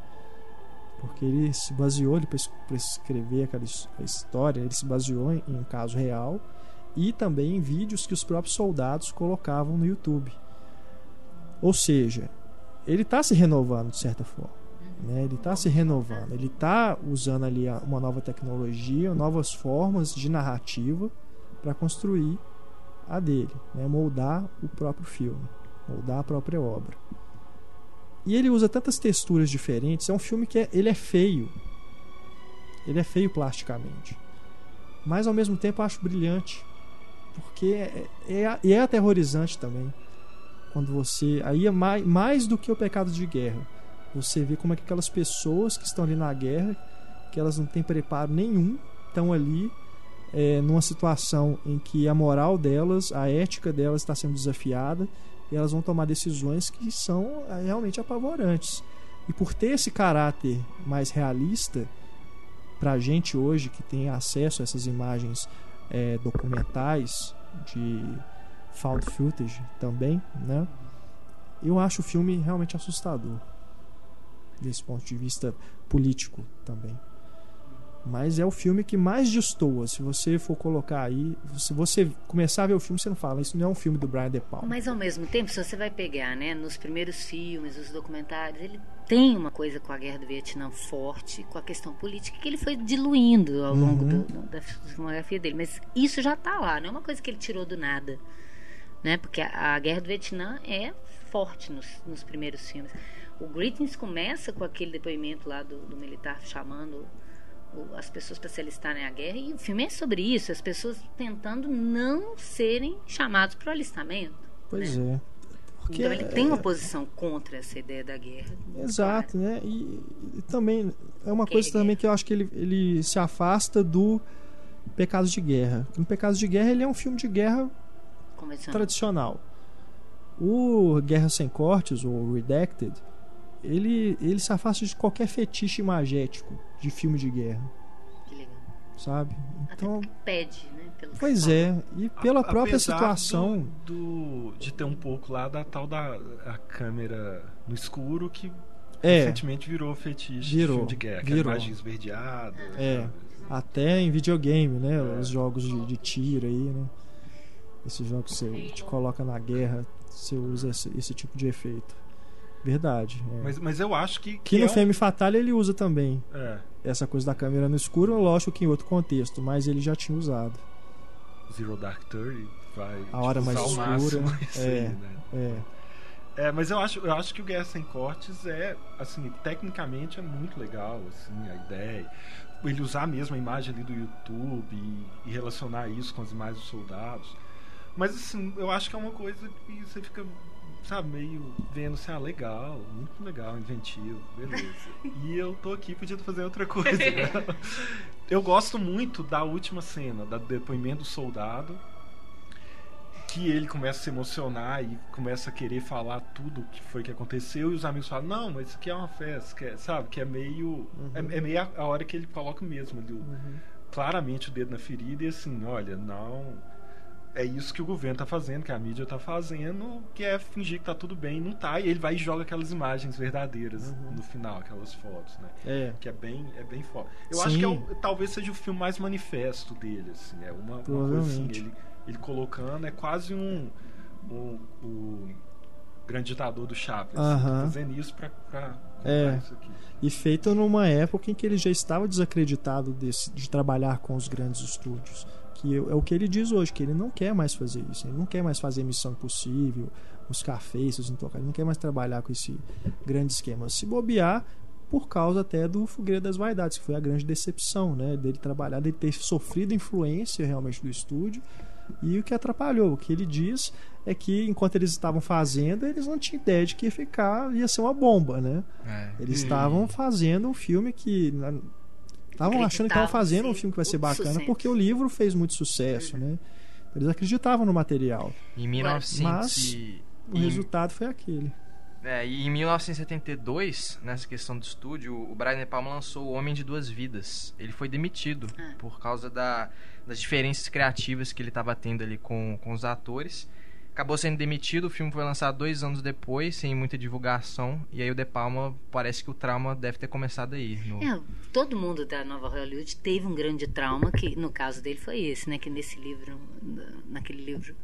Porque ele se baseou para escrever aquela história, ele se baseou em, um caso real e também em vídeos que os próprios soldados colocavam no YouTube. Ou seja, ele está se renovando de certa forma. Né? Ele está se renovando, ele está usando ali uma nova tecnologia, novas formas de narrativa para construir a dele, né? moldar o próprio filme, moldar a própria obra. E ele usa tantas texturas diferentes. É um filme que é, ele é feio. Ele é feio plasticamente. Mas ao mesmo tempo eu acho brilhante. Porque é, é, e é aterrorizante também. Quando você. Aí é mais, mais do que o pecado de guerra. Você vê como é que aquelas pessoas que estão ali na guerra, que elas não têm preparo nenhum, estão ali é, numa situação em que a moral delas, a ética delas está sendo desafiada e elas vão tomar decisões que são é, realmente apavorantes. E por ter esse caráter mais realista, pra gente hoje que tem acesso a essas imagens é, documentais de found footage também, né? Eu acho o filme realmente assustador desse ponto de vista político também. Mas é o filme que mais destoa. Se você for colocar aí, se você começar a ver o filme, você não fala, isso não é um filme do Brian De Palma. Mas ao mesmo tempo, se você vai pegar, né, nos primeiros filmes, os documentários, ele tem uma coisa com a guerra do Vietnã forte, com a questão política que ele foi diluindo ao longo Uhum. do- da filmografia dele. Mas isso já tá lá, não é uma coisa que ele tirou do nada, né? Porque a, a guerra do Vietnã é forte nos, nos primeiros filmes. O Greetings começa com aquele depoimento lá do, do militar chamando as pessoas para se alistarem à guerra. E o filme é sobre isso, as pessoas tentando não serem chamados para o alistamento. Pois né? é. Porque então ele tem uma é- posição contra essa ideia da guerra. Exato, né? E, e também é uma Que coisa é também guerra. que eu acho que ele, ele se afasta do Pecados de Guerra. No Pecados de Guerra ele é um filme de guerra tradicional. O Guerra Sem Cortes, ou Redacted, ele, ele se afasta de qualquer fetiche imagético de filme de guerra, Que legal. sabe? Então, pede, né? Pois é, e pela A- própria situação. do, do- de ter um pouco lá da tal da a câmera no escuro que É, recentemente virou fetiche Virou, de filme de guerra, aquela virou. imagem esverdeada. É. até em videogame, né? É. Os jogos de, de tiro aí, né? Esses jogos que você te coloca na guerra, você usa esse, esse tipo de efeito. Verdade. é. Mas, mas eu acho que. que é no um- Femme Fatale ele usa também É, essa coisa da câmera no escuro, lógico que em outro contexto, mas ele já tinha usado. Zero Dark Thirty vai A hora tipo, mais escura, máximo é. aí, né? É, É, mas eu acho, eu acho que o Guerra Sem Cortes é, assim, tecnicamente é muito legal, assim, a ideia. Ele usar mesmo a imagem ali do YouTube e, e relacionar isso com as imagens dos soldados. Mas, assim, eu acho que é uma coisa que você fica, sabe, meio vendo assim, ah, legal, muito legal, inventivo, beleza. e eu tô aqui, podia fazer outra coisa, né? Eu gosto muito da última cena, da depoimento do soldado, que ele começa a se emocionar e começa a querer falar tudo o que foi que aconteceu e os amigos falam não mas isso aqui é uma festa que é, sabe que é meio é, é meio a, a hora que ele coloca mesmo ali, o- claramente o dedo na ferida e assim olha não é isso que o governo tá fazendo que a mídia tá fazendo que é fingir que tá tudo bem não tá e ele vai e joga aquelas imagens verdadeiras no final aquelas fotos né é. que é bem é bem foda. Eu Sim. acho que é o- talvez seja o filme mais manifesto dele, assim, é uma, uma coisa assim, ele, ele colocando é quase um, um o grande ditador do Chaplin, assim, Aham. fazendo isso pra, pra É. E feito numa época em que ele já estava desacreditado desse- de trabalhar com os grandes estúdios. Que é o que ele diz hoje, que ele não quer mais fazer isso. Ele não quer mais fazer Missão Impossível, os cafés, os intocáveis. Ele não quer mais trabalhar com esse grande esquema. Se bobear, por causa até do Fogueira das Vaidades, que foi a grande decepção, né? Dele trabalhar, dele ter sofrido influência realmente do estúdio. E o que atrapalhou, o que ele diz é que enquanto eles estavam fazendo, eles não tinham ideia de que ia ficar, ia ser uma bomba, né? É. Eles estavam fazendo um filme que. Estavam achando que estavam fazendo um filme que vai ser bacana, sucesso. porque o livro fez muito sucesso, né? Eles acreditavam no material. Em 1900 e- O em- resultado foi aquele. É, e em 1972, nessa questão do estúdio, o Brian De Palma lançou O Homem de Duas Vidas. Ele foi demitido Ah. por causa da- das diferenças criativas que ele estava tendo ali com, com os atores. Acabou sendo demitido, o filme foi lançado dois anos depois, sem muita divulgação. E aí o De Palma, parece que o trauma deve ter começado aí. no- É, todo mundo da Nova Hollywood teve um grande trauma, que no caso dele foi esse, né? Que nesse livro, na- naquele livro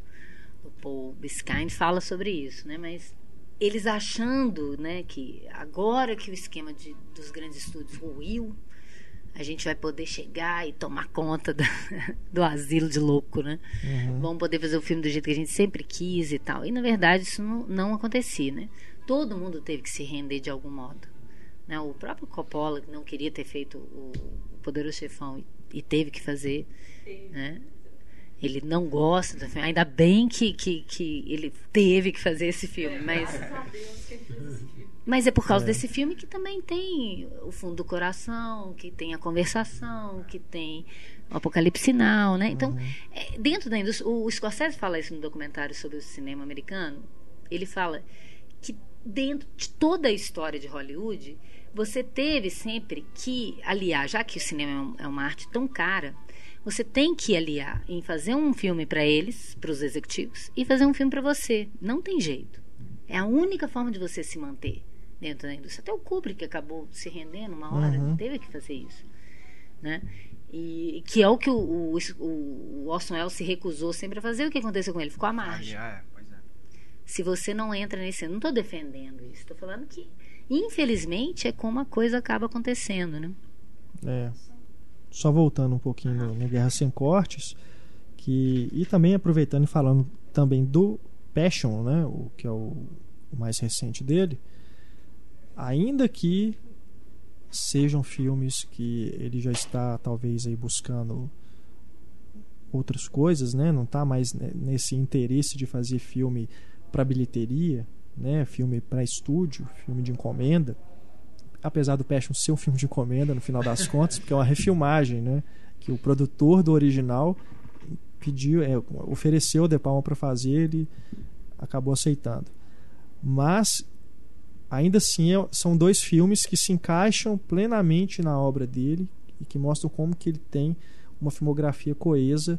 do Paul Biscayne, fala sobre isso, né? Mas eles achando, né, que agora que o esquema de, dos grandes estúdios ruiu, a gente vai poder chegar e tomar conta da- do asilo de louco, né? Vamos poder fazer o filme do jeito que a gente sempre quis e tal. E na verdade isso não, não acontecia, né? Todo mundo teve que se render de algum modo. Né? O próprio Coppola, que não queria ter feito o, o Poderoso Chefão e, e teve que fazer, né? Ele não gosta do filme. Ainda bem que, que, que ele teve que fazer esse filme, mas mas é por causa desse filme que também tem o fundo do coração, que tem a conversação, que tem o apocalipse sinal, né? Então, é, dentro da indústria, o Scorsese fala isso no documentário sobre o cinema americano. Ele fala que dentro de toda a história de Hollywood, você teve sempre que aliar, já que o cinema é é uma arte tão cara, você tem que aliar em fazer um filme para eles, para os executivos, e fazer um filme para você. Não tem jeito. É a única forma de você se manter dentro da indústria. Até o Kubrick acabou se rendendo uma hora, Uhum. teve que fazer isso, né? E que é o que o, o, o Orson Welles se recusou sempre a fazer. O que aconteceu com ele? Ficou à margem. Ah, é, pois é. Se você não entra nesse, não estou defendendo isso. Estou falando que infelizmente é como a coisa acaba acontecendo, né? É. Só voltando um pouquinho no, no Guerra Sem Cortes, que e também aproveitando e falando também do Passion, né, o que é o, o mais recente dele, ainda que sejam filmes que ele já está talvez aí buscando outras coisas, né? Não está mais nesse interesse de fazer filme para bilheteria, né? Filme para estúdio, filme de encomenda. Apesar do Passion ser um filme de encomenda no final das contas, porque é uma refilmagem, né? Que o produtor do original pediu, é, ofereceu o De Palma para fazer, ele acabou aceitando. Mas ainda assim é, são dois filmes que se encaixam plenamente na obra dele e que mostram como que ele tem uma filmografia coesa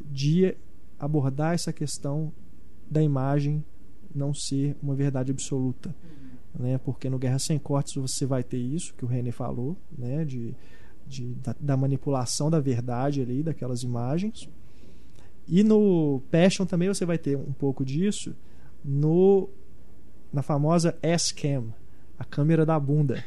de abordar essa questão da imagem não ser uma verdade absoluta, né? Porque no Guerra sem Cortes você vai ter isso que o René falou, né? De, de da, da, manipulação da verdade ali daquelas imagens. E no Passion também você vai ter um pouco disso no na famosa S-Cam, a câmera da bunda,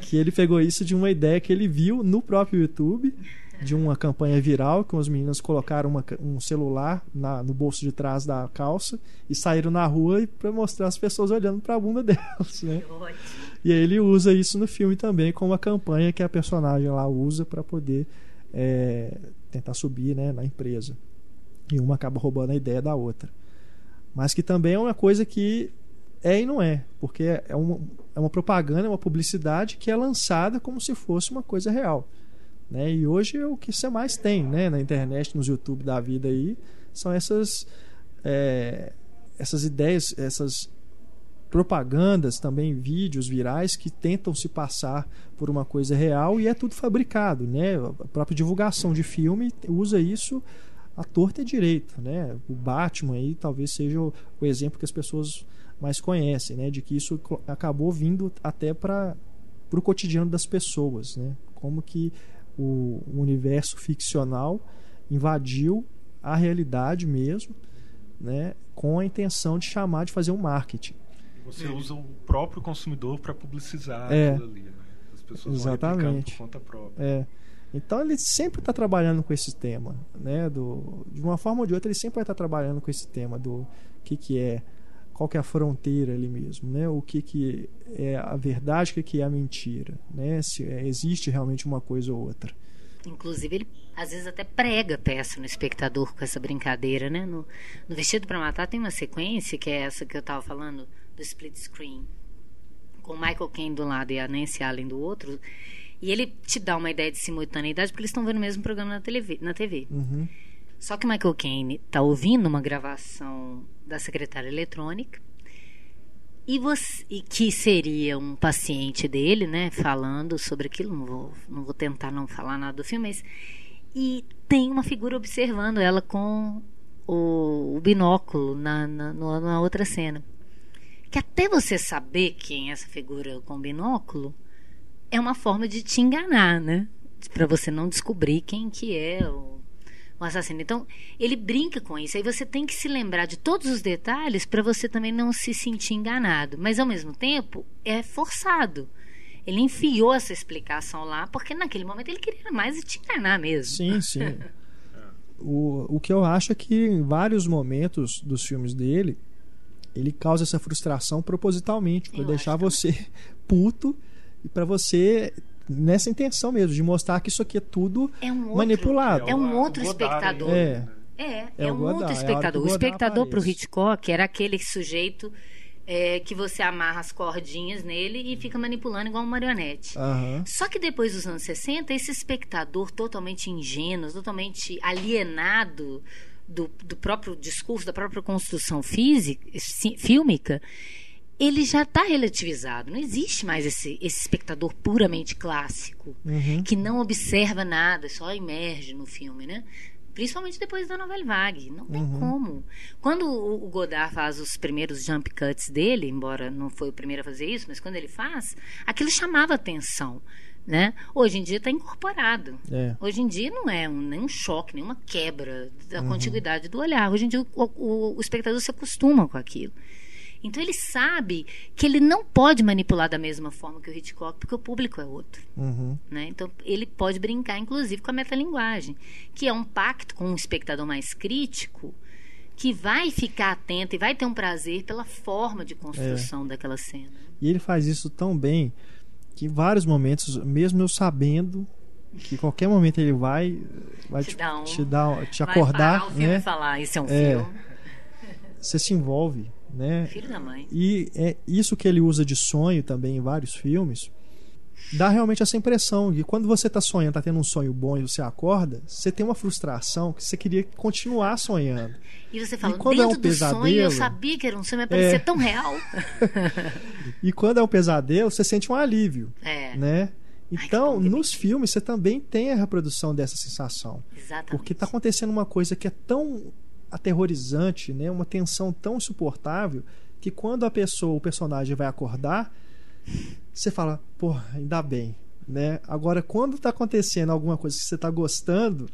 que ele pegou isso de uma ideia que ele viu no próprio YouTube de uma campanha viral que os meninos colocaram uma, um celular na, no bolso de trás da calça e saíram na rua para mostrar as pessoas olhando para a bunda delas, né? E aí ele usa isso no filme também com uma campanha que a personagem lá usa para poder é, tentar subir, né, na empresa. E uma acaba roubando a ideia da outra. Mas que também é uma coisa que é e não é, porque é uma, é uma propaganda, é uma publicidade que é lançada como se fosse uma coisa real. Né? E hoje é o que você mais tem né? na internet, nos YouTube da vida aí, são essas, é, essas ideias, essas propagandas, também vídeos virais que tentam se passar por uma coisa real e é tudo fabricado. Né? A própria divulgação de filme usa isso à torta e direito. Né? O Batman aí talvez seja o exemplo que as pessoas mais conhecem, né? de que isso acabou vindo até para o cotidiano das pessoas. Né? Como que o universo ficcional invadiu a realidade mesmo, né, com a intenção de chamar de fazer um marketing. Você usa o próprio consumidor para publicizar é, aquilo ali, né? As pessoas exatamente. vão por conta própria. É. Então ele sempre está trabalhando com esse tema, né? Do, de uma forma ou de outra ele sempre vai estar tá trabalhando com esse tema do que que é qual que é a fronteira ali mesmo, né? O que que é a verdade, o que que é a mentira, né? Se é, existe realmente uma coisa ou outra. Inclusive ele às vezes até prega peça no espectador com essa brincadeira, né? No, no Vestido para Matar tem uma sequência que é essa que eu estava falando do split screen, com Michael Caine do lado e a Nancy Allen do outro. E ele te dá uma ideia de simultaneidade porque eles estão vendo o mesmo programa na TV. Na TV. Uhum. Só que Michael Caine está ouvindo uma gravação da secretária eletrônica e, você, que seria um paciente dele, né, falando sobre aquilo. Não vou, não vou tentar não falar nada do filme, mas e tem uma figura observando ela com o, o binóculo na, na, na, outra cena. Que até você saber quem é essa figura com binóculo é uma forma de te enganar, né? Para você não descobrir quem que é o o assassino. Então, ele brinca com isso. Aí você tem que se lembrar de todos os detalhes para você também não se sentir enganado. Mas, ao mesmo tempo, é forçado. Ele enfiou essa explicação lá, porque naquele momento ele queria mais te enganar mesmo. Sim, sim. o, o que eu acho é que em vários momentos dos filmes dele, ele causa essa frustração propositalmente, para deixar você puto e para você nessa intenção mesmo, de mostrar que isso aqui é tudo é um outro, manipulado. É um outro espectador. É. É, é, é um Godard, outro espectador. É o espectador para o Hitchcock era aquele sujeito é, que você amarra as cordinhas nele e fica manipulando igual uma marionete. Uhum. Só que depois dos anos 60, esse espectador totalmente ingênuo, totalmente alienado do, do próprio discurso, da própria construção física, fílmica, ele já está relativizado. Não existe mais esse, esse espectador puramente clássico, uhum. que não observa nada, só emerge no filme, né? Principalmente depois da novela Vague. Não tem uhum. como. Quando o Godard faz os primeiros jump cuts dele, embora não foi o primeiro a fazer isso, mas quando ele faz, aquilo chamava atenção. Né? Hoje em dia está incorporado. É. Hoje em dia não é um, nenhum choque, nenhuma quebra da uhum. contiguidade do olhar. Hoje em dia o, o, o espectador se acostuma com aquilo. Então ele sabe que ele não pode manipular da mesma forma que o Hitchcock, porque o público é outro. Uhum. Né? Então ele pode brincar, inclusive, com a metalinguagem, que é um pacto com um espectador mais crítico que vai ficar atento e vai ter um prazer pela forma de construção é. daquela cena. E ele faz isso tão bem que em vários momentos, mesmo eu sabendo que qualquer momento ele vai vai Te te, dá um- te dar te Vai acordar, parar o filme e né? falar, isso é um É. filme. Você se envolve, né? Filho da mãe. E é isso que ele usa de sonho também em vários filmes. Dá realmente essa impressão de quando você está sonhando, está tendo um sonho bom e você acorda, você tem uma frustração que você queria continuar sonhando. E você fala, quando é dentro um do sonho eu pesadelo- sabia que era um sonho, mas parecia É. tão real. E quando é um pesadelo, você sente um alívio, É, né? que Então, que nos filmes você também tem a reprodução dessa sensação. exatamente. Porque está acontecendo uma coisa que é tão aterrorizante, né? Uma tensão tão insuportável que quando a pessoa, o personagem vai acordar, você fala, pô, ainda bem, né? Agora quando está acontecendo alguma coisa que você está gostando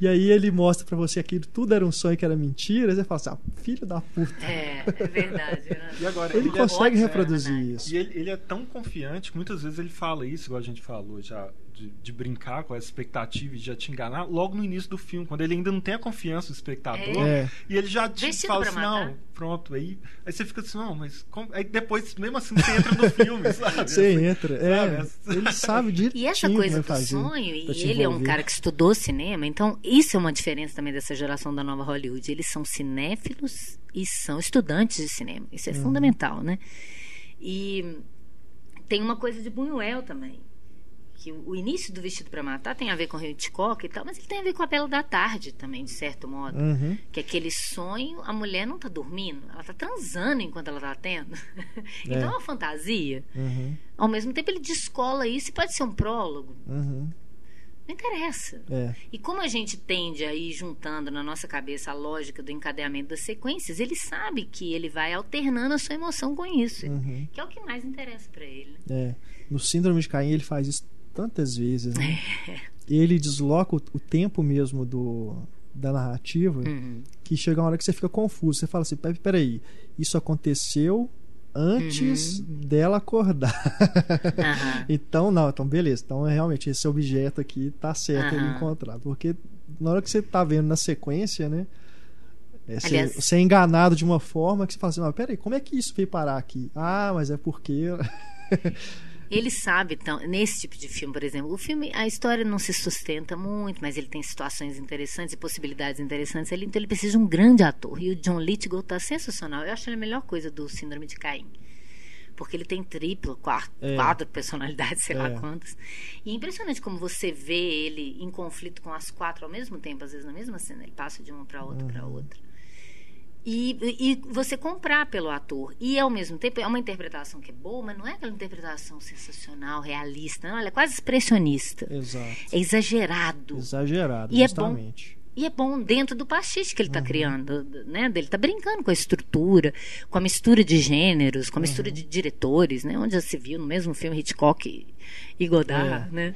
e aí ele mostra para você que tudo era um sonho que era mentira, você fala assim, ah, filho da puta. É, é verdade. né? E agora, Ele é consegue ótimo, reproduzir verdade. isso. E ele, ele é tão confiante que muitas vezes ele fala isso, igual a gente falou já, de, de brincar com essa expectativa e de já te enganar, logo no início do filme, quando ele ainda não tem a confiança do espectador, É. e ele já te Vestido fala assim, matar. não, pronto, aí, aí você fica assim, não, mas como? aí depois, mesmo assim, você entra no filme, sabe? Você Assim, entra, é. sabe? Ele sabe direitinho E essa coisa do fazer sonho, e ele é um cara que estudou cinema, então isso é uma diferença também dessa geração da nova Hollywood. Eles são cinéfilos e são estudantes de cinema. Isso é Uhum. fundamental, né? E tem uma coisa de Buñuel também. Que o início do Vestido para Matar tem a ver com o Hitchcock e tal, mas ele tem a ver com a Bela da Tarde também, de certo modo. Uhum. Que aquele sonho, a mulher não tá dormindo, ela tá transando enquanto ela tá tendo. então é uma fantasia. Uhum. Ao mesmo tempo, ele descola isso e pode ser um prólogo. Uhum. Não interessa. É. E como a gente tende a ir juntando na nossa cabeça a lógica do encadeamento das sequências, ele sabe que ele vai alternando a sua emoção com isso. Uhum. Que é o que mais interessa pra ele. É. No Síndrome de Caim ele faz isso tantas vezes, né? É. Ele desloca o, o tempo mesmo do, da narrativa Uhum. que chega uma hora que você fica confuso. Você fala assim, "Pe- peraí, isso aconteceu antes dela acordar. Uhum. Então, não, então beleza. Então, realmente, esse objeto aqui tá certo ele Aham. encontrar. Porque na hora que você tá vendo na sequência, né? É, você, Aliás- você é enganado de uma forma que você fala assim, mas peraí, como é que isso veio parar aqui? Ah, mas é porque... Ele sabe, então, nesse tipo de filme, por exemplo, o filme, a história não se sustenta muito, mas ele tem situações interessantes e possibilidades interessantes ali, então ele precisa de um grande ator. E o John Lithgow tá sensacional. Eu acho ele a melhor coisa do Síndrome de Caim. Porque ele tem triplo, quarto, É. quatro personalidades, sei lá É. quantas. E é impressionante como você vê ele em conflito com as quatro ao mesmo tempo, às vezes na mesma cena. Ele passa de uma para outra para Uhum. outra. E, e você comprar pelo ator. E ao mesmo tempo é uma interpretação que é boa, mas não é aquela interpretação sensacional, realista. Não, ela é quase expressionista. Exato. É exagerado. Exagerado, E é bom. justamente. E é bom dentro do pastiche que ele Uhum. está criando, né? Ele está brincando com a estrutura, com a mistura de gêneros, com a Uhum. mistura de diretores, né? Onde já se viu no mesmo filme Hitchcock e- e Godard, É. né?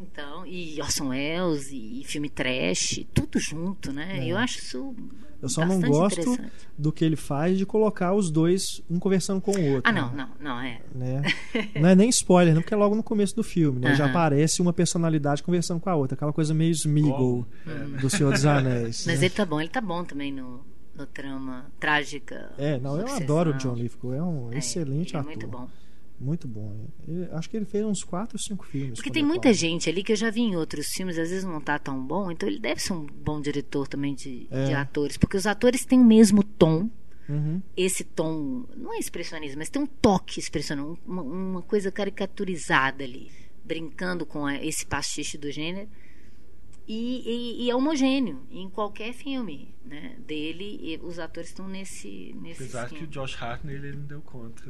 Então, e Orson Welles e, filme trash, tudo junto, né? Eu acho isso É. Eu só não bastante gosto interessante. do que ele faz de colocar os dois um conversando com o outro. Ah, não, né? não, não, é. Né? Não é nem spoiler, não, porque é logo no começo do filme, né? Já aparece uma personalidade conversando com a outra, aquela coisa meio Smeagol do Senhor dos Anéis. Mas né? ele tá bom, ele tá bom também no, no trama trágica. É, não, eu adoro o John Lithgow, é um É, excelente ele é ator. muito bom. Muito bom. Ele- acho que ele fez uns 4 ou 5 filmes. Porque tem muita gente ali que eu já vi em outros filmes, às vezes não tá tão bom, então ele deve ser um bom diretor também de, É. de atores, porque os atores têm o mesmo tom, Uhum. esse tom, não é expressionismo, mas tem um toque expressionista, uma, uma coisa caricaturizada ali, brincando com esse pastiche do gênero. E, e- e é homogêneo em qualquer filme né, dele, e os atores estão nesse, nesse Apesar que o esquema. Josh Hartnett ele não deu conta.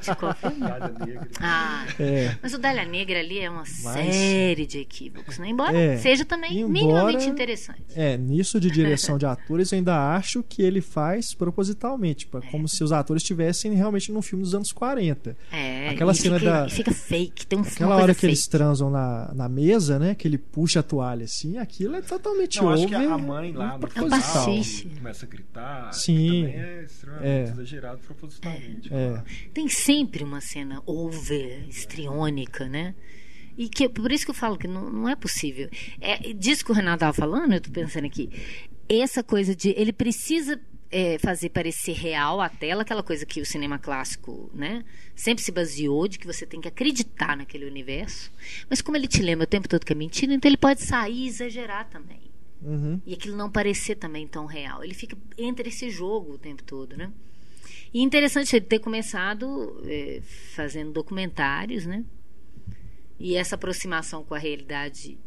De qual filme? Dália Negra. Ah, É. Mas o Dália Negra ali é uma série de equívocos, né? Embora É, seja também embora- minimamente interessante. É, nisso de direção de atores, eu ainda acho que ele faz propositalmente, tipo, é como se os atores estivessem realmente num filme dos anos 40. É, Aquela e cena fica, da- e fica fake, tem um Aquela hora que fake. eles transam na, na mesa, né? Que ele puxa a toalha assim, aquilo é totalmente Não, acho over. que a mãe lá no pastiche. começa a gritar. Sim. Também é extremamente É. exagerado propositalmente. É. claro. Tem sempre uma cena over, estriônica, né? E que por isso que eu falo que não, não é possível. É, disso que o Renato estava falando, eu tô pensando aqui. Essa coisa de ele precisa é, fazer parecer real a tela, aquela coisa que o cinema clássico né, sempre se baseou, de que você tem que acreditar naquele universo. Mas como ele te lembra o tempo todo que é mentira, então ele pode sair e exagerar também. Uhum. E aquilo não parecer também tão real. Ele fica entre esse jogo o tempo todo, né? E interessante ele ter começado é, fazendo documentários, né? E essa aproximação com a realidade,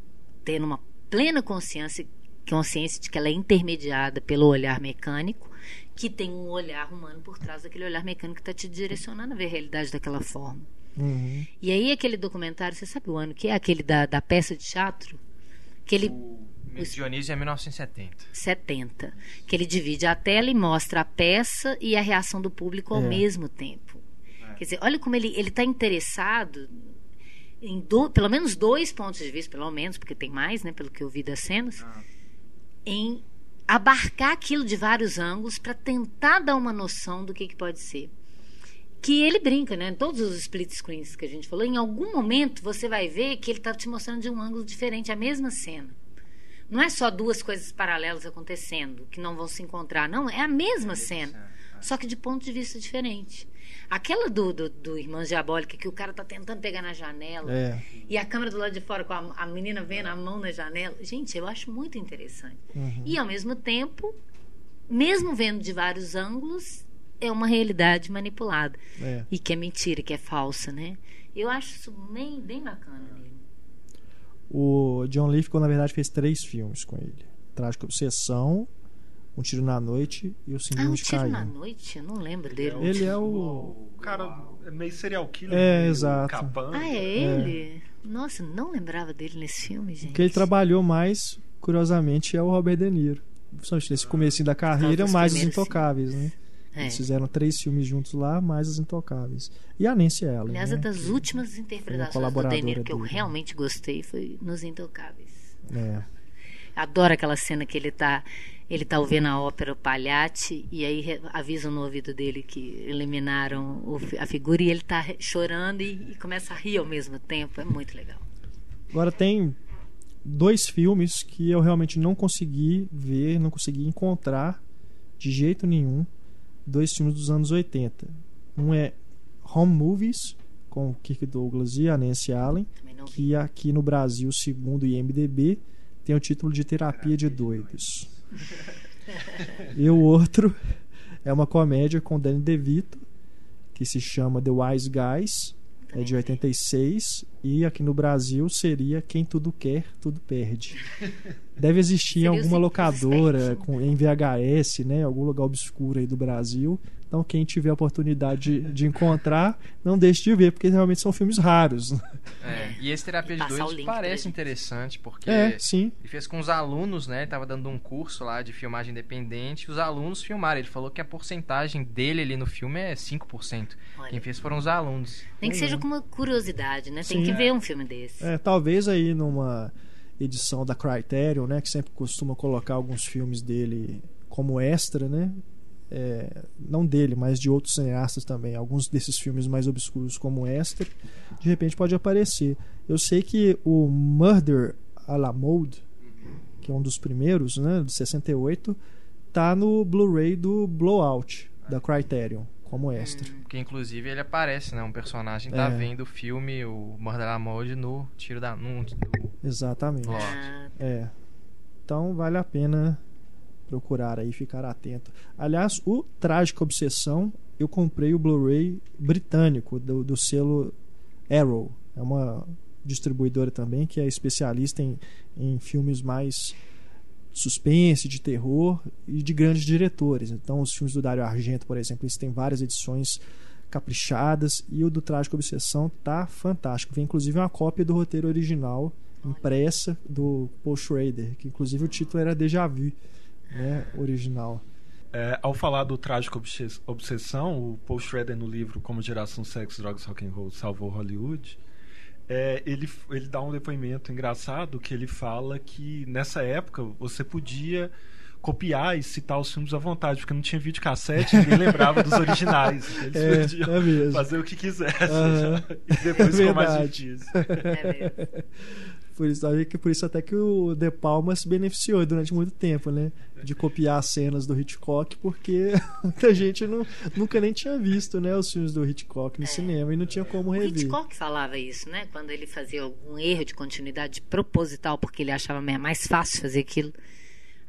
tendo uma plena consciência, consciência de que ela é intermediada pelo olhar mecânico, que tem um olhar humano por trás daquele olhar mecânico que está te direcionando a ver a realidade daquela forma. Uhum. E aí aquele documentário, você sabe o ano que é? Aquele da, da peça de teatro? Que ele, O Dionísio é 1970. 70. Que ele divide a tela e mostra a peça e a reação do público ao É. mesmo tempo. Quer dizer, olha como ele está interessado em do- pelo menos dois pontos de vista, pelo menos, porque tem mais, né, pelo que eu vi das cenas, em abarcar aquilo de vários ângulos para tentar dar uma noção do que, que pode ser. Que ele brinca, né? Em todos os split screens que a gente falou, em algum momento você vai ver que ele está te mostrando de um ângulo diferente a mesma cena. Não é só duas coisas paralelas acontecendo que não vão se encontrar, não. É a mesma cena, só que de ponto de vista diferente. Aquela do, do, do Irmãs Diabólica, que o cara tá tentando pegar na janela É. e a câmera do lado de fora com a, a menina vendo a mão na janela. Gente, eu acho muito interessante. E ao mesmo tempo, mesmo vendo de vários ângulos, é uma realidade manipulada. É. E que é mentira, que é falsa, né? Eu acho isso bem, bem bacana nele. O John Lithgow, na verdade, fez três filmes com ele: Trágica Obsessão, Um Tiro na Noite e O Ah, Síndrome um de tiro Caim. na noite? Eu não lembro dele. Ele é o. O cara é meio serial killer. É, exato. capanga. Ah, é ele? Nossa, não lembrava dele nesse filme, gente. O que ele trabalhou mais, curiosamente, é o Robert De Niro. Principalmente nesse comecinho da carreira, mais os Intocáveis, né? É. Eles fizeram três filmes juntos lá, mais os Intocáveis. E a Nancy Allen. Aliás, né? é das que- últimas interpretações do colaboradora Deniro que eu dele. realmente gostei foi nos Intocáveis. É. Adoro aquela cena que ele tá ele tá ouvindo a ópera o Palhate e aí avisam no ouvido dele que eliminaram o a figura e ele tá re- chorando e, e começa a rir ao mesmo tempo. É muito legal. Agora tem dois filmes que eu realmente não consegui ver, não consegui encontrar de jeito nenhum. Dois filmes dos anos 80. Um é Home Movies, com Kirk Douglas e a Nancy Allen, que aqui no Brasil, segundo o IMDB, tem o título de Terapia de Doidos. E o outro é uma comédia com Danny DeVito, que se chama The Wise Guys, é de 86, e aqui no Brasil seria Quem Tudo Quer, Tudo Perde. Deve existir alguma locadora com, em VHS, né, algum lugar obscuro aí do Brasil. Então, quem tiver a oportunidade de, de encontrar, não deixe de ver, porque realmente são filmes raros. É, e esse Terapia de pra parece interessante, porque É, sim. ele fez com os alunos, né? Ele tava dando um curso lá de filmagem independente, e os alunos filmaram. Ele falou que a porcentagem dele ali no filme é 5%. Olha. Quem fez foram os alunos. Nem que seja com uma curiosidade, né? Tem Sim. que ver um filme desse. É, talvez aí numa edição da Criterion, né, que sempre costuma colocar alguns filmes dele como extra, né? É, não dele, mas de outros cineastas também. Alguns desses filmes mais obscuros como extra, de repente pode aparecer. Eu sei que o Murder à la Mode, que é um dos primeiros, né, de 68, tá no Blu-ray do Blowout da Criterion como extra. Porque inclusive ele aparece, né? Um personagem tá É. vendo o filme, o Murder la Mode, no tiro da. No, no- Exatamente. Ó. Ah, É. Então vale a pena procurar aí, ficar atento. Aliás, o Trágica Obsessão, eu comprei o Blu-ray britânico do, do selo Arrow. É uma distribuidora também que é especialista em, em filmes mais suspense, de terror e de grandes diretores. Então, os filmes do Dario Argento, por exemplo, eles têm várias edições caprichadas e o do Trágica Obsessão tá fantástico. Vem inclusive uma cópia do roteiro original impressa do Paul Schrader, que inclusive o título era Déjà Vu, né, original. É, ao falar do trágico obses- obsessão, o Paul Schrader no livro Como Geração Sex, Drogas, Rock and Roll Salvou Hollywood, é, ele, ele dá um depoimento engraçado que ele fala que nessa época você podia copiar e citar os filmes à vontade, porque não tinha videocassete, ninguém lembrava dos originais. Eles É, podiam é fazer o que quisessem. Aham. E depois ficou mais Verdade. difícil. é mesmo. Por isso, que por isso até que o De Palma se beneficiou durante muito tempo, né? De copiar as cenas do Hitchcock, porque muita gente não, nunca nem tinha visto, né? Os filmes do Hitchcock no é. cinema e não tinha como rever. O Hitchcock falava isso, né? Quando ele fazia algum erro de continuidade proposital, porque ele achava mais fácil fazer aquilo.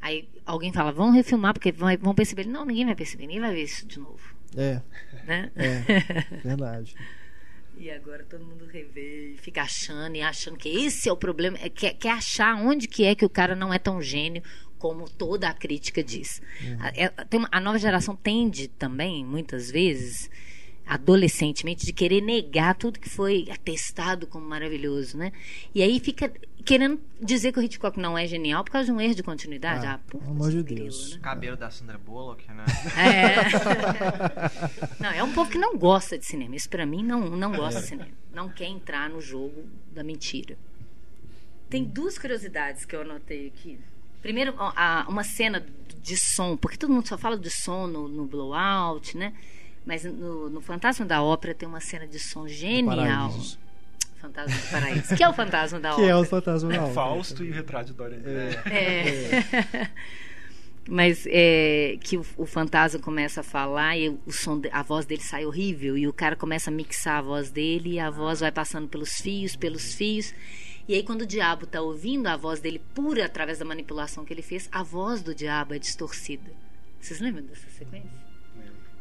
Aí alguém fala, vamos refilmar, porque vão perceber. Não, ninguém vai perceber, ninguém vai ver isso de novo. É. Né? É, verdade. E agora todo mundo revê e fica achando e achando que esse é o problema. É, quer, quer achar onde que é que o cara não é tão gênio como toda a crítica diz. Uhum. A, é, uma, a nova geração tende também, muitas vezes, adolescentemente, de querer negar tudo que foi atestado como maravilhoso, né? E aí fica querendo dizer que o Hitchcock não é genial por causa de um erro de continuidade. Ah, ah pelo amor de Deus. Né? Cabelo da Sandra Bullock, né? É. não, é um povo que não gosta de cinema. Isso para mim não, não gosta é. de cinema. Não quer entrar no jogo da mentira. Tem duas curiosidades que eu anotei aqui. Primeiro, uma cena de som, porque todo mundo só fala de som no, no blowout, né? Mas no, no Fantasma da Ópera tem uma cena de som genial. Fantasma do Paraíso. Que é o Fantasma da Ópera. Que é o Fantasma da Ópera. Fausto e o Retrato de Dorian Gray. É. é. Mas é, que o, o, fantasma começa a falar e o som, a voz dele sai horrível e o cara começa a mixar a voz dele e a voz vai passando pelos fios, pelos fios. E aí quando o diabo está ouvindo a voz dele pura através da manipulação que ele fez, a voz do diabo é distorcida. Vocês lembram dessa sequência?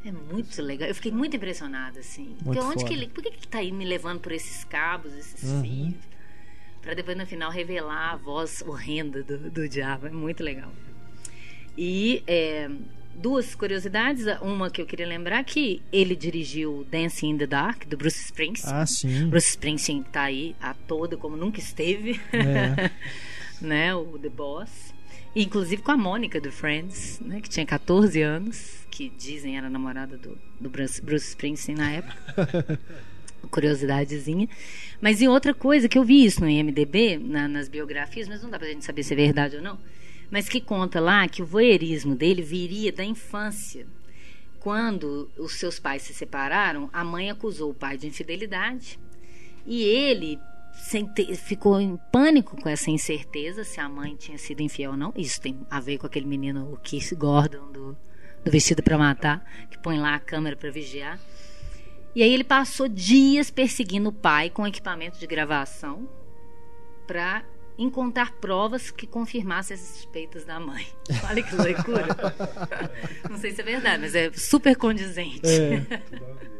É muito legal. Eu fiquei muito impressionada, assim. Muito porque onde que ele. Por que, que tá aí me levando por esses cabos, esses uhum. fios? Pra depois no final revelar a voz horrenda do, do diabo. É muito legal. E é, duas curiosidades. Uma que eu queria lembrar que ele dirigiu Dancing in the Dark, do Bruce Springsteen. Ah, sim. Bruce Springsteen tá aí a toda como nunca esteve. É. né? O The Boss. Inclusive com a Mônica do Friends, né? Que tinha 14 anos que dizem era namorada do, do Bruce, Bruce Springsteen na época. Curiosidadezinha. Mas e outra coisa que eu vi isso no IMDB, na, nas biografias, mas não dá pra gente saber se é verdade ou não. Mas que conta lá que o voyeurismo dele viria da infância. Quando os seus pais se separaram, a mãe acusou o pai de infidelidade e ele ter, ficou em pânico com essa incerteza se a mãe tinha sido infiel ou não. Isso tem a ver com aquele menino, o Keith Gordon, do, do Vestido para Matar, que põe lá a câmera para vigiar. E aí ele passou dias perseguindo o pai com equipamento de gravação para encontrar provas que confirmassem as suspeitas da mãe. Olha que loucura. não sei se é verdade, mas é super condizente. É.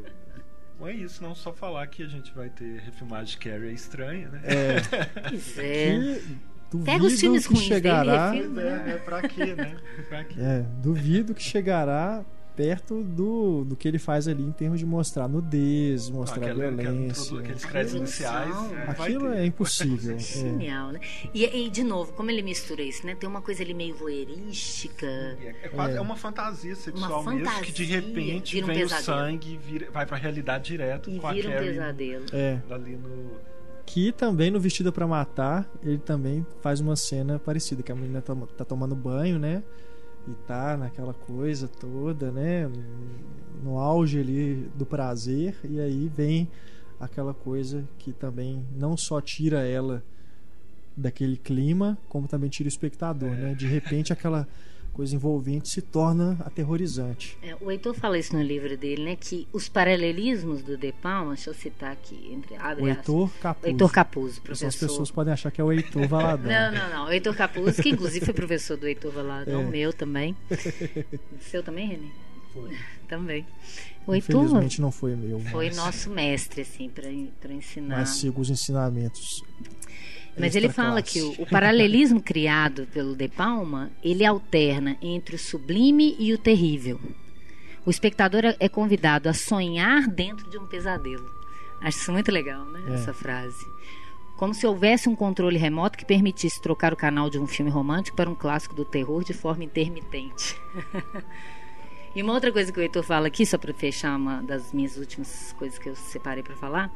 Bom, é isso, não só falar que a gente vai ter refilmagem de Carrie é estranha, né? É. Pois é. Duvido Pega os filmes ruins chegará, dele refilma, né? É, pra quê, né? Pra quê? É, duvido que chegará perto do, do que ele faz ali em termos de mostrar nudez, mostrar aquela, violência. Aqueles créditos iniciais. É, aquilo é impossível. é. Genial, né? E, e, de novo, como ele mistura isso, né? Tem uma coisa ali meio voyeurística. É, é, quase, é. uma fantasia sexual uma mesmo, fantasia, que de repente um vem pesadelo. o sangue, vira, vai pra realidade direto e com vira a Carrie um pesadelo. É. ali no que também no Vestida para Matar, ele também faz uma cena parecida, que a menina tá, tá tomando banho, né? E tá naquela coisa toda, né? No auge ali do prazer, e aí vem aquela coisa que também não só tira ela daquele clima, como também tira o espectador, é. né? De repente aquela coisa envolvente se torna aterrorizante. É, o Heitor fala isso no livro dele, né? Que os paralelismos do De Palma, deixa eu citar aqui, entre abre o Heitor Capuzzo. Heitor Capuzzo, professor. As pessoas podem achar que é o Heitor Valadão. não, não, não. O Heitor Capuzzo, que inclusive foi professor do Heitor Valadão, é. meu também. Seu também, René? Foi. também. O Heitor Infelizmente não foi meu. Foi nosso mestre, assim, para ensinar. Mas sigo os ensinamentos. Mas ele fala que o, o, paralelismo criado pelo De Palma, ele alterna entre o sublime e o terrível. O espectador é convidado a sonhar dentro de um pesadelo. Acho isso muito legal, né? É. Essa frase. Como se houvesse um controle remoto que permitisse trocar o canal de um filme romântico para um clássico do terror de forma intermitente. e uma outra coisa que o Heitor fala aqui, só para fechar uma das minhas últimas coisas que eu separei para falar,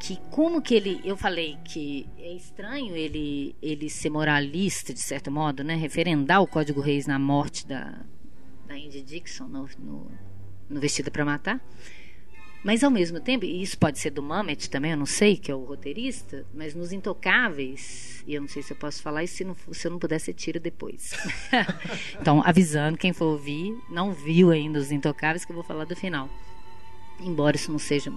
que como que ele eu falei que é estranho ele ele ser moralista de certo modo né referendar o código reis na morte da da Indy Dixon no, no, no para matar Mas ao mesmo tempo, e isso pode ser do Mamet também, eu não sei, que é o roteirista, mas nos Intocáveis, e eu não sei se eu posso falar isso, se, não, se eu não puder, você tira depois. então, avisando, quem for ouvir, não viu ainda os Intocáveis, que eu vou falar do final. Embora isso não seja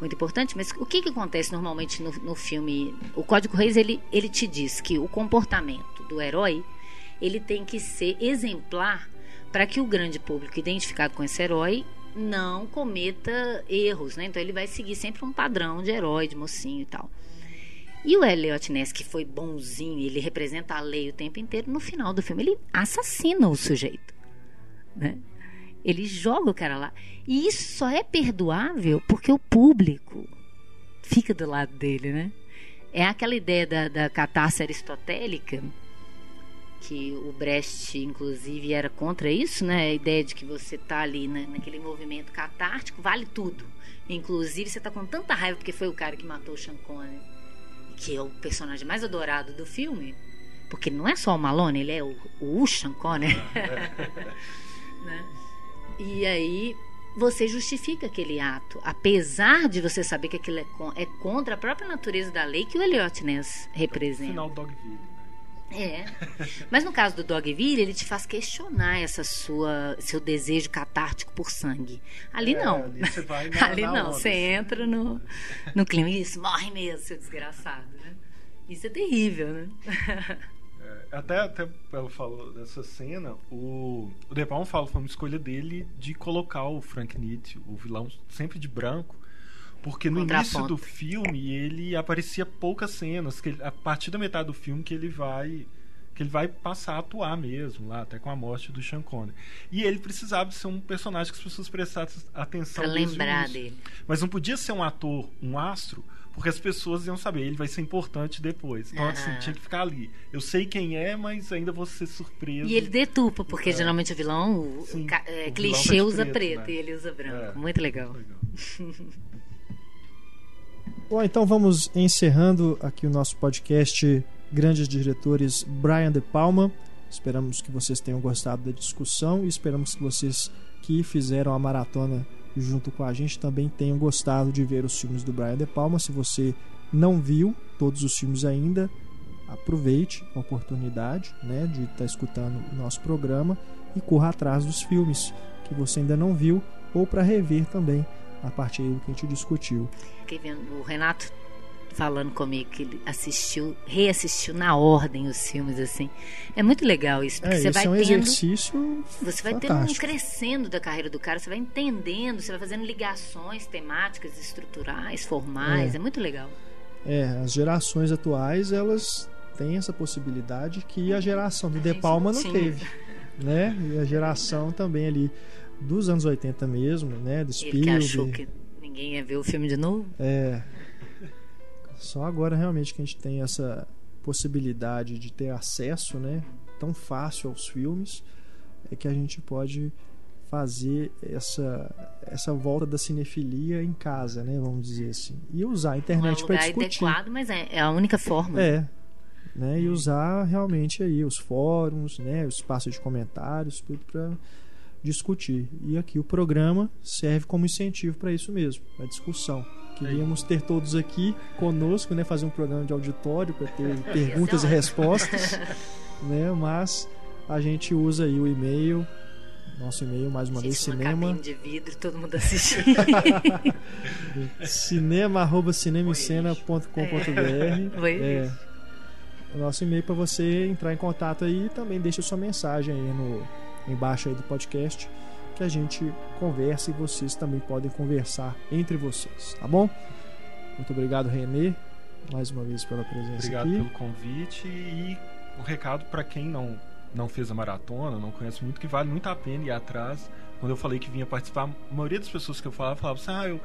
muito importante, mas o que, que acontece normalmente no, no filme? O Código Reis, ele, ele te diz que o comportamento do herói, ele tem que ser exemplar para que o grande público identificado com esse herói não cometa erros, né? Então ele vai seguir sempre um padrão de herói, de mocinho e tal. E o Elliot Ness, que foi bonzinho, ele representa a lei o tempo inteiro, no final do filme ele assassina o sujeito, né? Ele joga o cara lá. E isso só é perdoável porque o público fica do lado dele, né? É aquela ideia da, da catarse aristotélica que o Brecht, inclusive, era contra isso, né? A ideia de que você está ali né, naquele movimento catártico, vale tudo. Inclusive, você está com tanta raiva porque foi o cara que matou o Sean Connery, que é o personagem mais adorado do filme, porque não é só o Malone, ele é o, o Sean Connery. né? E aí você justifica aquele ato, apesar de você saber que aquilo é, é contra a própria natureza da lei que o Elliot Ness representa. Final Dogville. É. Mas no caso do Dogville, ele te faz questionar essa sua seu desejo catártico por sangue. Ali É, não. ali você vai na- ali não, você assim. entra no, no clima. Isso, morre mesmo, seu desgraçado. Né? Isso é terrível, né? Até, até ela falou dessa cena, o, o De Palma fala foi uma escolha dele de colocar o Frank Nitti, o vilão, sempre de branco, porque no início do filme ele aparecia poucas cenas, que ele- a partir da metade do filme que ele vai que ele vai passar a atuar mesmo lá, até com a morte do Sean Connery. E ele precisava ser um personagem que as pessoas prestassem atenção Pra lembrar dele. Mas não podia ser um ator, um astro, porque as pessoas iam saber, ele vai ser importante depois. Então, assim, Aham. tinha que ficar ali. Eu sei quem é, mas ainda vou ser surpreso. E ele detupa, porque É. geralmente o vilão, o, Sim, ca- o é, vilão clichê tá usa preto, preto, né? e ele usa branco. É. Muito legal. Legal. Bom, então vamos encerrando aqui o nosso podcast Grandes Diretores Brian De Palma. Esperamos que vocês tenham gostado da discussão e esperamos que vocês que fizeram a maratona junto com a gente também tenham gostado de ver os filmes do Brian De Palma. Se você não viu todos os filmes ainda, aproveite a oportunidade né, de estar escutando o nosso programa e corra atrás dos filmes que você ainda não viu ou para rever também a partir do que a gente discutiu. O Renato falando comigo que ele assistiu, reassistiu na ordem os filmes, assim. É muito legal isso, porque É, você vai é um tendo. exercício Você vai tendo um fantástico. crescendo da carreira do cara, você vai entendendo, você vai fazendo ligações temáticas, estruturais, formais, É. é, muito legal. É, as gerações atuais, elas têm essa possibilidade que a geração do De Palma não tinha. teve, né? E a geração também ali dos anos 80 mesmo, né? Do Ele que achou Spielberg. que ninguém ia ver o filme de novo. É. Só agora realmente que a gente tem essa possibilidade de ter acesso, né, tão fácil aos filmes, é que a gente pode fazer essa essa volta da cinefilia em casa, né, vamos dizer assim, e usar a Não é internet para discutir. adequado, mas é, é a única forma. É. Né, e usar realmente aí os fóruns, né, o espaço de comentários, tudo para discutir. E aqui o programa serve como incentivo para isso mesmo, para discussão. Queríamos ter todos aqui conosco, né, fazer um programa de auditório para ter perguntas e respostas, né, mas a gente usa aí o e-mail, nosso e-mail mais uma vez Gente, uma cinema. cabine de vidro, todo mundo assistindo. cinema@cinemicena.com.br. Foi É, o nosso e-mail para você entrar em contato aí e também deixa sua mensagem aí no embaixo aí do podcast que a gente conversa e vocês também podem conversar entre vocês, tá bom? Muito obrigado, Renê, mais uma vez pela presença Obrigado aqui. pelo convite e o recado para quem não não fez a maratona, não conhece muito, que vale muito a pena ir atrás. Quando eu falei que vinha participar, a maioria das pessoas que eu falava falava assim: "Ah, eu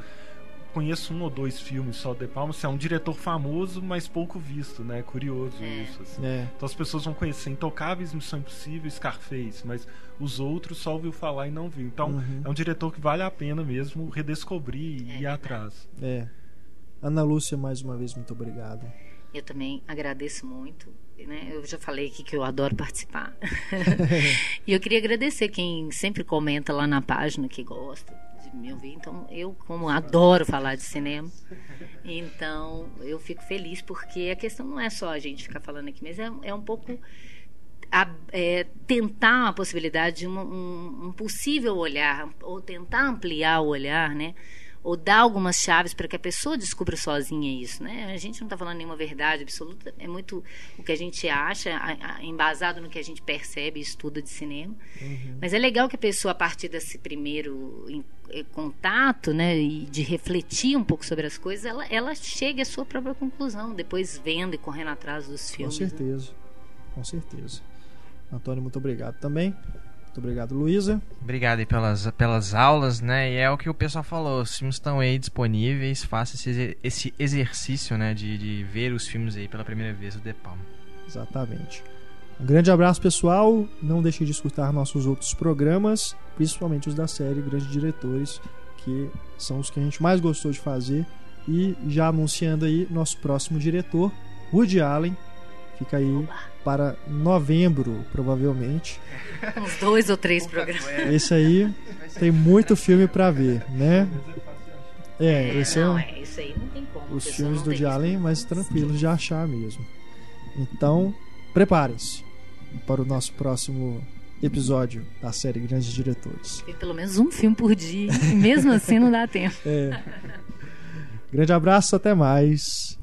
conheço um ou dois filmes só de Palma, você é um diretor famoso, mas pouco visto, né? É curioso É. isso assim. É, Então as pessoas vão conhecer Intocáveis, Missão Impossível, Scarface, mas os outros só ouviu falar e não viu. Então Uhum. é um diretor que vale a pena mesmo redescobrir e É ir atrás. é. Ana Lúcia, mais uma vez, muito obrigado. Eu também agradeço muito. Né? Eu já falei aqui que eu adoro participar. e eu queria agradecer quem sempre comenta lá na página que gosta me ouvir. Então, eu, como adoro falar de cinema, então eu fico feliz porque a questão não é só a gente ficar falando aqui, mas é, é um pouco a, é, tentar a possibilidade de um, um, um, possível olhar, ou tentar ampliar o olhar, né? Ou dar algumas chaves para que a pessoa descubra sozinha isso, né? A gente não está falando nenhuma verdade absoluta, é muito o que a gente acha, a, a, embasado no que a gente percebe e estuda de cinema. Uhum. Mas é legal que a pessoa, a partir desse primeiro em, em, contato, né, e de refletir um pouco sobre as coisas, ela, ela chegue à sua própria conclusão, depois vendo e correndo atrás dos filmes. Com né? certeza, né? com certeza. Antônio, muito obrigado também. Muito obrigado, Luísa. Obrigado aí pelas, pelas aulas, né? E é o que o pessoal falou, os filmes estão aí disponíveis, faça esse, esse exercício, né? De, de ver os filmes aí pela primeira vez do The Palm. Exatamente. Um grande abraço, pessoal. Não deixe de escutar nossos outros programas, principalmente os da série Grandes Diretores, que são os que a gente mais gostou de fazer. E já anunciando aí nosso próximo diretor, Woody Allen. Fica aí Oba para novembro, provavelmente. Uns dois ou três programas. Esse aí tem muito filme para ver, né? É, esse não, é, isso aí não tem como. Os filmes do Allen mais tranquilos de achar mesmo. Então, preparem-se para o nosso próximo episódio da série Grandes Diretores. Tem pelo menos um filme por dia, mesmo assim não dá tempo. É. Grande abraço, até mais.